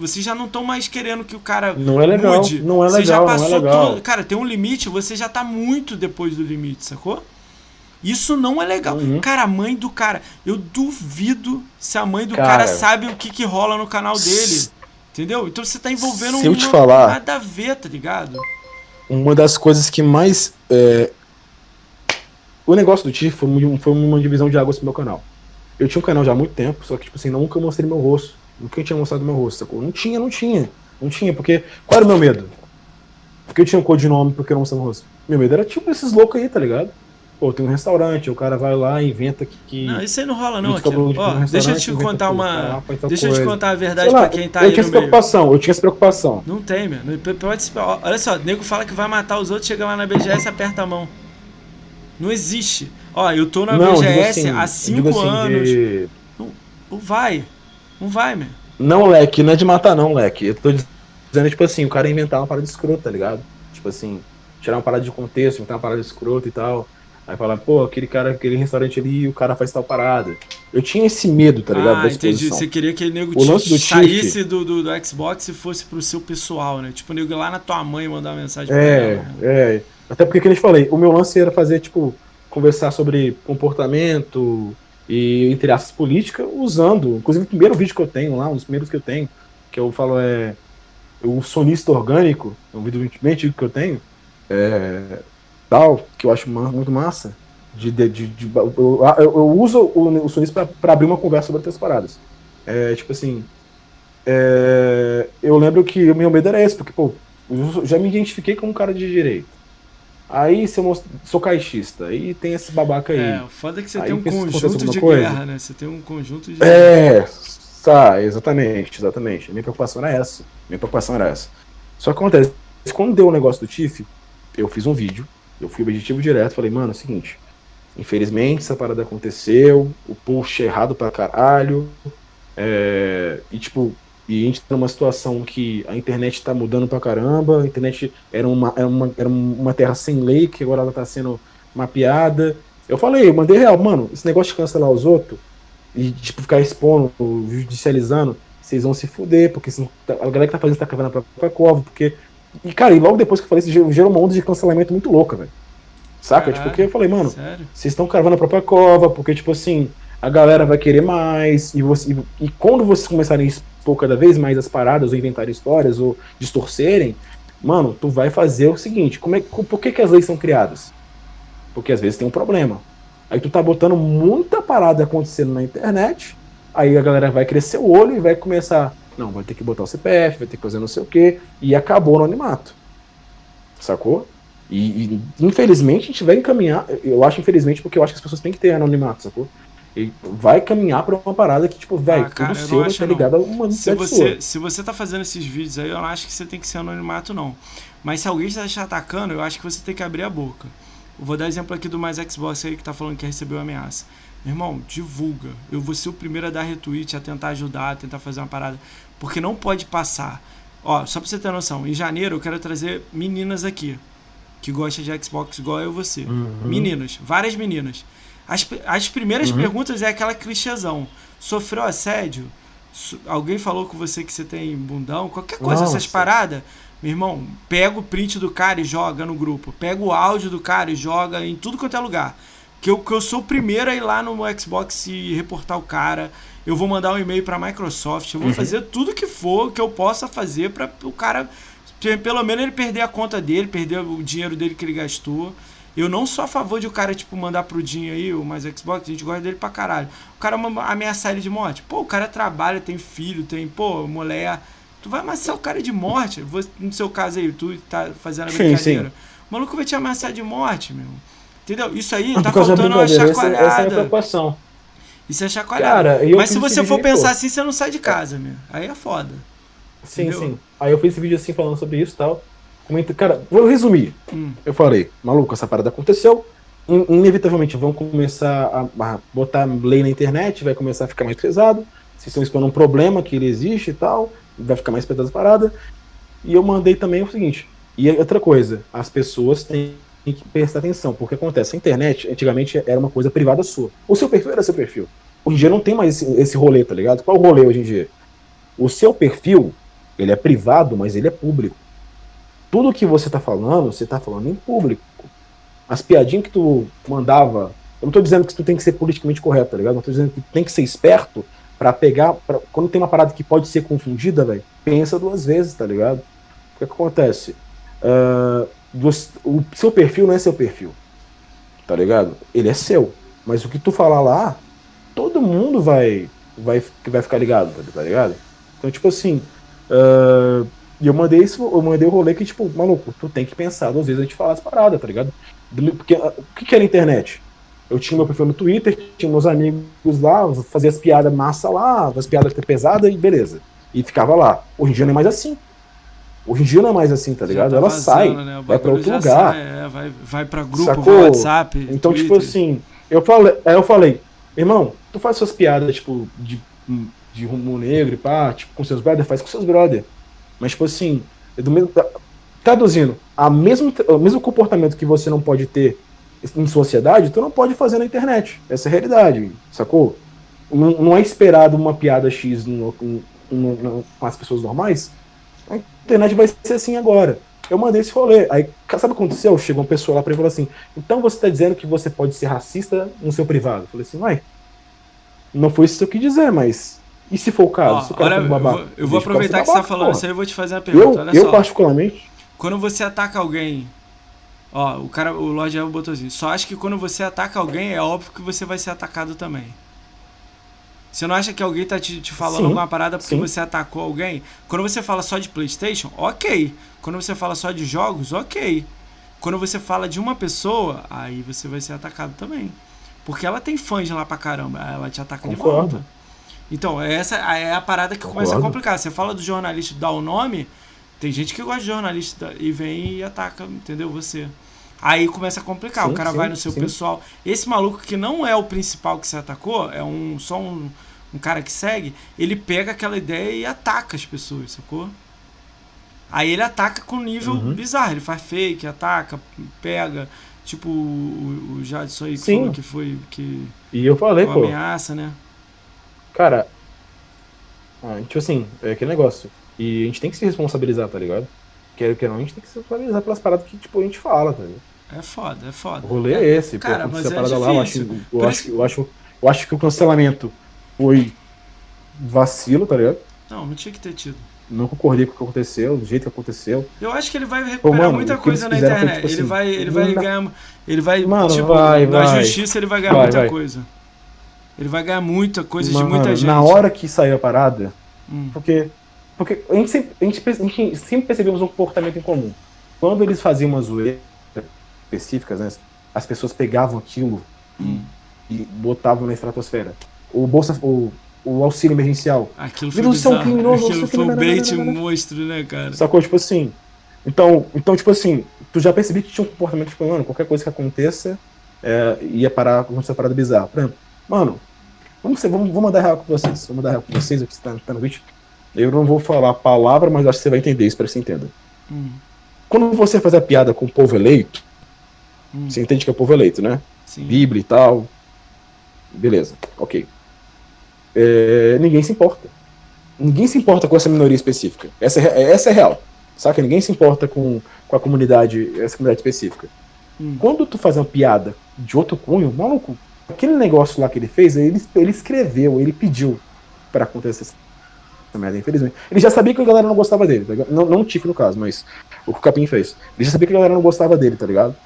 Vocês já não estão mais querendo que o cara. Não é legal. Mude. Não é legal. Você já passou não é. Tudo. Cara, tem um limite, você já tá muito depois do limite, sacou? Isso não é legal. Uhum. Cara, a mãe do cara. Eu duvido se a mãe do cara, cara sabe o que, que rola no canal dele. Entendeu? Então você tá envolvendo se eu te falar, nada a ver, tá ligado? Uma das coisas que mais. É... O negócio do Tiff foi, foi uma divisão de águas pro meu canal. Eu tinha um canal já há muito tempo, só que, tipo assim, nunca mostrei meu rosto. Nunca tinha mostrado meu rosto, sacou? Não tinha, não tinha. Não tinha, porque. Qual era o meu medo? Porque eu tinha um codinome porque eu não mostrava meu rosto. Meu medo era tipo esses loucos aí, tá ligado? Pô, tem um restaurante, o cara vai lá e inventa que. que não, isso aí não rola, não. Aqui. Ó, deixa eu te contar uma. deixa eu te contar a verdade lá, pra quem tá eu aí. Eu tinha essa preocupação, meio. eu tinha essa preocupação. Não tem, meu. Pode, olha só, o nego fala que vai matar os outros, chega lá na BGS e aperta a mão. Não existe. Ó, eu tô na não, BGS assim, há 5 assim, anos. De... Não, não vai. Não vai, meu. Não, leque, não é de matar, não, leque. Eu tô dizendo, tipo assim, o cara inventar uma parada escrota, tá ligado? Tipo assim, tirar uma parada de contexto, inventar uma parada escrota e tal. Aí fala, pô, aquele cara, aquele restaurante ali, o cara faz tal parada. Eu tinha esse medo, tá ligado? Ah, entendi. Você queria que o nego o lance do saísse do, do, do, Xbox e fosse pro seu pessoal, né? Tipo, o nego lá na tua mãe mandar uma mensagem pra é, ela. Né? É, Até porque, como eu te falei, o meu lance era fazer, tipo, conversar sobre comportamento e, entre aspas, política, usando. Inclusive, o primeiro vídeo que eu tenho lá, um dos primeiros que eu tenho, que eu falo é. O sonista orgânico, é um vídeo bem antigo que eu tenho. É, tal, que eu acho muito massa. De, de, de, de eu, eu, uso o, o sonista para abrir uma conversa sobre outras paradas. É, tipo assim, é, eu lembro que o meu medo era esse, porque, pô, eu já me identifiquei como um cara de direito. Aí eu most... sou caixista, aí tem esse babaca aí. É, o foda é que você aí tem um conjunto de coisa. guerra, né? Você tem um conjunto de. É, tá, exatamente, exatamente. Minha preocupação era essa. Minha preocupação era essa. Só que acontece, quando deu o negócio do TIF, eu fiz um vídeo eu fui objetivo direto, falei, mano, é o seguinte, infelizmente essa parada aconteceu, o post é errado pra caralho, é, e tipo, e a gente tá numa situação que a internet tá mudando pra caramba, a internet era uma, era uma, era uma terra sem lei, que agora ela tá sendo mapeada. Eu falei, eu mandei real, mano, esse negócio de cancelar os outros e tipo, ficar expondo, judicializando, vocês vão se fuder, porque a galera que tá fazendo tá cavando a própria cova, porque e, cara, e logo depois que eu falei isso, gerou uma onda de cancelamento muito louca, velho. Saca? Caralho, tipo, porque eu falei, mano, vocês estão cravando a própria cova, porque, tipo assim, a galera vai querer mais, e, você, e, e quando vocês começarem a expor cada vez mais as paradas, ou inventar histórias, ou distorcerem, mano, tu vai fazer o seguinte, como é, por que, que as leis são criadas? Porque às vezes tem um problema. Aí tu tá botando muita parada acontecendo na internet, aí a galera vai crescer o olho e vai começar não, vai ter que botar o CPF, vai ter que fazer não sei o quê. E acabou no animato. Sacou? E, e, infelizmente a gente vai encaminhar. Eu acho infelizmente porque eu acho que as pessoas têm que ter anonimato, sacou? E vai caminhar pra uma parada que, tipo, velho, ah, tudo seu vai estar ligado a uma se você, sua. Se você tá fazendo esses vídeos aí, eu não acho que você tem que ser anonimato, não. Mas se alguém está te atacando, eu acho que você tem que abrir a boca. Eu vou dar exemplo aqui do mais Xbox aí que tá falando que recebeu ameaça. Meu irmão, divulga. Eu vou ser o primeiro a dar retweet, a tentar ajudar, a tentar fazer uma parada. Porque não pode passar. Ó, só pra você ter noção, em janeiro eu quero trazer meninas aqui. Que gostam de Xbox igual eu e você. Uhum. Meninas, várias meninas. As, as primeiras uhum. perguntas é aquela clichêzão. Sofreu assédio? Alguém falou com você que você tem bundão? Qualquer coisa, Nossa. essas paradas. Meu irmão, pega o print do cara e joga no grupo. Pega o áudio do cara e joga em tudo quanto é lugar. Que eu, que eu sou o primeiro a ir lá no Xbox e reportar o cara. Eu vou mandar um e-mail pra Microsoft. Eu vou uhum. fazer tudo que for que eu possa fazer para o cara. Pelo menos ele perder a conta dele, perder o dinheiro dele que ele gastou. Eu não sou a favor de o cara, tipo, mandar pro Dinho aí, o mais Xbox, a gente gosta dele pra caralho. O cara ameaçar ele de morte. Pô, o cara trabalha, tem filho, tem, pô, mulher. Tu vai ameaçar o cara de morte. No seu caso aí, tu tá fazendo a brincadeira. Sim, sim. O maluco vai te ameaçar de morte, meu. Entendeu? Isso aí tá faltando uma chacoalhada. Essa, é a preocupação. Isso é chacoalhada. Cara, Mas se você for pensar assim, você não sai de casa, meu. Aí é foda. Sim, entendeu? sim. Aí eu fiz esse vídeo assim falando sobre isso e tal. Cara, vou resumir. Hum. Eu falei, maluco, essa parada aconteceu. Inevitavelmente vão começar a, a, botar lei na internet, vai começar a ficar mais pesado. Vocês estão expondo um problema que ele existe e tal, vai ficar mais pesado a parada. E eu mandei também o seguinte. E outra coisa, as pessoas têm que prestar atenção, porque acontece, a internet antigamente era uma coisa privada sua. O seu perfil era seu perfil. Hoje em dia não tem mais esse, esse rolê, tá ligado? Qual é o rolê hoje em dia? O seu perfil, ele é privado, mas ele é público tudo que você tá falando, você tá falando em público. As piadinhas que tu mandava, eu não tô dizendo que tu tem que ser politicamente correto, tá ligado? Não tô dizendo que tu tem que ser esperto para pegar, pra, quando tem uma parada que pode ser confundida, velho, pensa duas vezes, tá ligado? O que, que acontece? Uh, o seu perfil não é seu perfil, tá ligado? Ele é seu, mas o que tu falar lá, todo mundo vai vai, vai ficar ligado, tá, ligado? Então, tipo assim, uh, eu mandei isso, eu mandei o rolê que, tipo, maluco, tu tem que pensar duas vezes antes de falar as paradas, tá ligado? Porque ah, o que, que era internet? Eu tinha meu perfil no Twitter, tinha meus amigos lá, fazia as piadas massa lá, as piadas pesadas e beleza. E ficava lá. Hoje em dia não é mais assim. Hoje em dia não é mais assim, tá ligado? Tá Ela vazando, sai, né? vai pra outro lugar. Sai, é, vai, vai pra grupo, Sacou? WhatsApp. Então, tipo Twitter. tipo assim, eu falei, aí eu falei, irmão, tu faz suas piadas, tipo, de, de rumo negro e pá, tipo, com seus brothers, faz com seus brothers. Mas, tipo assim, é do mesmo, traduzindo, a mesmo, o mesmo comportamento que você não pode ter em sociedade, tu não pode fazer na internet. Essa é a realidade, sacou? Não, não é esperado uma piada X no, no, no, com as pessoas normais. A internet vai ser assim agora. Eu mandei esse rolê. Aí, sabe o que aconteceu? Chegou uma pessoa lá pra mim e falou assim: Então você tá dizendo que você pode ser racista no seu privado? Eu falei assim, vai. Não foi isso que eu quis dizer, mas e se for o caso? Ó, se o cara olha, babaca, eu vou, eu vou aproveitar que você tá falando isso aí, eu vou te fazer uma pergunta. Eu, olha eu só. particularmente. Quando você ataca alguém. Ó, o cara, o Lorde botou assim. Só acho que quando você ataca alguém, é óbvio que você vai ser atacado também. Você não acha que alguém tá te, te falando sim, alguma parada porque sim. você atacou alguém? Quando você fala só de PlayStation, ok. Quando você fala só de jogos, ok. Quando você fala de uma pessoa, aí você vai ser atacado também. Porque ela tem fãs lá pra caramba. Ela te ataca Concordo. de volta. Então, essa é a parada que começa a complicar. Você fala do jornalista dar o nome, tem gente que gosta de jornalista e vem e ataca, entendeu? Você. Aí começa a complicar. Sim, o cara sim, vai no seu sim. pessoal. Esse maluco que não é o principal que você atacou, é um só um, um cara que segue, ele pega aquela ideia e ataca as pessoas, sacou? Aí ele ataca com nível uhum. bizarro. Ele faz fake, ataca, pega. Tipo o, o Jadson aí que falou que foi. Que, e eu falei, pô. ameaça, né? Cara, ah, tipo assim, é aquele negócio. E a gente tem que se responsabilizar, tá ligado? Quer que não, a gente tem que se responsabilizar pelas paradas que, tipo, a gente fala, tá ligado? É foda, é foda. O rolê é, esse, cara, pô, mas é parada lá, eu acho, eu acho, eu, acho, eu acho que o cancelamento foi vacilo, tá ligado? Não, não tinha que ter tido. Não concordei com o que aconteceu, do jeito que aconteceu. Eu acho que ele vai recuperar Pô, mano, muita coisa na internet. Foi, tipo, assim, ele vai, ele vai ganhar. Ele vai. Mano, tipo, vai, na vai. justiça ele vai ganhar vai, muita coisa. Ele vai ganhar muita coisa Mano, de muita gente. Na hora que saiu a parada, hum. porque, porque a, gente sempre, a, gente, a gente sempre percebemos um comportamento em comum. Quando eles faziam uma zoeira específicas, né, as pessoas pegavam aquilo hum. e, botavam na estratosfera. O bolsa, o, o auxílio emergencial. Aquilo foi. Um criminoso, Aquilo foi um bait monstro, né, cara? Sacou? Tipo assim. Então, então, tipo assim, tu já percebi que tinha um comportamento, tipo, mano, qualquer coisa que aconteça, é, ia parar, acontecer uma parada bizarra. Por exemplo, mano, Vamos, ser, vamos, vamos mandar real com vocês. Vamos mandar real com vocês, aqui está tá no vídeo. Eu não vou falar a palavra, mas acho que você vai entender, espero que você entenda. Hum. Quando você faz a piada com o povo eleito, hum. você entende que é o povo eleito, né? Sim. Bíblia e tal. Beleza, ok. É, ninguém se importa. Ninguém se importa com essa minoria específica. Essa é, essa é real. Saca? Ninguém se importa com, com a comunidade, essa comunidade específica. Hum. Quando tu faz uma piada de outro cunho, maluco, aquele negócio lá que ele fez, ele, ele escreveu, ele pediu para acontecer essa merda, infelizmente. Ele já sabia que a galera não gostava dele, tá? Não, não o Tiff no caso, mas o que o Capim fez. Ele já sabia que a galera não gostava dele, tá ligado?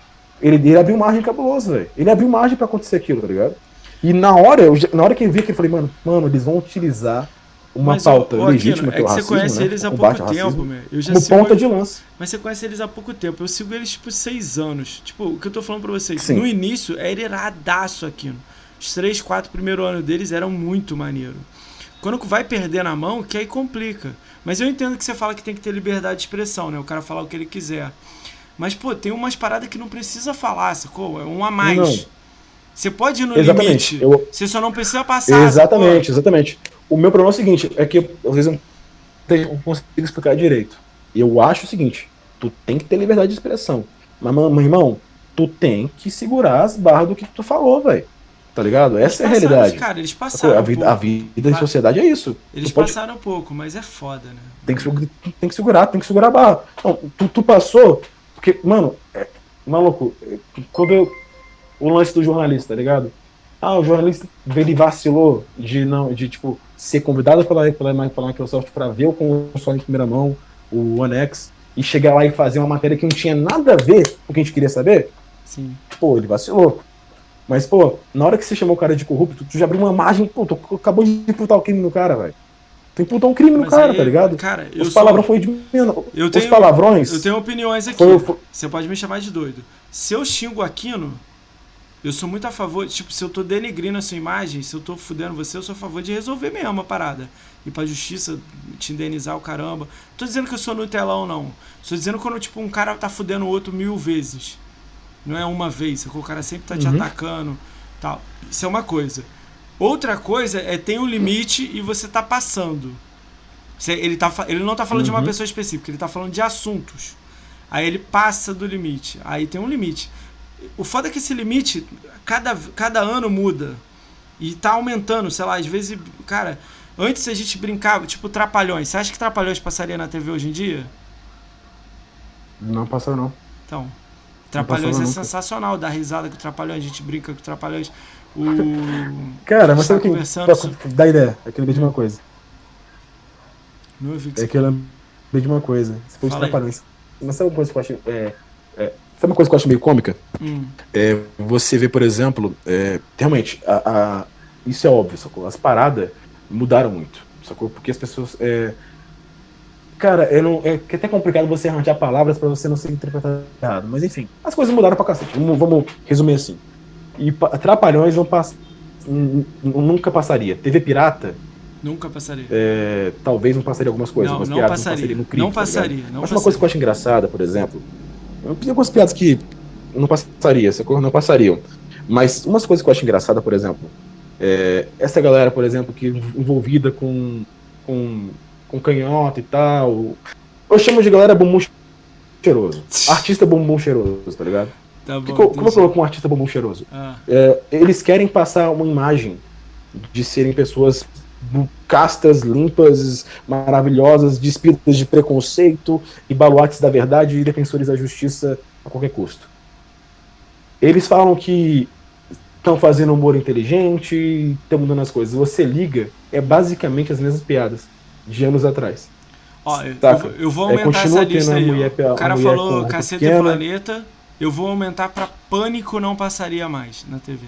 Ele, ele abriu margem cabulosa, velho. Ele abriu margem para acontecer aquilo, tá ligado? E na hora, eu, na hora que eu vi que eu falei, mano, mano, eles vão utilizar uma Mas, pauta ô, legítima Aquino, que é é que racismo, você conhece né? eles há pouco tempo, racismo, meu. Eu já como sigo ponta de lança. Mas você conhece eles há pouco tempo. Eu sigo eles, tipo, seis anos. Tipo, o que eu tô falando pra vocês. Sim. No início, era iradaço aqui. Os três, quatro primeiros anos deles eram muito maneiro. Quando vai perder na mão, que aí complica. Mas eu entendo que você fala que tem que ter liberdade de expressão, né? O cara falar o que ele quiser. Mas, pô, tem umas paradas que não precisa falar, sacou? É um a mais. Não. Você pode ir no Exatamente. limite. Eu, Você só não precisa passar. exatamente, exatamente. O meu problema é o seguinte, é que eu, às vezes eu não consigo explicar direito. Eu acho o seguinte, tu tem que ter liberdade de expressão. Mas, meu irmão, tu tem que segurar as barras do que tu falou, velho. Tá ligado? Eles Essa é a realidade. Cara, eles Sacou? passaram. A vida, a vida de sociedade é isso. Eles tu pode- passaram um pouco, mas é foda, né? tem que, tem que segurar, tem que segurar a barra. Não, tu, tu passou, porque, mano, é, maluco, quando eu, o lance do jornalista, tá ligado? Ah, o jornalista ele vacilou de não, de tipo ser convidado pela, pela, pela Microsoft para ver o console em primeira mão, o One X, e chegar lá e fazer uma matéria que não tinha nada a ver com o que a gente queria saber. Sim. Pô, ele vacilou. Mas, pô, na hora que você chamou o cara de corrupto, tu já abriu uma margem, pô, tu acabou de imputar o crime no cara, velho. Tu imputou um crime no Mas cara, aí, tá ligado? Cara, eu Os sou- palavrões foi de. Eu Os tenho- palavrões. Eu tenho opiniões aqui. Foi, foi- Você pode me chamar de doido. Se eu xingo Aquino, eu sou muito a favor. Tipo, se eu tô denegrindo a sua imagem, se eu tô fudendo você, eu sou a favor de resolver mesmo a parada. Ir pra justiça, te indenizar o caramba. Tô dizendo que eu sou Nutelão, não. Tô dizendo quando, tipo, um cara tá fudendo o outro mil vezes. Não é uma vez, sacou? O cara sempre tá te Uhum. atacando. tal. Isso é uma coisa. Outra coisa é tem um limite e você tá passando. Você- Ele, tá, ele não tá falando de uma Uhum. pessoa específica, ele tá falando de assuntos. Aí ele passa do limite. Aí tem um limite. O foda é que esse limite, cada, cada ano muda. E tá aumentando, sei lá, às vezes. Cara, antes a gente brincava, tipo, Trapalhões. Você acha que Trapalhões passaria na TV hoje em dia? Não passou, não. Então. Trapalhões é nunca. sensacional, dá risada com Trapalhões, a gente brinca com Trapalhões. O. Cara, mas tá sabe o que. conversando dá ideia, é que eu lembrei de uma coisa. Não eu vi que É que eu lembrei de uma coisa. Se for de trapalhões. Mas sabe uma coisa que eu acho. É, é, sabe uma coisa que eu acho meio cômica? Hum, É, você vê, por exemplo, é, realmente, a, a- isso é óbvio, sacou? As paradas mudaram muito, sacou? Porque as pessoas. É, cara, é, não, é até complicado você arranjar palavras pra você não ser interpretado errado. Mas enfim, as coisas mudaram pra cacete. Vamos, vamos resumir assim. E pa- Trapalhões não pass, nunca passaria. TV Pirata, nunca passaria. é, talvez não passaria algumas coisas, não, algumas não passaria. não passaria no crime. não tá passaria. Não Mas uma coisa que eu acho engraçada, por exemplo, eu tenho algumas piadas que não passaria? Não passariam. Mas umas coisas que eu acho engraçada, por exemplo, é, essa galera, por exemplo, que envolvida com, com, com canhota e tal. Eu chamo de galera bumbum cheiroso. Artista bumbum cheiroso, tá ligado? Tá bom, Que co- como eu coloco um artista bumbum cheiroso? Ah, É, eles querem passar uma imagem de serem pessoas castas, limpas, maravilhosas, despidas de preconceito e baluartes da verdade e defensores da justiça a qualquer custo. Eles falam que estão fazendo humor inteligente, estão mudando as coisas. Você liga, é basicamente as mesmas piadas de anos atrás. Ó, eu, eu vou É, aumentar continua essa lista aí. mulher o cara falou Caceta pequena. Planeta. Eu vou aumentar pra Pânico não passaria mais na TV.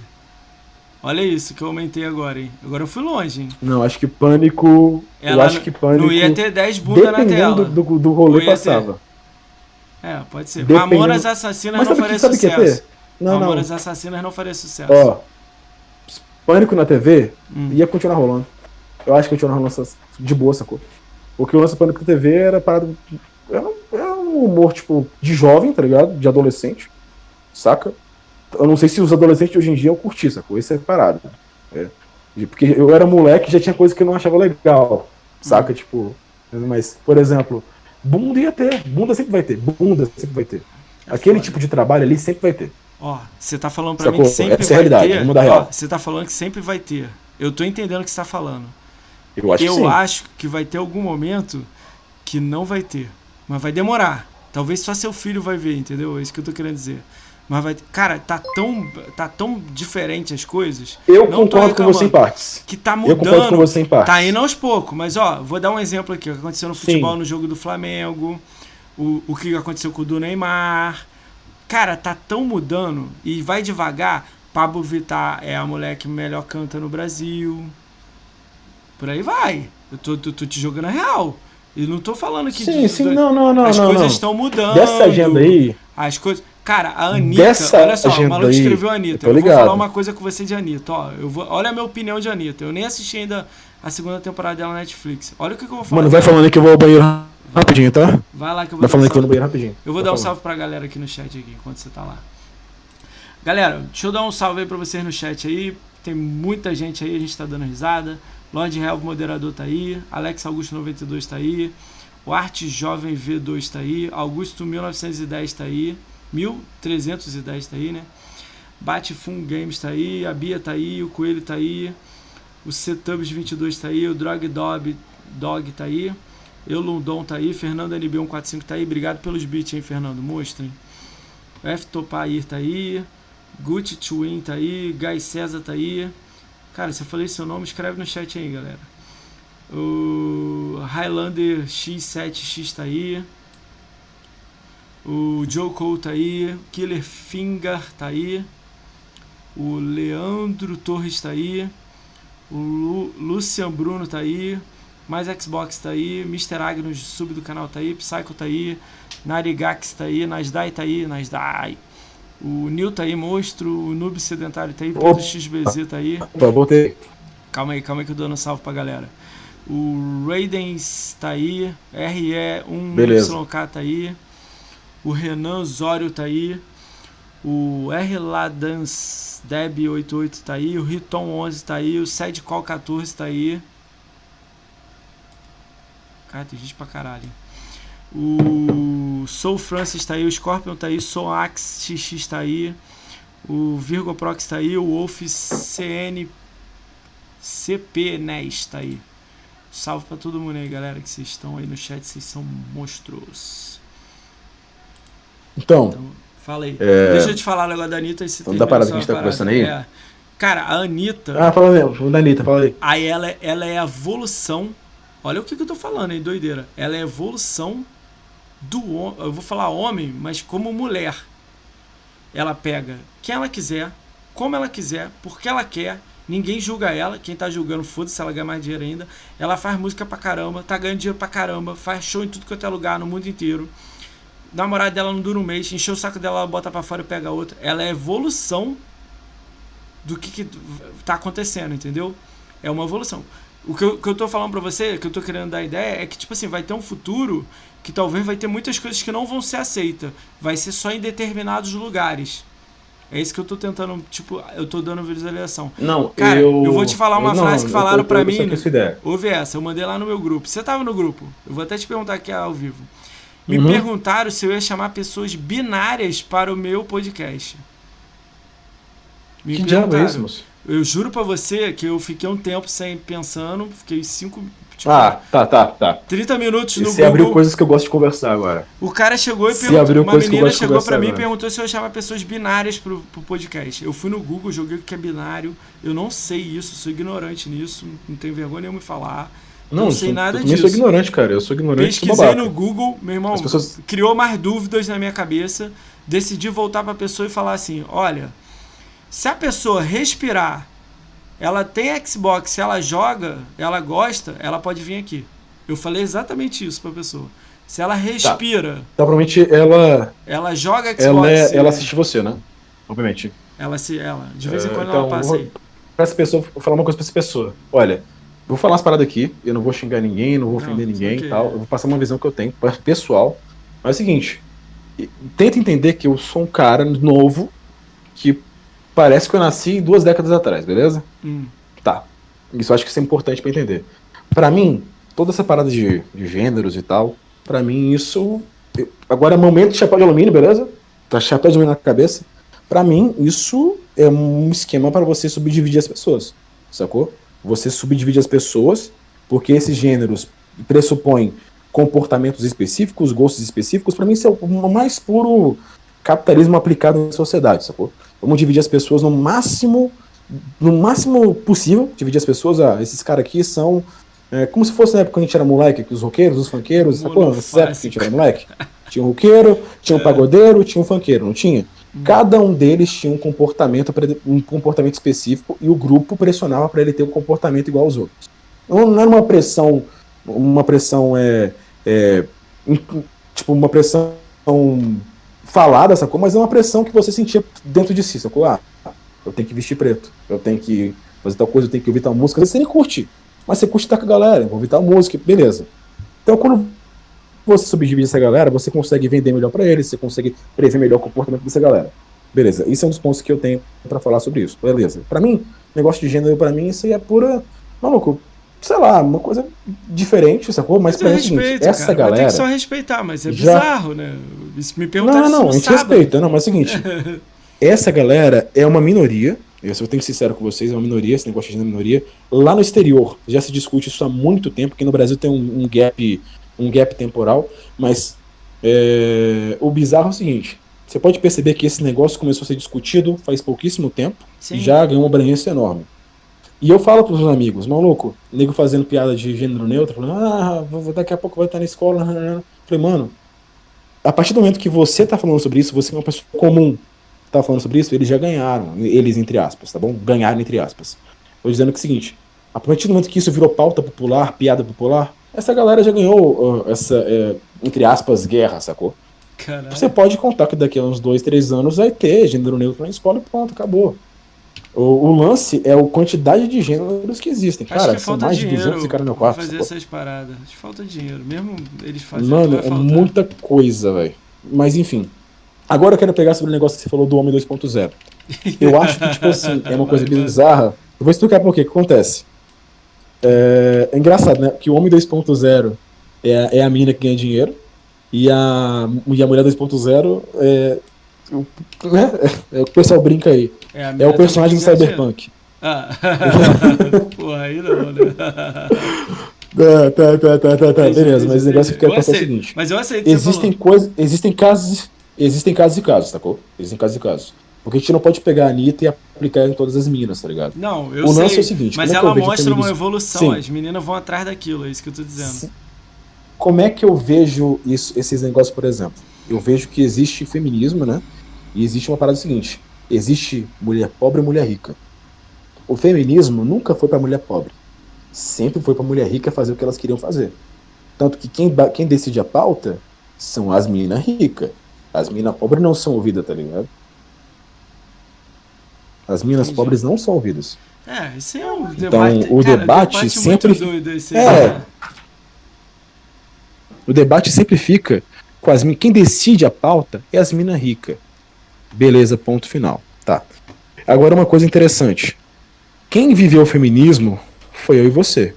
Olha isso que eu aumentei agora, hein? Agora eu fui longe, hein? Não, acho que Pânico. eu Ela acho que Pânico. Não ia ter 10 bunda na tela. do, do, do Não rolê passava. É, pode ser. Dependendo- Mamonas Assassinas Mas não faria que, que ia sucesso. ter? Não, não. Mamonas Assassinas não faria sucesso. Ó, Pânico na TV Hum. ia continuar rolando. Eu acho que continuar rolando de boa, sacou? Porque o lance do Pânico na TV era parado. Era, era um humor, tipo, de jovem, tá ligado? De adolescente. Saca? Eu não sei se os adolescentes de hoje em dia eu curti, sacou? Isso é parado. É. Porque eu era moleque e já tinha coisa que eu não achava legal. Saca? Hum. Tipo. Mas, por exemplo, bunda ia ter. Bunda sempre vai ter. Bunda sempre vai ter. É Aquele foda. tipo de trabalho ali sempre vai ter. Ó, você tá falando pra Sacou? mim que sempre Essa é vai realidade, ter. vamos dar real. você tá falando que sempre vai ter. Eu tô entendendo o que você tá falando. Eu acho eu que acho que vai ter algum momento que não vai ter. Mas vai demorar. Talvez só seu filho vai ver, entendeu? É isso que eu tô querendo dizer. Mas vai. Cara, tá tão, tá tão diferente as coisas. Eu concordo com você em partes. Que tá mudando. Eu concordo com você em partes. Tá indo aos poucos. Mas, ó, vou dar um exemplo aqui. O que aconteceu no futebol Sim. no jogo do Flamengo. O, o que aconteceu com o do Neymar. Cara, tá tão mudando. E vai devagar. Pablo Vittar é a mulher que melhor canta no Brasil. Por aí vai. Eu tô, tô, tô te jogando a real. E não tô falando que. Sim, sim, não, não, não. As não, coisas estão mudando. Dessa agenda aí. As coisas. Cara, a Anitta, Dessa olha só, o maluco escreveu a Anitta. Eu, eu vou falar uma coisa com você de Anitta. Ó, eu vou, olha a minha opinião de Anitta. Eu nem assisti ainda a segunda temporada dela na Netflix. Olha o que, que eu vou falar. Mano, vai falando que eu vou ao banheiro rapidinho, tá? Vai lá que eu vou Vai falando que eu vou no banheiro rapidinho. Eu vou dar um salve pra galera aqui no chat aqui, enquanto você tá lá. Galera, deixa eu dar um salve aí pra vocês no chat aí. Tem muita gente aí, a gente tá dando risada. Lord Real Moderador tá aí. Alex Augusto 92 tá aí. O Arte Jovem V2 tá aí. Augusto 1910 tá aí. 1310 tá aí, né? Batifun Games tá aí. A Bia tá aí. O Coelho tá aí. O Cetubs 22 tá aí. O Drog Dog, Dog tá aí. Eu Lundon tá aí. Fernando NB145 tá aí. Obrigado pelos beats, hein, Fernando? Mostrem. F Topair tá aí. Gucci Twin tá aí, Guy César tá aí. Cara, se eu falei seu nome, escreve no chat aí, galera. O Highlander X7X tá aí. O Joe Cole tá aí. Killer Finger tá aí. O Leandro Torres tá aí. O Lu Lucian Bruno tá aí. Mais Xbox tá aí. Mr. Agnus sub do canal tá aí. Psycho tá aí. Narigax tá aí. Nasdai tá aí. Nasdai. O Nil tá aí, monstro. O Noob Sedentário tá aí. Pedro XBZ tá aí. Opa, voltei. Calma aí, calma aí que eu dou um salve pra galera. O Raidens tá aí. RE1YK tá aí. O Renan Zório tá aí. O R Ladans Deb88 tá aí. O Riton 11 tá aí. O Sedcall 14 tá aí. Cara, tem gente pra caralho. O Soul Francis tá aí, o Scorpion tá aí, Soul Axe XX tá aí, o Virgo Prox tá aí, o Wolf CN CP NES tá aí. Salve pra todo mundo aí, galera, que vocês estão aí no chat, vocês são monstros. Então, então fala aí. É... Deixa eu te falar o negócio da Anitta. Esse da parada que a gente tá conversando aí? É. Cara, a Anitta. Ah, fala mesmo, da Anitta, fala aí. Aí ela, ela é a evolução. Olha o que, que eu tô falando aí, doideira. Ela é a evolução do eu vou falar homem, mas como mulher. Ela pega quem ela quiser, como ela quiser, porque ela quer. Ninguém julga ela, quem tá julgando, foda-se, ela ganha mais dinheiro ainda. Ela faz música pra caramba, tá ganhando dinheiro pra caramba, faz show em tudo quanto é lugar, no mundo inteiro. Namorada dela não dura um mês, encheu o saco dela, ela bota pra fora e pega outra. Ela é evolução do que, que tá acontecendo, entendeu? É uma evolução. O que eu, que eu tô falando pra você, que eu tô querendo dar ideia, é que, tipo assim, vai ter um futuro que talvez vai ter muitas coisas que não vão ser aceitas. Vai ser só em determinados lugares. É isso que eu tô tentando, tipo, eu tô dando visualização. Não, Cara, eu, eu vou te falar uma frase não, que falaram para mim. Essa ideia. Ouve essa, eu mandei lá no meu grupo. Você tava no grupo? Eu vou até te perguntar aqui ao vivo. Me uhum. perguntaram se eu ia chamar pessoas binárias para o meu podcast. Me que diabo é isso, moço? Eu juro para você que eu fiquei um tempo sem pensando, fiquei cinco, Tipo, ah, tá, tá, tá. 30 minutos e no você Google. abriu coisas que eu gosto de conversar agora. O cara chegou e perguntou. Uma menina chegou para mim e perguntou se eu chamava pessoas binárias pro, pro podcast. Eu fui no Google, joguei o que é binário. Eu não sei isso, sou ignorante nisso, não tenho vergonha nenhuma de falar. Não, não sei sou, nada disso. Eu sou ignorante, cara. Eu sou ignorante. Pesquisei no Google, meu irmão, pessoas... criou mais dúvidas na minha cabeça. Decidi voltar para a pessoa e falar assim: olha, se a pessoa respirar ela tem Xbox, se ela joga, ela gosta, ela pode vir aqui. Eu falei exatamente isso pra pessoa. Se ela respira. Tá. Então, provavelmente ela. Ela joga Xbox. Ela, é, ela assiste você, né? Obviamente. Ela se. Ela. De vez em quando então, ela passa aí. Pra essa pessoa, vou falar uma coisa pra essa pessoa. Olha, vou falar umas paradas aqui, eu não vou xingar ninguém, não vou não, ofender ninguém e tal. Eu vou passar uma visão que eu tenho pessoal. Mas é o seguinte. Tenta entender que eu sou um cara novo que Parece que eu nasci duas décadas atrás, beleza? Hum. Tá. Isso eu acho que isso é importante para entender. Para mim, toda essa parada de, de gêneros e tal, para mim isso. Eu, agora é momento de chapéu de alumínio, beleza? Tá chapéu de alumínio na cabeça. Para mim, isso é um esquema para você subdividir as pessoas, sacou? Você subdivide as pessoas, porque esses gêneros pressupõem comportamentos específicos, gostos específicos, para mim isso é o mais puro capitalismo aplicado em sociedade, sacou? Vamos dividir as pessoas no máximo, no máximo possível, dividir as pessoas, ah, esses caras aqui são é, como se fosse na época que a gente era moleque, que os roqueiros, os funkeiros, sacou? Nessa época que a gente era moleque. Tinha um roqueiro, tinha um é. pagodeiro, tinha um funkeiro, não tinha? Cada um deles tinha um comportamento, um comportamento específico e o grupo pressionava para ele ter um comportamento igual aos outros. Não, não era uma pressão, uma pressão é, é, tipo uma pressão falada, sacou? Mas é uma pressão que você sentia dentro de si, sacou? Ah, eu tenho que vestir preto, eu tenho que fazer tal coisa, eu tenho que ouvir tal música. Às vezes você nem curte, mas você curte estar com a galera, ouvir tal música, beleza. Então quando você subdivide essa galera, você consegue vender melhor para eles, você consegue prever melhor o comportamento dessa galera. Beleza, isso é um dos pontos que eu tenho para falar sobre isso. Beleza. Para mim, negócio de gênero, para mim, isso aí é pura. Maluco, sei lá, uma coisa diferente, sacou? Mas, mas pra é o seguinte, essa cara, galera. Tem que só respeitar, mas é já... bizarro, né? Isso me pergunta Não, não, não, a gente respeita, não, mas é o seguinte. essa galera é uma minoria. Eu, tenho que ser sincero com vocês, é uma minoria, esse negócio de minoria. Lá no exterior já se discute isso há muito tempo, porque no Brasil tem um, um gap um gap temporal, mas é, o bizarro é o seguinte: você pode perceber que esse negócio começou a ser discutido faz pouquíssimo tempo Sim. e já ganhou uma abrangência enorme. E eu falo pros meus amigos, maluco, nego fazendo piada de gênero neutro, falando, ah, daqui a pouco vai estar na escola. Falei, mano, a partir do momento que você tá falando sobre isso, você é uma pessoa comum, tá falando sobre isso, eles já ganharam, eles entre aspas, tá bom? Ganharam entre aspas. Tô dizendo que é o seguinte, a partir do momento que isso virou pauta popular, piada popular, essa galera já ganhou uh, essa, é, entre aspas, guerra, sacou? Caralho. Você pode contar que daqui a uns dois, três anos vai ter gênero neutro na escola e pronto, acabou. O, o, lance é a quantidade de gêneros que existem. Acho cara, que são mais de 200 caras no quarto. fazer essas paradas. Falta dinheiro. Mesmo eles fazem. Mano, é muita coisa, velho. Mas enfim. Agora eu quero pegar sobre o negócio que você falou do Homem 2.0. Eu acho que, tipo assim, é uma coisa bizarra. Eu vou explicar por quê. O que acontece? É, é engraçado, né? Que o Homem 2.0 é, é a mina que ganha dinheiro e a, e a Mulher 2.0 é, né? é, o pessoal brinca aí. É, é o personagem do Cyberpunk. Ah, porra, aí não, né? Tá, tá, tá, tá, tá, tá. beleza, mas o negócio que eu quero passar é o seguinte. Mas eu aceito. Existem coisas, existem casos, existem casos e casos, sacou? Existem casos e casos. Porque a gente não pode pegar a Anitta e aplicar em todas as minas, tá ligado? Não, eu o sei. é o seguinte, mas é ela mostra uma evolução, Sim. as meninas vão atrás daquilo, é isso que eu tô dizendo. Sim. Como é que eu vejo isso, esses negócios, por exemplo? Eu vejo que existe feminismo, né? E existe uma parada seguinte: existe mulher pobre e mulher rica. O feminismo nunca foi para mulher pobre. Sempre foi para mulher rica fazer o que elas queriam fazer. Tanto que quem, quem decide a pauta são as meninas ricas. As meninas pobres não são ouvidas, tá ligado? As minas Entendi. pobres não são ouvidas. É, isso é um então, debate. o cara, debate, debate sempre. Doido esse é. O debate sempre fica com as Quem decide a pauta é as minas ricas. Beleza, ponto final. Tá. Agora uma coisa interessante. Quem viveu o feminismo foi eu e você.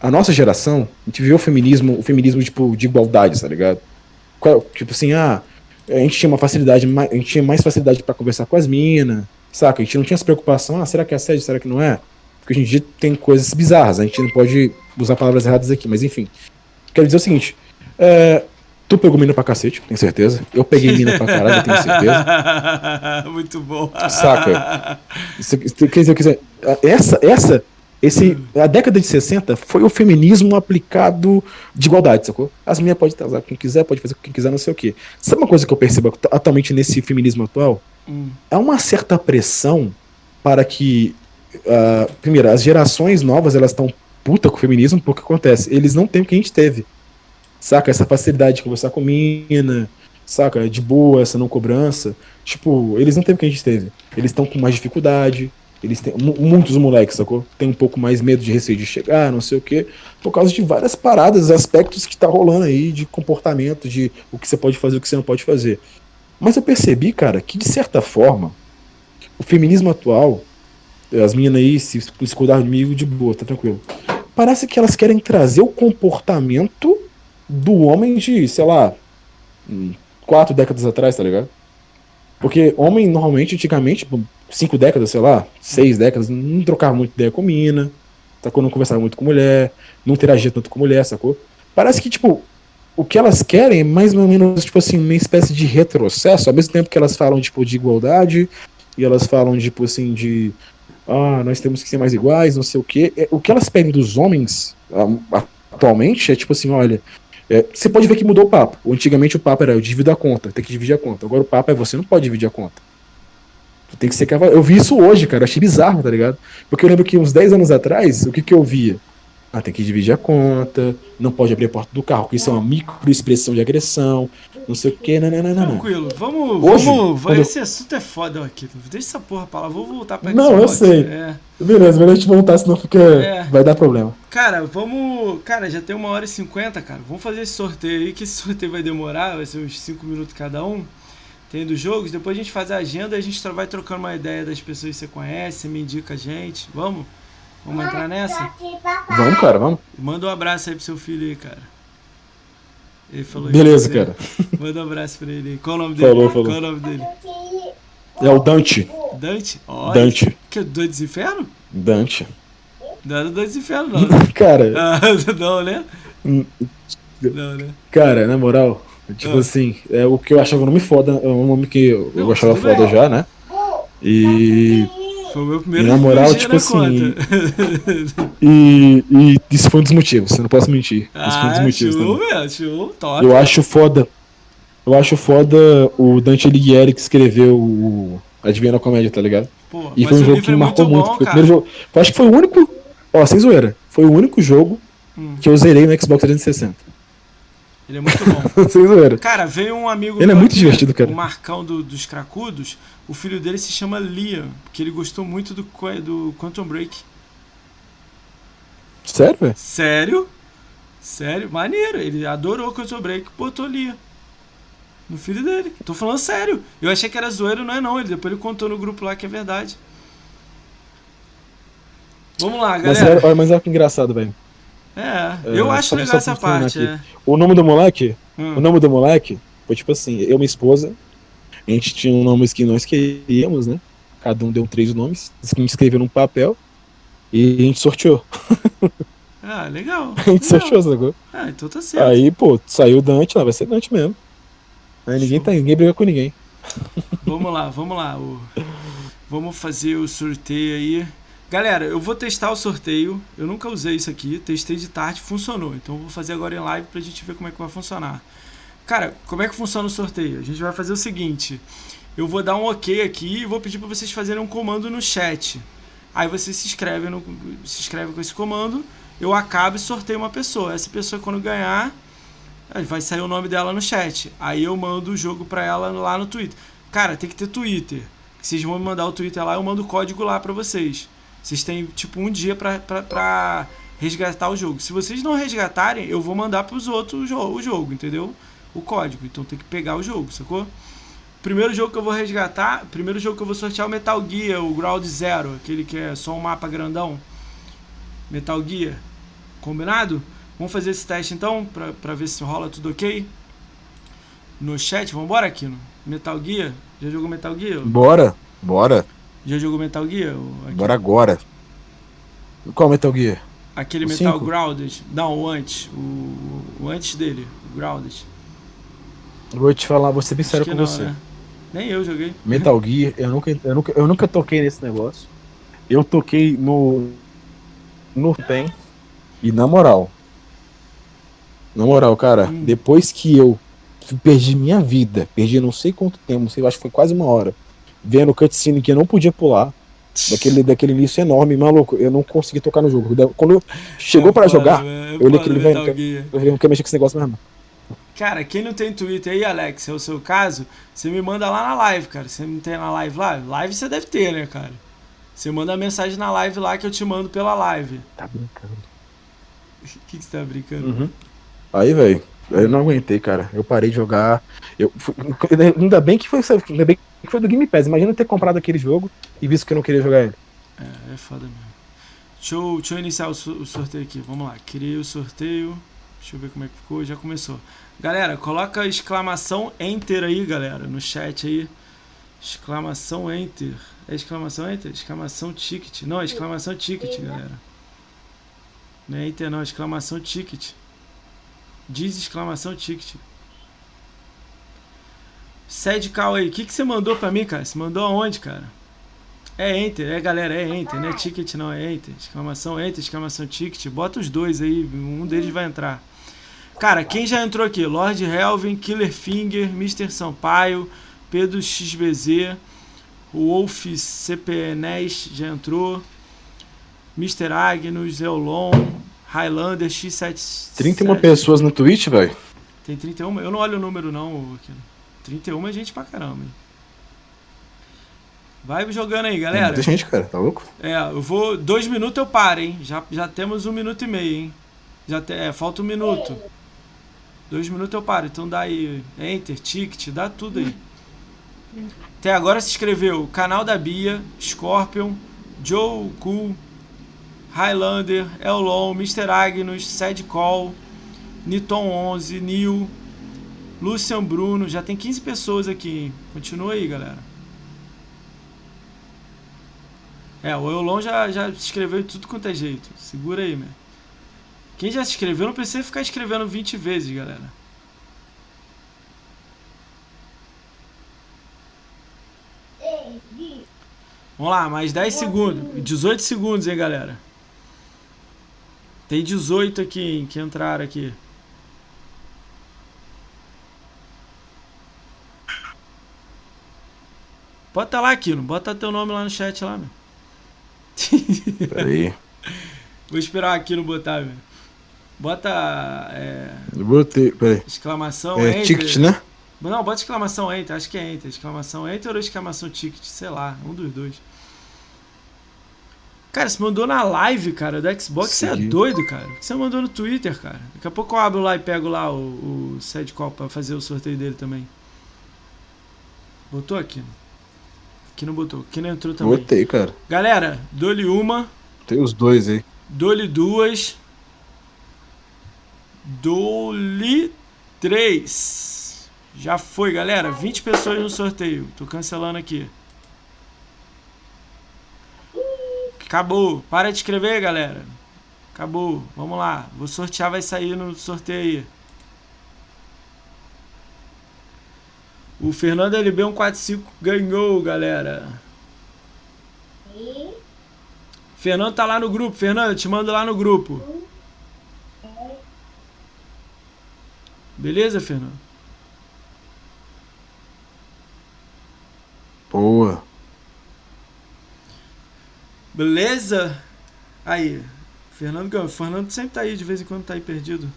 A nossa geração, a gente viveu o feminismo, o feminismo tipo, de igualdade, tá ligado? Tipo assim, ah, a gente tinha uma facilidade, a gente tinha mais facilidade para conversar com as minas, Saca? A gente não tinha essa preocupação, ah, será que é assédio, será que não é? Porque hoje em dia tem coisas bizarras, a gente não pode usar palavras erradas aqui, mas enfim. Quero dizer o seguinte, é, tu pegou mina pra cacete, tenho certeza. Eu peguei mina pra caralho, tenho certeza. Muito bom. Saca? Isso, quer dizer, quer dizer, essa, essa, esse, a década de 60 foi o feminismo aplicado de igualdade, sacou? As minhas podem usar quem quiser, pode fazer com quem quiser, não sei o quê. Sabe uma coisa que eu percebo atualmente nesse feminismo atual? Há uma certa pressão para que, uh, primeiro, as gerações novas elas estão puta com o feminismo, porque acontece? Eles não têm o que a gente teve. Saca? Essa facilidade de conversar com mina, saca? De boa, essa não cobrança. Tipo, eles não têm o que a gente teve. Eles estão com mais dificuldade. Eles têm. Muitos moleques, sacou? Tem um pouco mais medo de receio de chegar, não sei o quê. Por causa de várias paradas, aspectos que tá rolando aí de comportamento, de o que você pode fazer, o que você não pode fazer. Mas eu percebi, cara, que de certa forma, o feminismo atual, as meninas aí se, cuidar de mim de boa, tá tranquilo. Parece que elas querem trazer o comportamento do homem de, sei lá, hum, quatro décadas atrás, tá ligado? Porque homem, normalmente, antigamente, tipo, cinco décadas, sei lá, seis décadas, não trocava muito ideia com mina, sacou? Não conversava muito com mulher, não interagia tanto com mulher, sacou? Parece que, tipo, o que elas querem é mais ou menos, tipo assim, uma espécie de retrocesso, ao mesmo tempo que elas falam, tipo, de igualdade, e elas falam, tipo assim, de ah, nós temos que ser mais iguais, não sei o quê. É, o que elas pedem dos homens atualmente é tipo assim, olha, é, você pode ver que mudou o papo. Antigamente o papo era eu divido a conta, tem que dividir a conta. Agora o papo é você não pode dividir a conta. Tu tem que ser. Eu vi isso hoje, cara, eu achei bizarro, tá ligado? Porque eu lembro que uns 10 anos atrás, o que que eu via? Ah, tem que dividir a conta, não pode abrir a porta do carro, porque isso é uma microexpressão de agressão, não sei o que, não, não, não, não. Tranquilo, vamos, Hoje, vamos, esse eu... assunto é foda aqui, deixa essa porra pra lá, vou voltar pra Não, eu sei. É. Beleza, melhor a gente voltar, senão fica, é. vai dar problema. Cara, vamos, cara, já tem uma hora e cinquenta, cara, vamos fazer esse sorteio aí, que esse sorteio vai demorar, vai ser uns cinco minutos cada um, tem dos jogos, depois a gente faz a agenda e a gente vai trocando uma ideia das pessoas que você conhece, você me indica a gente, vamos? Vamos entrar nessa? Vamos, cara, vamos. Manda um abraço aí pro seu filho aí, cara. Ele falou Beleza, cara. Manda um abraço pra ele. Qual o nome dele? Falou, falou. Qual o nome dele? É o Dante. Dante? Oh, Dante. Que é Dois dos Infernos? Dante. Não é do Dois dos Infernos, não. Né? cara. Ah, não, né? Hum, não, né? Cara, na moral, tipo ah. assim, é o que eu achava um nome foda, é um nome que eu, não, eu achava foda já, né? E foi o meu primeiro e na moral, tipo assim. E, e, isso foi um dos motivos, eu não posso mentir. Ah, isso foi um dos ah, motivos show, também. show, top. Eu acho foda. Eu acho foda o Dante Alighieri que escreveu o Adivinha na Comédia, tá ligado? Pô, e foi um jogo que me é marcou muito. Bom, foi o primeiro jogo. Eu acho que foi o único. Ó, sem zoeira. Foi o único jogo hum. que eu zerei no Xbox 360. Ele é muito bom. sem zoeira. Cara, veio um amigo. Ele é muito aqui, divertido, cara. O Marcão do, dos Cracudos o filho dele se chama Liam, porque ele gostou muito do, do Quantum Break. Sério, velho? Sério? Sério? Maneiro. Ele adorou Quantum Break e botou Liam. No filho dele. Tô falando sério. Eu achei que era zoeiro, não é não. Ele, depois ele contou no grupo lá que é verdade. Vamos lá, galera. Mas, é, mas olha que engraçado, velho. É, eu é, acho legal essa parte. É. O nome do moleque, hum. o nome do moleque foi tipo assim, eu, minha esposa, a gente tinha um nome que nós queríamos, né? Cada um deu três nomes, a gente escreveu num papel e a gente sorteou. Ah, legal. a gente legal. sorteou, sacou? Ah, então tá certo. Aí, pô, saiu Dante, lá vai ser Dante mesmo. Aí ninguém, tá, ninguém briga com ninguém. Vamos lá, vamos lá. O... Vamos fazer o sorteio aí. Galera, eu vou testar o sorteio. Eu nunca usei isso aqui. Testei de tarde, funcionou. Então eu vou fazer agora em live pra gente ver como é que vai funcionar. Cara, como é que funciona o sorteio? A gente vai fazer o seguinte: eu vou dar um OK aqui e vou pedir para vocês fazerem um comando no chat. Aí você se inscreve, no, se inscreve com esse comando, eu acabo e sorteio uma pessoa. Essa pessoa, quando ganhar, vai sair o nome dela no chat. Aí eu mando o jogo para ela lá no Twitter. Cara, tem que ter Twitter. Vocês vão me mandar o Twitter lá, eu mando o código lá para vocês. Vocês têm tipo um dia para resgatar o jogo. Se vocês não resgatarem, eu vou mandar para os outros o jogo, entendeu? O código. Então tem que pegar o jogo, sacou? Primeiro jogo que eu vou resgatar, primeiro jogo que eu vou sortear é o Metal Gear, o Ground Zero, aquele que é só um mapa grandão. Metal Gear. Combinado? Vamos fazer esse teste então, pra, pra ver se rola tudo ok. No chat, vambora aqui no Metal Gear. Já jogou Metal Gear? Bora, bora. Já jogou Metal Gear? Aqui? Bora agora. Qual Metal Gear? Aquele o Metal cinco? Grounded. Não, o antes. O, o antes dele, o Grounded. Vou te falar, vou ser bem sério com não, você. Né? Nem eu joguei. Metal Gear, eu nunca, eu, nunca, eu nunca toquei nesse negócio. Eu toquei no. No Tem. E na moral. Na moral, cara, hum. depois que eu perdi minha vida, perdi não sei quanto tempo, sei, acho que foi quase uma hora, vendo cutscene que eu não podia pular, daquele, daquele início enorme, maluco, eu não consegui tocar no jogo. Quando chegou é para jogar, eu olhei aquele velho, eu não quero mexer com esse negócio mesmo. Cara, quem não tem Twitter aí, Alex, é o seu caso, você me manda lá na live, cara. Você não tem na live lá? Live você deve ter, né, cara? Você manda mensagem na live lá que eu te mando pela live. Tá brincando. O que, que você tá brincando? Uhum. Aí, velho, eu não aguentei, cara. Eu parei de jogar. Eu, ainda bem que foi, ainda bem que foi do Game Pass. Imagina ter comprado aquele jogo e visto que eu não queria jogar ele. É, é foda mesmo. Deixa eu, deixa eu iniciar o, sorteio aqui. Vamos lá. Criei o sorteio. Deixa eu ver como é que ficou. Já começou. Galera, coloca exclamação enter aí, galera, no chat aí. Exclamação enter. É exclamação enter? Exclamação ticket. Não, é exclamação ticket, galera. Não é enter não, é exclamação ticket. Diz exclamação ticket. Sede cal aí. O que, que você mandou pra mim, cara? Você mandou aonde, cara? É enter, é galera, é enter, não é ticket não, é enter. Exclamação enter, exclamação ticket. Bota os dois aí, um deles vai entrar. Cara, quem já entrou aqui? Lord Helvin, Killer Finger, Mr. Sampaio, Pedro XBZ, Wolf CPNES já entrou. Mr. Agnus, Eulon, Highlander, X7. 31 pessoas no Twitch, velho. Tem 31? Eu não olho o número não, aqui. 31 é gente pra caramba, hein? Vai jogando aí, galera. Tem muita gente, cara, tá louco? É, eu vou. Dois minutos eu paro, hein? Já, já temos um minuto e meio, hein? Já te, é, falta um minuto. Dois minutos eu paro. Então dá aí. Enter, ticket, dá tudo aí. Até agora se inscreveu canal da Bia, Scorpion, Joe Cool, Highlander, Elon, Mr. Agnus, Sad Call, Niton 11, Neil, Lucian Bruno. Já tem 15 pessoas aqui, hein? Continua aí, galera. É, o Eulon já, já se inscreveu de tudo quanto é jeito. Segura aí, meu. Quem já se inscreveu não precisa ficar escrevendo 20 vezes, galera. Vamos lá, mais 10 segundos. 18 segundos, hein, galera. Tem 18 aqui, hein, que entraram aqui. Bota lá, Kino. Bota teu nome lá no chat lá, meu. Peraí. Vou esperar aqui no botar, velho. Bota. É, botei, peraí. exclamação É enter. ticket, né? Não, bota exclamação enter. Acho que é enter. Exclamação enter ou exclamação ticket. Sei lá, um dos dois. Cara, você mandou na live, cara, do Xbox. Você é doido, cara. Por que você mandou no Twitter, cara? Daqui a pouco eu abro lá e pego lá o, o Sad Call pra fazer o sorteio dele também. Botou aqui? Aqui não botou. Aqui não entrou também. Botei, cara. Galera, dou-lhe uma. Tem os dois aí. Dou-lhe duas. Dou-lhe três. Já foi, galera. 20 pessoas no sorteio. Tô cancelando aqui. Acabou. Para de escrever, galera. Acabou. Vamos lá. Vou sortear, vai sair no sorteio aí. O Fernando LB 145 ganhou, galera. Fernando tá lá no grupo. Fernando, eu te mando lá no grupo. Beleza, Fernando? Boa. Beleza? Aí. Fernando. Fernando sempre tá aí, de vez em quando tá aí perdido.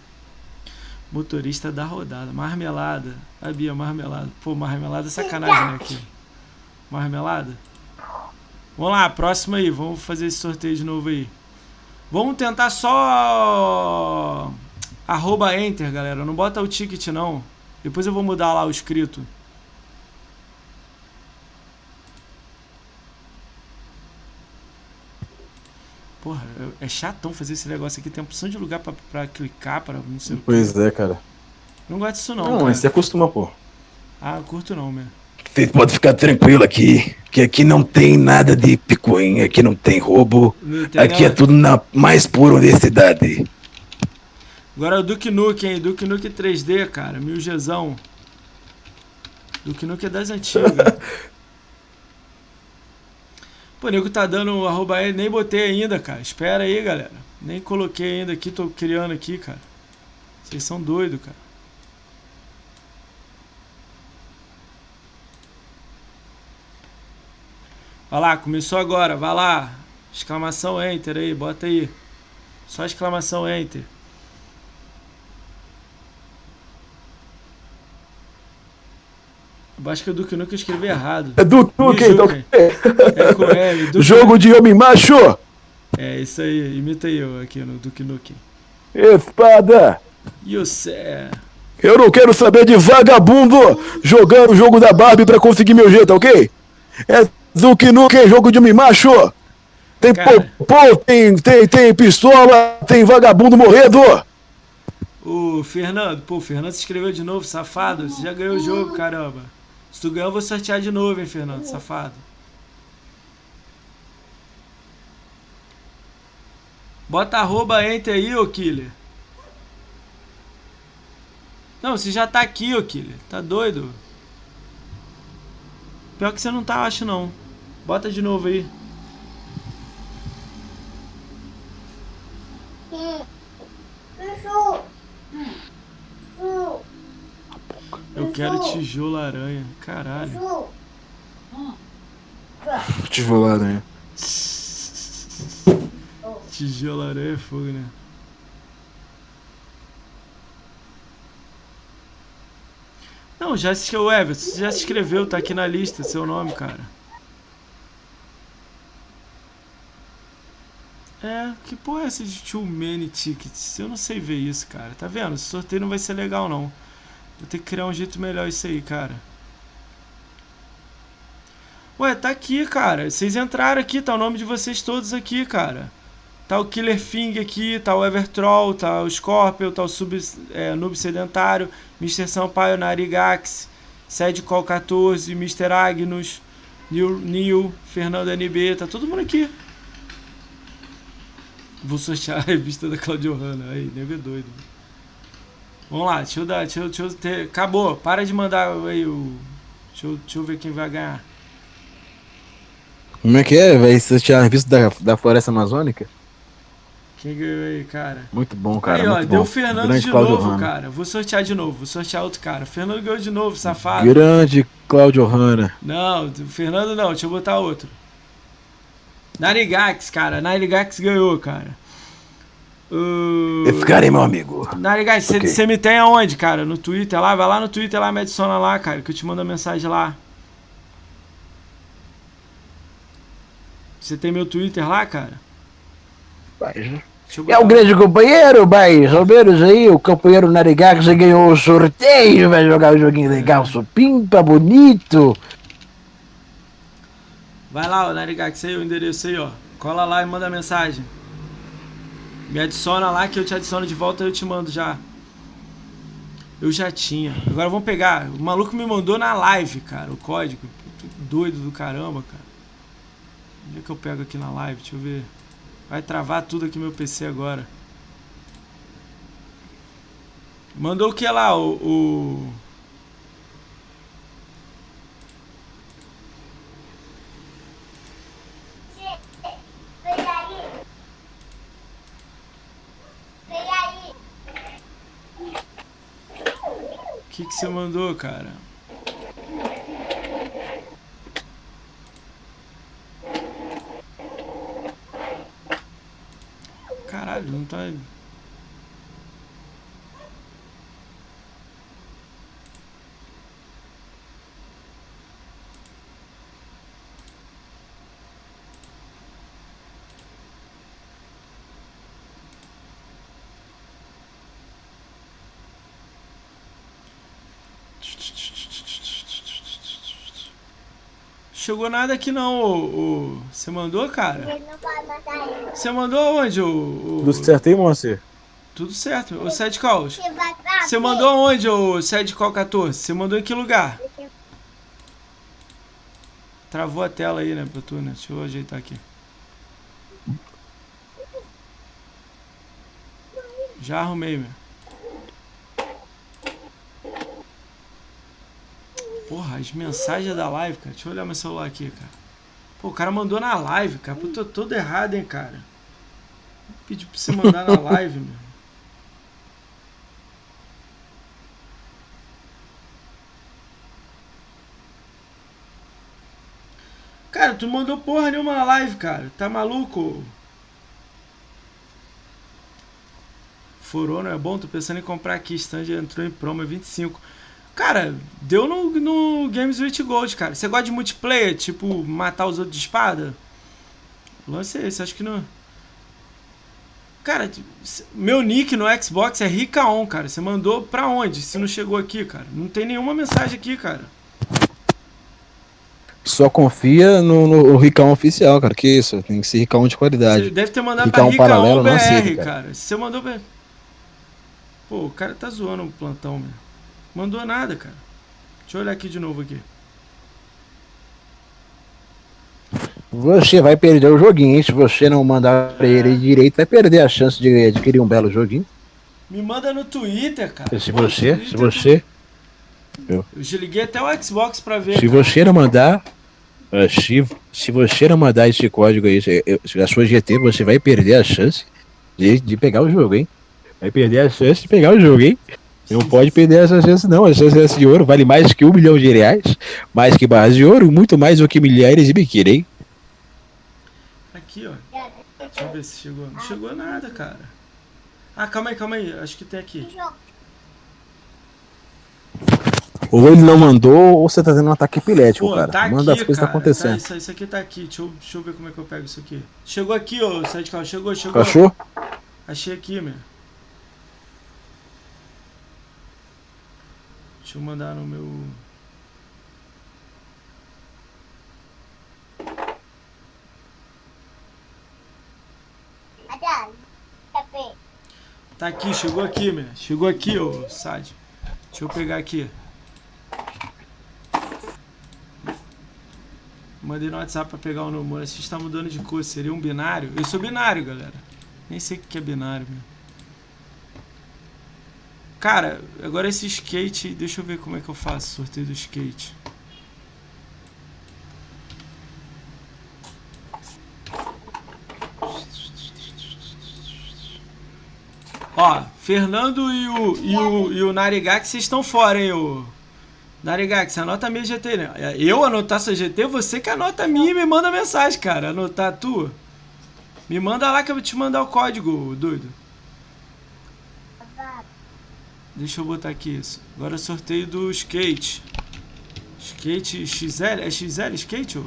Motorista da rodada. Marmelada. A Bia, marmelada. Pô, marmelada é sacanagem, né? Aqui. Marmelada. Vamos lá, próxima aí. Vamos fazer esse sorteio de novo aí. Vamos tentar só. Arroba enter, galera. Não bota o ticket, não. Depois eu vou mudar lá o escrito. Porra, é chatão fazer esse negócio aqui. Tem uma opção de lugar pra, pra clicar, pra não sei. Pois é, cara. Não gosto disso, não. Não, cara. mas você acostuma, pô. Ah, eu curto não, mesmo. Vocês podem ficar tranquilo aqui, que aqui não tem nada de picuinha, aqui não tem roubo, Não tem aqui é nada. tudo na mais pura honestidade. Agora é o Duke Nukem, Duke Nukem 3D, cara. Mil Gzão. Duke Nukem é das antigas. Pô, nego tá dando arroba ele, nem botei ainda, cara. Espera aí, galera. Nem coloquei ainda aqui, tô criando aqui, cara. Vocês são doidos, cara. Vai lá, começou agora, vai lá. Exclamação Enter aí, bota aí. Só exclamação Enter. Eu acho que o Duke Nukem eu escrevi errado. É do Nukem, então. Duke. É com M. Duke Jogo de homem macho! É isso aí, imita eu aqui no Duke Nukem. Espada! E o Cé. Eu não quero saber de vagabundo jogando o jogo da Barbie pra conseguir meu jeito, ok? É Duke Nukem, jogo de homem macho! Tem popô, tem, tem, tem pistola, tem vagabundo morrendo! O Fernando, pô, o Fernando se inscreveu de novo, safado. Você já ganhou o jogo, caramba. Se tu ganhou, eu vou sortear de novo, hein, Fernando, safado. Bota arroba enter aí, ô killer. Não, você já tá aqui, ô Killer. Tá doido? Pior que você não tá, acho não. Bota de novo aí. Eu quero tijolo aranha. Caralho. Tijolo aranha. Tijolo aranha é fogo, né? Não, já se o Everton, você já se inscreveu, tá aqui na lista, seu nome, cara. É, que porra é essa de too many tickets? Eu não sei ver isso, cara. Tá vendo? Esse sorteio não vai ser legal, não. Vou ter que criar um jeito melhor isso aí, cara. Ué, tá aqui, cara. Vocês entraram aqui, tá o nome de vocês todos aqui, cara. Tá o Killer Fing aqui, tá o Evertroll, tá o Scorpio, tá o Sub, é, Noob Sedentário, Mr. Sampaio, Narigax, Sed Call 14, Mr. Agnus, Neil, Fernando NB, tá todo mundo aqui. Vou sortear a revista da Claudio Hanna. Aí, nego é doido. Vamos lá, deixa eu dar. Deixa eu, deixa eu ter. Acabou. Para de mandar aí o. Deixa eu, deixa eu ver quem vai ganhar. Como é que é? Vai sortear a revista da, da Floresta Amazônica? Quem ganhou aí, cara? Muito bom, cara. aí, ó, deu bom. o Fernando Grande de Cláudio novo, Hanna. cara. Vou sortear de novo. Vou sortear outro cara. Fernando ganhou de novo, safado. Grande Cláudio Hanna. Não, o Fernando não. Deixa eu botar outro. Narigax, cara. Narigax ganhou, cara. Uh... Aí, meu amigo. Narigax, você Ok. me tem aonde, cara? No Twitter lá? Vai lá no Twitter lá, me adiciona lá, cara, que eu te mando a mensagem lá. Você tem meu Twitter lá, cara? Deixa eu É o grande companheiro, mais ou menos aí, o companheiro Narigax já ganhou o sorteio, vai jogar um joguinho legal, supimpa, bonito. Vai lá, ô Narigax, aí o endereço aí, ó. Cola lá e manda mensagem. Me adiciona lá que eu te adiciono de volta e eu te mando já. Eu já tinha. Agora vamos pegar. O maluco me mandou na live, cara, o código. Doido do caramba, cara. Onde é que eu pego aqui na live? Deixa eu ver. Vai travar tudo aqui meu PC agora. Mandou o que lá? O. o... O que, que você mandou, cara? Caralho, não tá. Chegou nada aqui não, ô. Você mandou, cara? Você mandou onde, ô? Tudo certo aí, Moacir? Tudo certo. Ô, Sede Calls. Você mandou onde, ô Sede Call 14? Você mandou em que lugar? Travou a tela aí, né, pra tu, né? Deixa eu ajeitar aqui. Já arrumei, meu. Porra, as mensagens da live, cara. Deixa eu olhar meu celular aqui, cara. Pô, o cara mandou na live, cara. Pô, tô todo errado, hein, cara. Pedi pra você mandar na live, meu. Cara, tu mandou porra nenhuma na live, cara. Tá maluco? Furou, não é bom? Tô pensando em comprar aqui. Stand entrou em promo, é 25. Cara, deu no, no Games with Gold, cara. Você gosta de multiplayer? Tipo, matar os outros de espada? O lance é esse, acho que não. Cara, meu nick no Xbox é Ricaon, cara. Você mandou pra onde? Se não chegou aqui, cara. Não tem nenhuma mensagem aqui, cara. Só confia no, no Ricão oficial, cara. Que isso? Tem que ser Ricão de Você qualidade. deve ter mandado Ricaon pra Ricaon paralelo, não BR, aceita, cara. cara. Se você mandou pra... Pô, o cara tá zoando o plantão, meu. Mandou nada, cara. Deixa eu olhar aqui de novo aqui. Você vai perder o joguinho, hein? Se você não mandar pra ele direito, vai perder a chance de adquirir um belo joguinho. Me manda no Twitter, cara. Se você, se Twitter, você, Eu desliguei até o Xbox pra ver. se cara. você não mandar, eh, se, se você não mandar esse código aí, se- se a sua GT, você vai perder a chance de, de pegar o jogo, hein? Vai perder a chance de pegar o jogo, hein? Não pode perder essa chance, não. Essa chance de ouro vale mais que um milhão de reais, mais que barras de ouro, muito mais do que milhares de biquíni, hein? Aqui, ó. Deixa eu ver se chegou. Não chegou nada, cara. Ah, calma aí, calma aí. Acho que tem aqui. Ou ele não mandou, ou você tá tendo um ataque epilético, Pô, cara. tá Manda aqui, as coisas cara. tá acontecendo. Tá, isso, isso aqui tá aqui. Deixa eu, deixa eu ver como é que eu pego isso aqui. Chegou aqui, ô, sai de carro. Chegou, chegou. Achou? Achei aqui, meu. Deixa eu mandar no meu. Tá aqui, chegou aqui, meu. Chegou aqui, ô Sad. Deixa eu pegar aqui. Mandei no WhatsApp pra pegar o número. Você está mudando de cor. Seria um binário? Eu sou binário, galera. Nem sei o que é binário, meu. Cara, agora esse skate. Deixa eu ver como é que eu faço sorteio do skate. Ó, Fernando e o, e o, e o Narigak, vocês estão fora, hein, ô. Narigak, você anota a minha GT, né? Eu anotar sua GT, você que anota a minha e me manda mensagem, cara. Anotar a tua. Me manda lá que eu vou te mandar o código, doido. Deixa eu botar aqui isso. Agora é sorteio do skate. Skate XL? É XL skate, ô?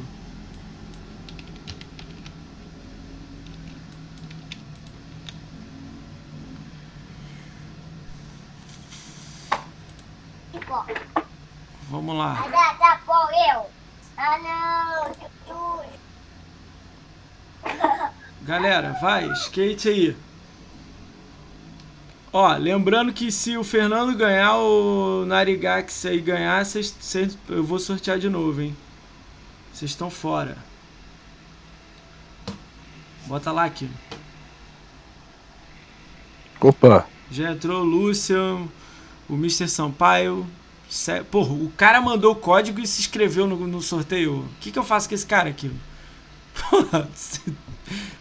Vamos lá. Galera, vai, skate aí. Ó, lembrando que se o Fernando ganhar, o Narigax aí ganhar, cês, cês- eu vou sortear de novo, hein? Vocês estão fora. Bota lá aqui. Opa. Já entrou o Lucian, o Mr. Sampaio. Sé- Porra, o cara mandou o código e se inscreveu no, no sorteio. O que, que eu faço com esse cara aqui? Porra,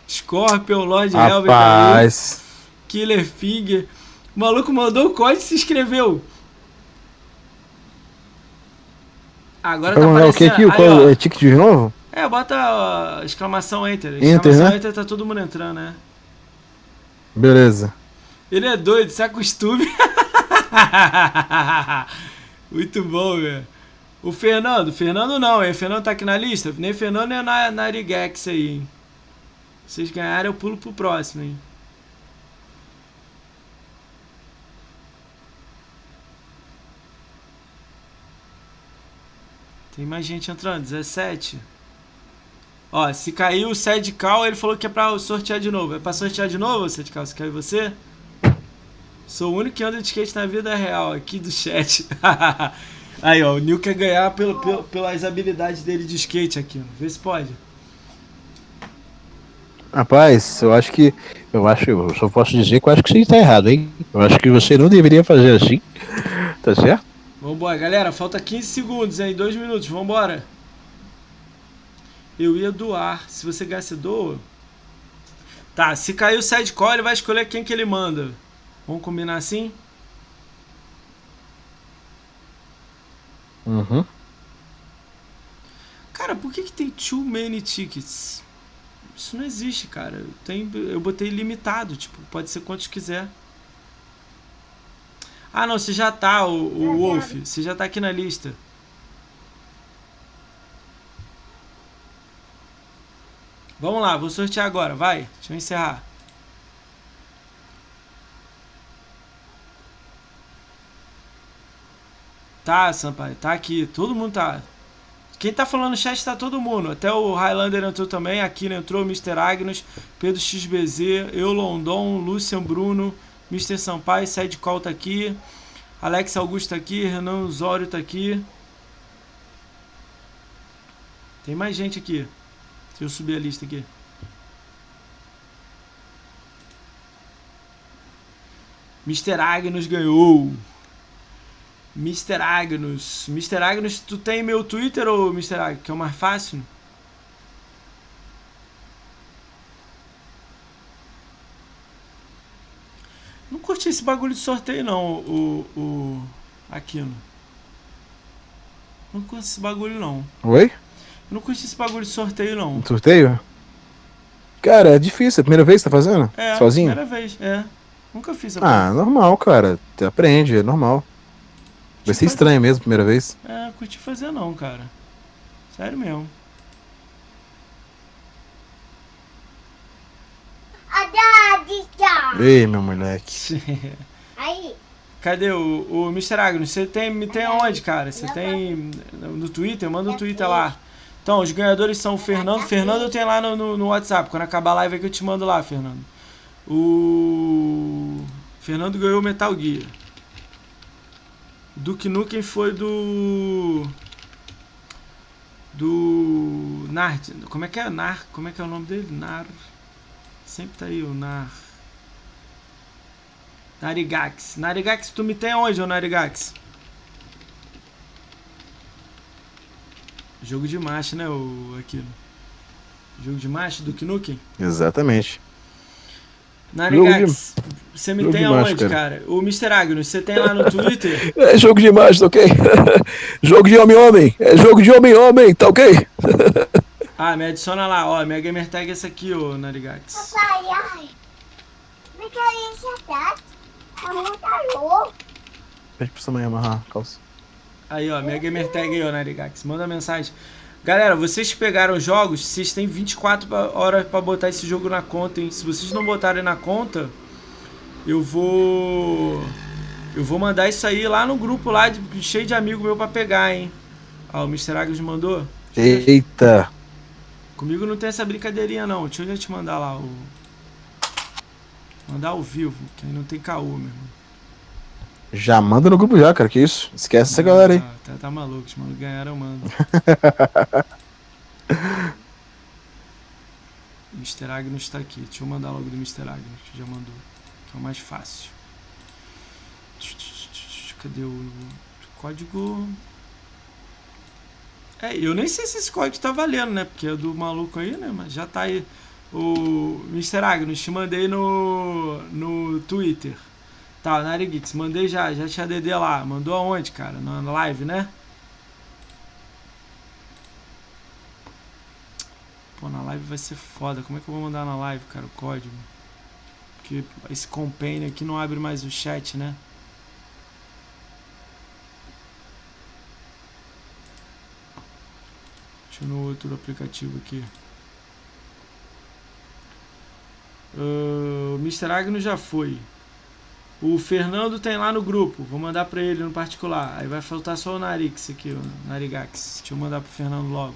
Scorpion, Lord. Rapaz. Killer Finger. O maluco mandou o código e se inscreveu. Agora Vai tá mandar o que aqui? Aí, Qual, ó. é ticket de novo? É, bota ó, exclamação Enter. Enter, Exclamação né? Enter tá todo mundo entrando, né? Beleza. Ele é doido, se acostume. Muito bom, velho. O Fernando, Fernando não, hein? Fernando tá aqui na lista? Nem Fernando nem na Narigex aí, hein? Vocês ganharem, eu pulo pro próximo, hein? Tem mais gente entrando, 17. Ó, se caiu o Sad Cal, ele falou que é pra sortear de novo. É pra sortear de novo, Sad Cal? Se caiu você? Sou o único que anda de skate na vida real, aqui do chat. Aí, ó, o Nil quer ganhar pelo, pelo- pelas habilidades dele de skate aqui, ó. Vê se pode. Rapaz, eu acho que. Eu acho, eu só posso dizer que eu acho que você está errado, hein? Eu acho que você não deveria fazer assim. Tá certo? Vambora, galera, falta 15 segundos, hein? Dois minutos, vambora. Eu ia doar. Se você ganhar, você doa? Tá, se cair o side call, ele vai escolher quem que ele manda. Vamos combinar assim? Uhum. Cara, por que, que tem too many tickets? Isso não existe, cara. Tem, eu botei limitado, tipo, pode ser quantos quiser. Ah, não, você já tá, o, o Wolf. Você já tá aqui na lista. Vamos lá, vou sortear agora, vai. Deixa eu encerrar. Tá, Sampaio, tá aqui. Todo mundo tá. Quem tá falando no chat tá todo mundo. Até o Highlander entrou também. Aqui entrou, Mr. Agnes, Pedro XBZ, eu London, Lucian Bruno, Mr. Sampaio, Side Call tá aqui. Alex Augusto tá aqui, Renan Osório tá aqui. Tem mais gente aqui. Deixa eu subir a lista aqui. Mr. Agnus ganhou. Mr. Agnus. Mr. Agnus, tu tem meu Twitter ou Mr. Agnus, que é o mais fácil? Não curti esse bagulho de sorteio não, o, o Aquino. Não curti esse bagulho não. Oi? Não curti esse bagulho de sorteio não. Sorteio? Cara, é difícil. É a primeira vez que tá fazendo? É, Sozinho? primeira vez, é. Nunca fiz Ah, normal, cara. Aprende, é normal. Vai ser estranho mesmo, primeira vez. É, curti fazer não, cara. Sério mesmo. A Daddy tá. Ei, meu moleque. Aí, Cadê o, o Mr. Agnus? Você tem, me tem aonde, cara? Você tem no Twitter? Manda o Twitter lá. Então, os ganhadores são o Fernando. Fernando eu tenho lá no, no, no WhatsApp. Quando acabar a live é que eu te mando lá, Fernando. O Fernando ganhou o Metal Gear. Duke Nukem foi do do Nar, como é que é Nar? Como é que é o nome dele? Nar. Sempre tá aí o Nar. Narigax. Narigax, tu me tem onde, ô Narigax? Jogo de macho, né, o aquilo. Jogo de macho do Nukem? Exatamente. Narigax, você me jogo tem de macho, aonde, cara? O Mr. Agnus, você tem lá no Twitter? É jogo de imagem, tá ok? jogo de homem-homem. É jogo de homem-homem, tá ok? Ah, me adiciona lá, ó. Minha gamer tag é essa aqui, ô Narigax. papai, ai. Quero isso atrás. É muito louco. Pede pra sua mãe amarrar a calça. Aí, ó, minha gamer tag aí, ó, Narigax. Manda mensagem. Galera, vocês que pegaram os jogos, vocês têm 24 pa- horas pra botar esse jogo na conta, hein? Se vocês não botarem na conta, eu vou. Eu vou mandar isso aí lá no grupo lá, de, cheio de amigo meu pra pegar, hein? Ó, o Mr. Agus mandou. Eita. Comigo não tem essa brincadeirinha não. Deixa eu já te mandar lá o. Mandar ao vivo, que aí não tem caô, meu irmão. Já manda no grupo já, cara. Que isso? Esquece essa galera aí. Ah, tá, tá maluco, os malucos ganharam, eu mando. Mr. Agnus tá aqui. Deixa eu mandar logo do Mr. Agnus, que já mandou. Que é o mais fácil. Cadê o código? É, eu nem sei se esse código tá valendo, né? Porque é do maluco aí, né? Mas já tá aí. O Mr. Agnus, te mandei no, no Twitter. Tá, Narigix, mandei já, já te ADD lá. Mandou aonde, cara? Na live, né? Pô, na live vai ser foda. Como é que eu vou mandar na live, cara, o código? Porque esse companion aqui não abre mais o chat, né? Deixa eu no outro aplicativo aqui. Ah, O Mr. Agno já foi. O Fernando tem lá no grupo. Vou mandar pra ele no particular. Aí vai faltar só o Narix aqui, o Narigax. Deixa eu mandar pro Fernando logo.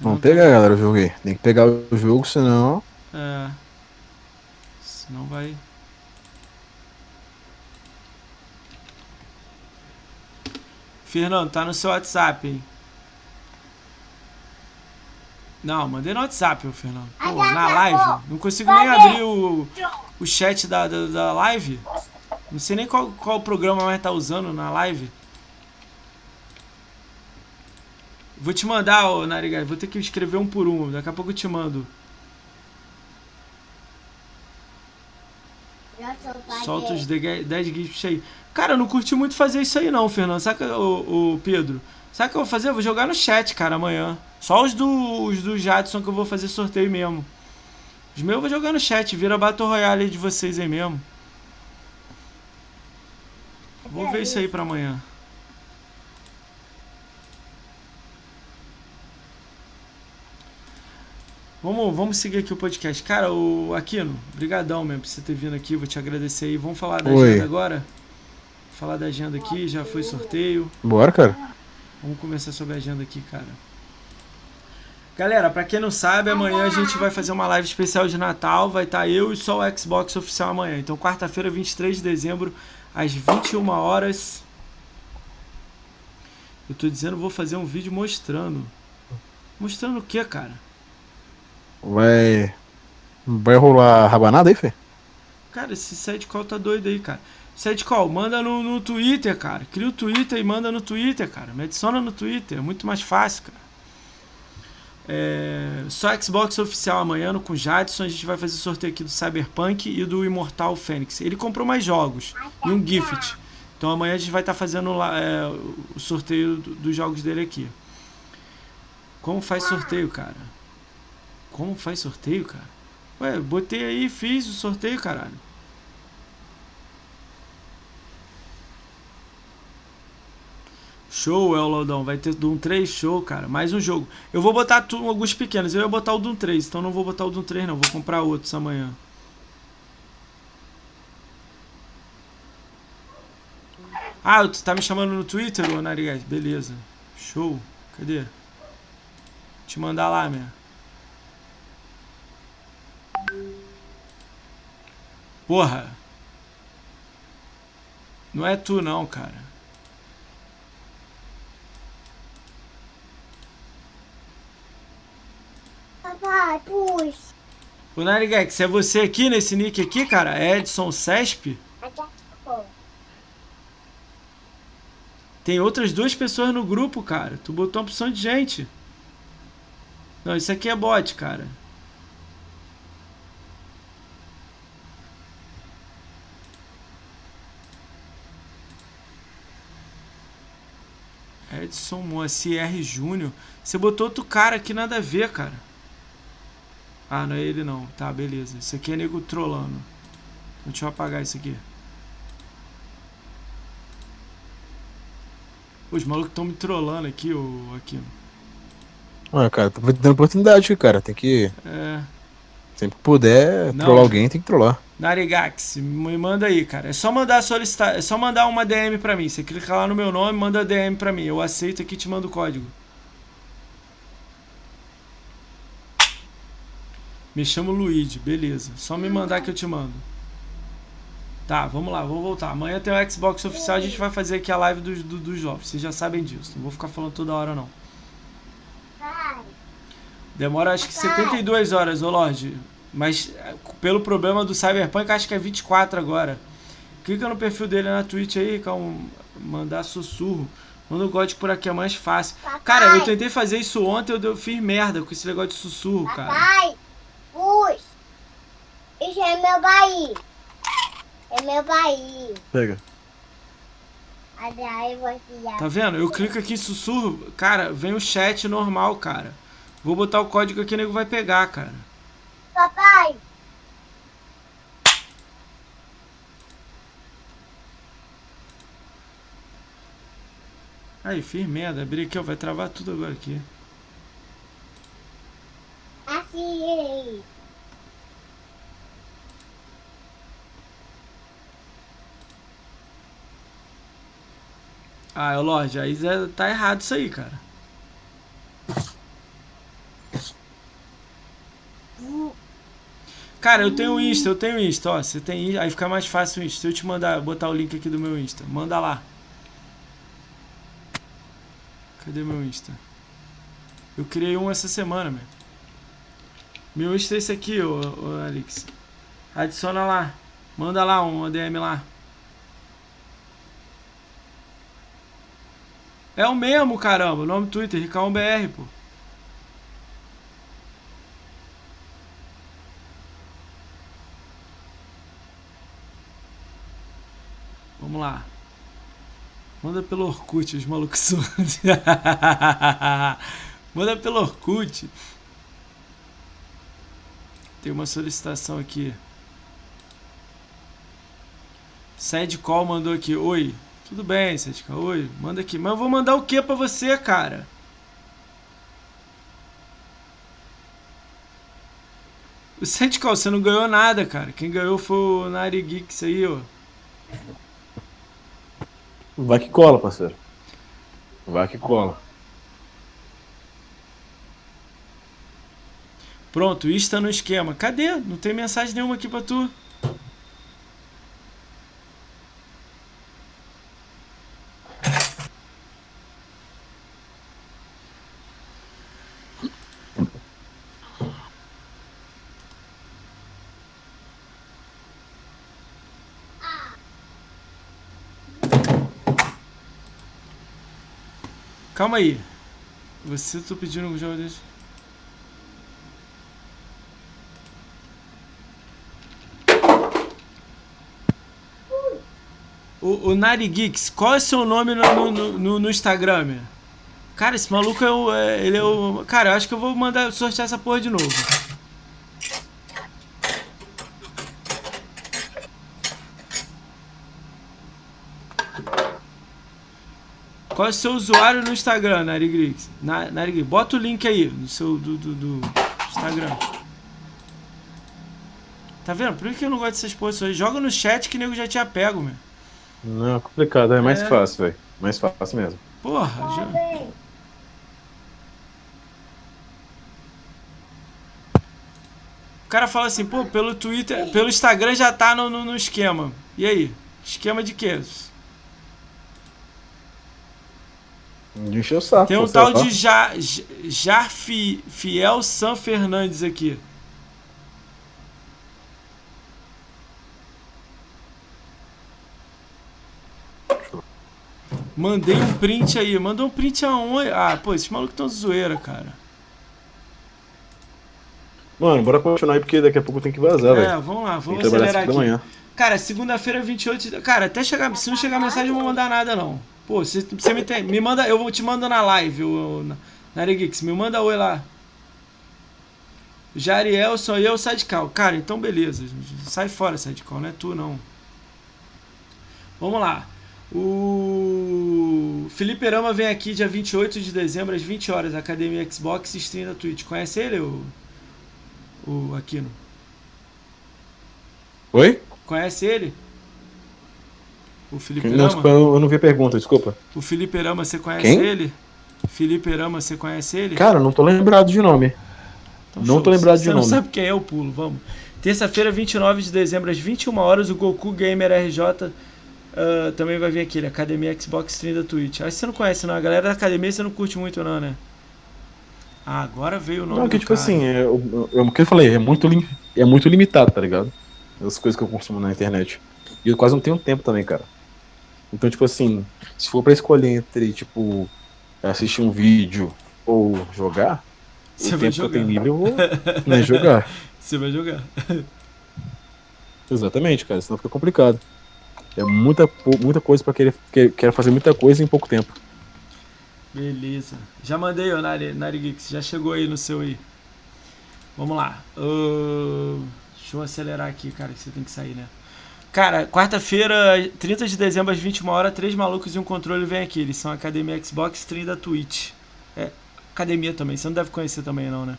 Vamos Fernando pegar, galera, o jogo aí. Tem que pegar o jogo, senão. É. Senão vai. Fernando, tá no seu WhatsApp, hein? Não, mandei no WhatsApp, ô Fernando. Pô, na live. Não consigo nem abrir o, o chat da, da, da live. Não sei nem qual, qual programa mais tá usando na live. Vou te mandar, ô Narigai. Vou ter que escrever um por um. Daqui a pouco eu te mando. Solta os 10 gifs aí. Cara, eu não curti muito fazer isso aí não, Fernando. Saca, o, Pedro? Sabe o que eu vou fazer? Eu vou jogar no chat, cara, amanhã. Só os do, os do Jadson que eu vou fazer sorteio mesmo. Os meus eu vou jogar no chat. Vira Battle Royale aí de vocês aí mesmo. Vou ver isso aí pra amanhã. Vamos, vamos seguir aqui o podcast. Cara, o Aquino, brigadão mesmo por você ter vindo aqui. Vou te agradecer aí. Vamos falar da Oi. agenda agora? Falar da agenda aqui, já foi sorteio. Bora, cara. Vamos começar sobre a agenda aqui, cara. Galera, pra quem não sabe, amanhã a gente vai fazer uma live especial de Natal. Vai estar eu e só o Xbox oficial amanhã. Então, quarta-feira, 23 de dezembro, às 21 horas. Eu tô dizendo, vou fazer um vídeo mostrando. Mostrando o que, cara? Vai. Vai rolar rabanada aí, Fê? Cara, esse Sidecall tá doido aí, cara. Sidecall, manda no, no Twitter, cara. Cria o Twitter e manda no Twitter, cara. Me adiciona no Twitter, é muito mais fácil, cara. É, só Xbox oficial amanhã no com Jadson. A gente vai fazer sorteio aqui do Cyberpunk e do Immortal Fênix. Ele comprou mais jogos e um gift. Então amanhã a gente vai estar fazendo lá, é, o sorteio do- dos jogos dele aqui. Como faz sorteio, cara? Como faz sorteio, cara? Ué, botei aí, fiz o sorteio, caralho. Show, Elodão. Vai ter Doom 3 show, cara. Mais um jogo. Eu vou botar tu, alguns pequenos. Eu ia botar o Doom 3, então não vou botar o Doom 3, não. Vou comprar outros amanhã. Ah, tu tá me chamando no Twitter, ô Narigás? Beleza. Show. Cadê? Te mandar lá, minha. Porra. Não é tu não, cara. Papai, puxa. O Narigex, é você aqui nesse nick aqui, cara? É Edson Cesp? Pô. Tem outras duas pessoas no grupo, cara. Tu botou uma opção de gente. Não, isso aqui é bot, cara. Edson Moacir Júnior. Você botou outro cara aqui, nada a ver, cara. Ah, não é ele não. Tá, beleza. Isso aqui é nego trollando. Então, Deixa eu apagar isso aqui. Os malucos estão me trollando aqui, ô Aquino. Ah, cara, tô dando oportunidade, cara. Tem que. É. Sempre que puder Não. trollar alguém, tem que trollar. Narigax, me manda aí, cara. É só mandar solicitar, é só mandar uma DM pra mim. Você clica lá no meu nome, manda DM pra mim. Eu aceito aqui e te mando o código. Me chamo Luigi, beleza. Só me mandar que eu te mando. Tá, vamos lá, vou voltar. Amanhã tem o Xbox oficial, a gente vai fazer aqui a live dos, do- dos jogos. Vocês já sabem disso. Não vou ficar falando toda hora, não. Demora acho que 72 horas, ô Lorde. Mas pelo problema do Cyberpunk, acho que é 24 agora. Clica no perfil dele na Twitch aí, que é mandar sussurro. Manda o código por aqui, é mais fácil. Cara, eu tentei fazer isso ontem, eu deu- fiz merda com esse negócio de sussurro, cara. Puxa. Isso é meu Bahia. É meu Bahia. Pega. Aí eu vou tirar. Tá vendo? Eu clico aqui em sussurro, cara, vem o chat normal, cara. Vou botar o código aqui, o nego vai pegar, cara. Papai, Aí, fiz merda. Abri aqui, ó, vai travar tudo agora aqui. assim. Ah, ô Lorde, aí tá errado isso aí, cara. Cara, eu tenho Insta, eu tenho Insta, ó. Você tem Insta, aí fica mais fácil o Insta. Se eu te mandar, botar o link aqui do meu Insta, manda lá. Cadê meu Insta? Eu criei um essa semana, meu. Meu Insta é esse aqui, ô, ô Alex. Adiciona lá. Manda lá um ADM lá. É o mesmo, caramba. O nome do Twitter, RicãoBR, pô. Vamos lá. Manda pelo Orkut, os malucos. Manda pelo Orkut. Tem uma solicitação aqui. Sad Call mandou aqui. Oi. Tudo bem, Call. Oi. Manda aqui. Mas eu vou mandar o que pra você, cara? O Call, você não ganhou nada, cara. Quem ganhou foi o Nari Geeks aí, ó. Vai que cola, parceiro. Vai que cola. Pronto, Insta no esquema. Cadê? Não tem mensagem nenhuma aqui pra tu. Calma aí. Você tô pedindo um jogo desse. O, o Nari Geeks, qual é seu nome no, no, no, no Instagram? Cara, esse maluco é o. é- ele é o. Cara, eu acho que eu vou mandar sortear essa porra de novo. Qual é o seu usuário no Instagram, Nari Geeks? Na, bota o link aí no seu do, do, do Instagram. Tá vendo? Por que eu não gosto dessas posições? Joga no chat que o nego já tinha pego, meu. Não, é complicado, é mais É. fácil, velho. Mais fácil mesmo. Porra, já... O cara fala assim, pô, pelo Twitter, pelo Instagram já tá no, no, no esquema. E aí? Esquema de quê? De encher o saco. Tem um tal lá. de Ja- Ja- Jar Fi- Fiel San Fernandes aqui. Mandei um print aí. Mandou um print aonde? Ah, pô, esses malucos tão zoeira, cara. Mano, bora continuar aí porque daqui a pouco eu tenho que vazar, É, velho. vamos lá, Tem vamos que trabalhar acelerar 5 da aqui. manhã. Cara, segunda-feira 28. de- Cara, até chegar. Se não chegar mensagem, eu não vou mandar nada, não. Pô, você, você me, tem, me manda. Eu vou te mando na live, o, na, na Geeks. Me manda oi lá. Jariel, sou eu, sai de cal. Cara, então beleza. Sai fora, sai de cal. Não é tu, não. Vamos lá. O Felipe Rama vem aqui dia 28 de dezembro, às 20 horas. Academia Xbox e stream da Twitch. Conhece ele, o, o Aquino? Oi? Conhece ele? O Felipe Não, desculpa, eu eu não vi a pergunta, desculpa. O Felipe Rama, você conhece Quem? ele? Felipe Rama, você conhece ele? Cara, não tô lembrado de nome. Então, não show. tô lembrado Se de você não nome. sabe quem é, eu pulo, vamos. Terça-feira, 29 de dezembro, às 21 horas, o Goku Gamer RJ ah, também vai vir aqui, ele, Academia Xbox Stream da Twitch. Acho que você não conhece, não. A galera da academia você não curte muito, não, né? Ah, agora veio o nome Não, que tipo cara. assim, é, o é o que eu falei, é muito, é muito limitado, tá ligado? As coisas que eu consumo na internet. E eu quase não tenho tempo também, cara. Então, tipo assim, se for pra escolher entre, tipo, assistir um vídeo ou jogar, Você o vai tempo que eu jogar. tenho livre eu vou né, jogar. Você vai jogar. Exatamente, cara, senão fica complicado. É muita, muita coisa pra querer, que- quero fazer muita coisa em pouco tempo. Beleza. Já mandei, ô Nari, Nari Geeks. Já chegou aí no seu aí. Vamos lá. Ahn, deixa eu acelerar aqui, cara, que você tem que sair, né? Cara, quarta-feira, 30 de dezembro, às 21 horas, três malucos e um controle vem aqui. Eles são Academia Xbox, stream da Twitch. É, academia também. Você não deve conhecer também, não, né?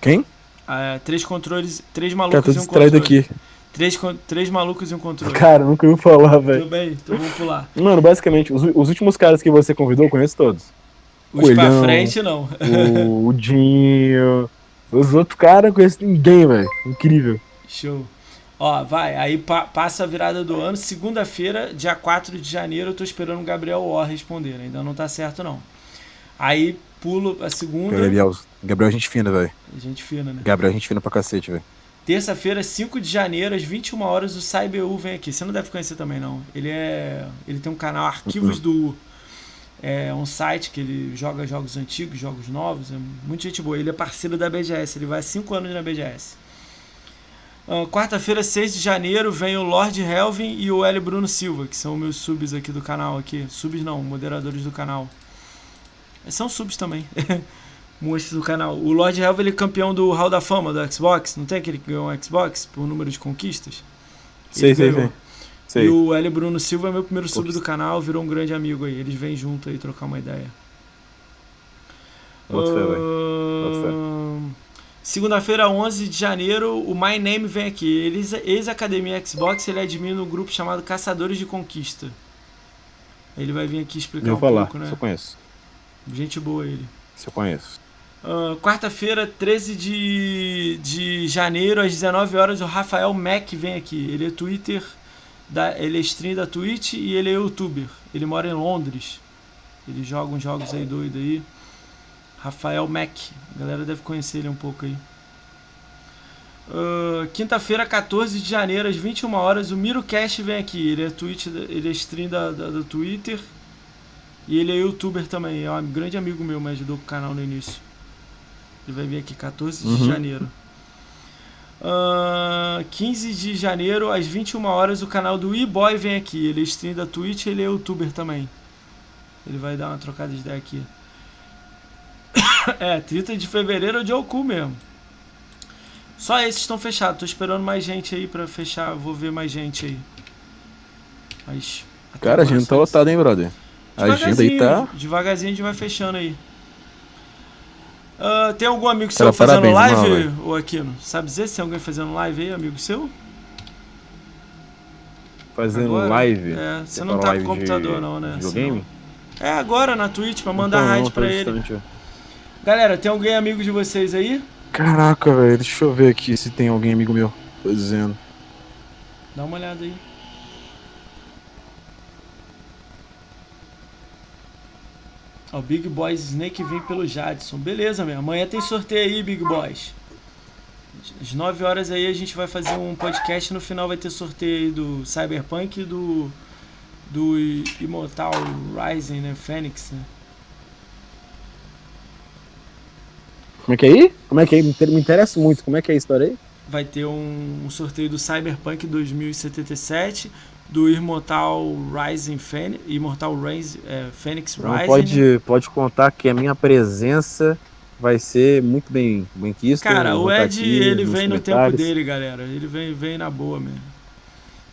Quem? Ah, três controles, três Cara, malucos tô e um controle. aqui. Três, três malucos e um controle. Cara, nunca ouvi falar, velho. Tudo bem? Então vamos pular. Mano, basicamente, os, os últimos caras que você convidou, eu conheço todos. Os pra Coelhão. frente, não. O, o Dinho. Os outros caras, eu conheço ninguém, velho. Incrível. Show. Ó, vai, aí pa- passa a virada do ano. Segunda-feira, dia 4 de janeiro, eu tô esperando o Gabriel O responder. Ainda não tá certo, não. Aí pulo a segunda. Gabriel, Gabriel, é gente fina, velho. Gente fina, né? Gabriel, é gente fina pra cacete, velho. Terça-feira, 5 de janeiro, às 21 horas, o CyberU vem aqui. Você não deve conhecer também, não. Ele é. Ele tem um canal Arquivos do U. É um site que ele joga jogos antigos, jogos novos. É muita gente boa. Ele é parceiro da BGS. Ele vai há 5 anos na BGS. Quarta-feira, 6 de janeiro, vem o Lord Helvin e o L. Bruno Silva, que são meus subs aqui do canal. aqui Subs não, moderadores do canal. São subs também. Monstros do canal. O Lord Helvin ele é campeão do Hall da Fama do Xbox. Não tem aquele que ganhou um Xbox por número de conquistas? Sei, sei, sei. Sei. E o L. Bruno Silva é meu primeiro sub Ops. do canal, virou um grande amigo aí. Eles vêm junto aí trocar uma ideia. Boto fé, velho. Boto fé. Segunda-feira, 11 de janeiro, o My Name vem aqui. Ele é ex-academia Xbox, ele é admin no grupo chamado Caçadores de Conquista. Ele vai vir aqui explicar Eu um falar, pouco, né? eu conheço. Gente boa ele. Se eu conheço. Ah, Quarta-feira, 13 de, de janeiro, às 19 horas, o Rafael Mack vem aqui. Ele é Twitter, da, ele é stream da Twitch e ele é youtuber. Ele mora em Londres. Ele joga uns jogos aí doido aí. Rafael Mack. A galera deve conhecer ele um pouco aí. Ah, Quinta-feira, 14 de janeiro, às 21 horas, o MiroCast vem aqui. Ele é, da- ele é stream da, da- do Twitter. E ele é youtuber também, é um grande amigo meu, me ajudou com o canal no início. Ele vai vir aqui 14 de Uhum. janeiro. Ahn, 15 de janeiro, às 21 horas, o canal do E-Boy vem aqui. Ele é stream da Twitch ele é youtuber também. Ele vai dar uma trocada de ideia aqui. é, 30 de fevereiro é o de Oku mesmo. Só esses estão fechados. Tô esperando mais gente aí pra fechar. Vou ver mais gente aí. Mas. Cara, a gente tá isso. lotado, hein, brother? A agenda aí tá. Devagarzinho, a gente vai fechando aí. Ah, tem algum amigo seu Cara, fazendo parabéns, live, ô Aquino? Sabe dizer se tem alguém fazendo live aí, amigo seu? Fazendo Agora? live. É, você não tá com live computador de não, né? Videogame? É agora na Twitch pra mandar Então, raid não, pra ele. ó. Galera, tem alguém amigo de vocês aí? Caraca, velho, deixa eu ver aqui se tem alguém amigo meu. Tô dizendo. Dá uma olhada aí. Ó, o Big Boys Snake vem pelo Jadson. Beleza, meu. Amanhã tem sorteio aí, Big Boys. Às 9 horas aí a gente vai fazer um podcast. No final vai ter sorteio aí do Cyberpunk e do. Do Immortal Rising, né? Fênix, né? Como é que é aí? Como é que é? Me inter- me interessa muito. Como é que é a história aí? vai ter um, um sorteio do Cyberpunk 2077, do Immortal Rising Phoenix, Immortal Rise, é, Phoenix Não Rising. pode, pode contar que a minha presença vai ser muito bem, bem quista. Cara, o Ed, aqui ele vem no tempo dele, galera. Ele vem, vem na boa mesmo.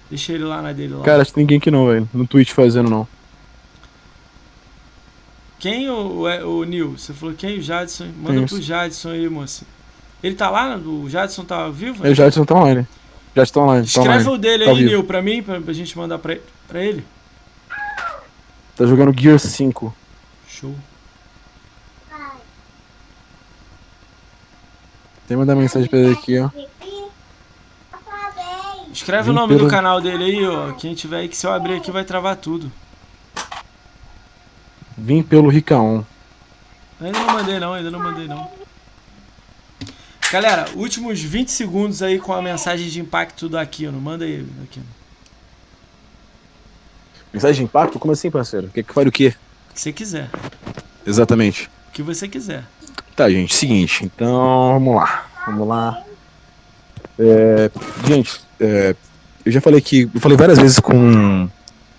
Deixa ele lá na dele lá. Cara, acho que tem ninguém aqui não, velho. No Twitch fazendo não. Quem o, o, o Nil? Você falou quem? O Jadson? Manda Isso. pro Jadson aí, moça. Ele tá lá? O Jadson tá vivo? É, o Jadson tá online. Jadson tá online. Tá, Escreve online. o dele tá aí, vivo. Nil, pra mim, pra, pra gente mandar pra, pra ele. tá jogando Gear 5. Show. Tem que mandar mensagem pra ele aqui, ó. Parabéns. Escreve Vim o nome do pelo- canal dele aí, ó. Quem tiver aí, que se eu abrir aqui vai travar tudo. Vim pelo Ricaon. Ainda não mandei não, ainda não mandei não. Galera, últimos 20 segundos aí com a mensagem de impacto do Aquino. Manda aí, Aquino. Mensagem de impacto? Como assim, parceiro? Que que faz o quê? O que você quiser. Exatamente. O que você quiser. Tá, gente, seguinte, então vamos lá. Vamos lá. É, gente, é, eu já falei que. Eu falei várias vezes com,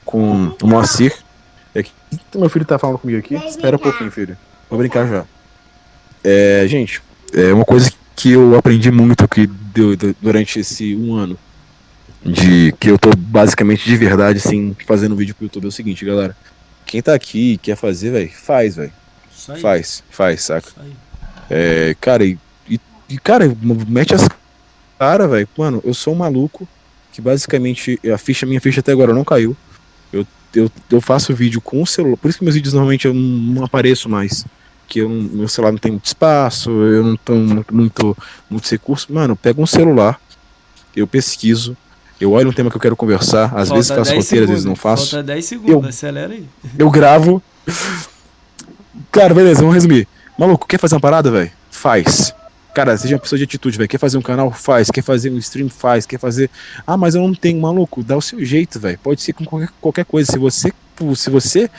com o Moacir. Que que meu filho tá falando comigo aqui. Vai Espera um brincar. pouquinho, filho. Vou brincar já. É, gente, é uma coisa que eu aprendi muito que deu, du- durante esse um ano. De que eu tô basicamente de verdade, assim, fazendo vídeo pro YouTube. É o seguinte, galera. Quem tá aqui e quer fazer, velho, faz, velho. Isso aí. Faz, faz, saca? Isso aí. É, cara, e, e- e, cara, mete as cara, velho. Mano, eu sou um maluco que basicamente a ficha, minha ficha até agora não caiu. Eu, eu, faço vídeo com o celular, por isso que meus vídeos normalmente eu não, não apareço mais. Que eu meu celular não tem muito espaço, eu não tenho muito, muito, muitos recursos. Mano, eu pego um celular, eu pesquiso, eu olho um tema que eu quero conversar, às Falta vezes faço 10 roteiro, às vezes não faço Falta 10 segundos, Eu- acelera aí. eu gravo. Cara, beleza, vamos resumir. Maluco, quer fazer uma parada, velho? Faz. Cara, seja uma pessoa de atitude, velho. Quer fazer um canal? Faz. Quer fazer um stream? Faz. Quer fazer. Ah, mas eu não tenho, maluco. Dá o seu jeito, velho. Pode ser com qualquer, qualquer coisa. Se você. Se você.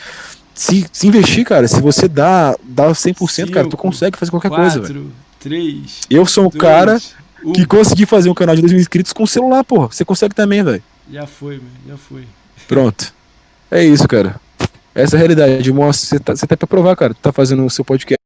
Se, se investir, cara, se você dá, dá 100%, cara, tu Cinco, consegue fazer qualquer coisa, velho. 4, 3, Eu sou um 2, cara 1. que consegui fazer um canal de 2 mil inscritos com celular, porra. Você consegue também, velho. Já foi, mano. Já foi. Pronto. É isso, cara. Essa é a realidade. Mostra, você tá, você tá pra provar, cara. Tu tá fazendo o seu podcast.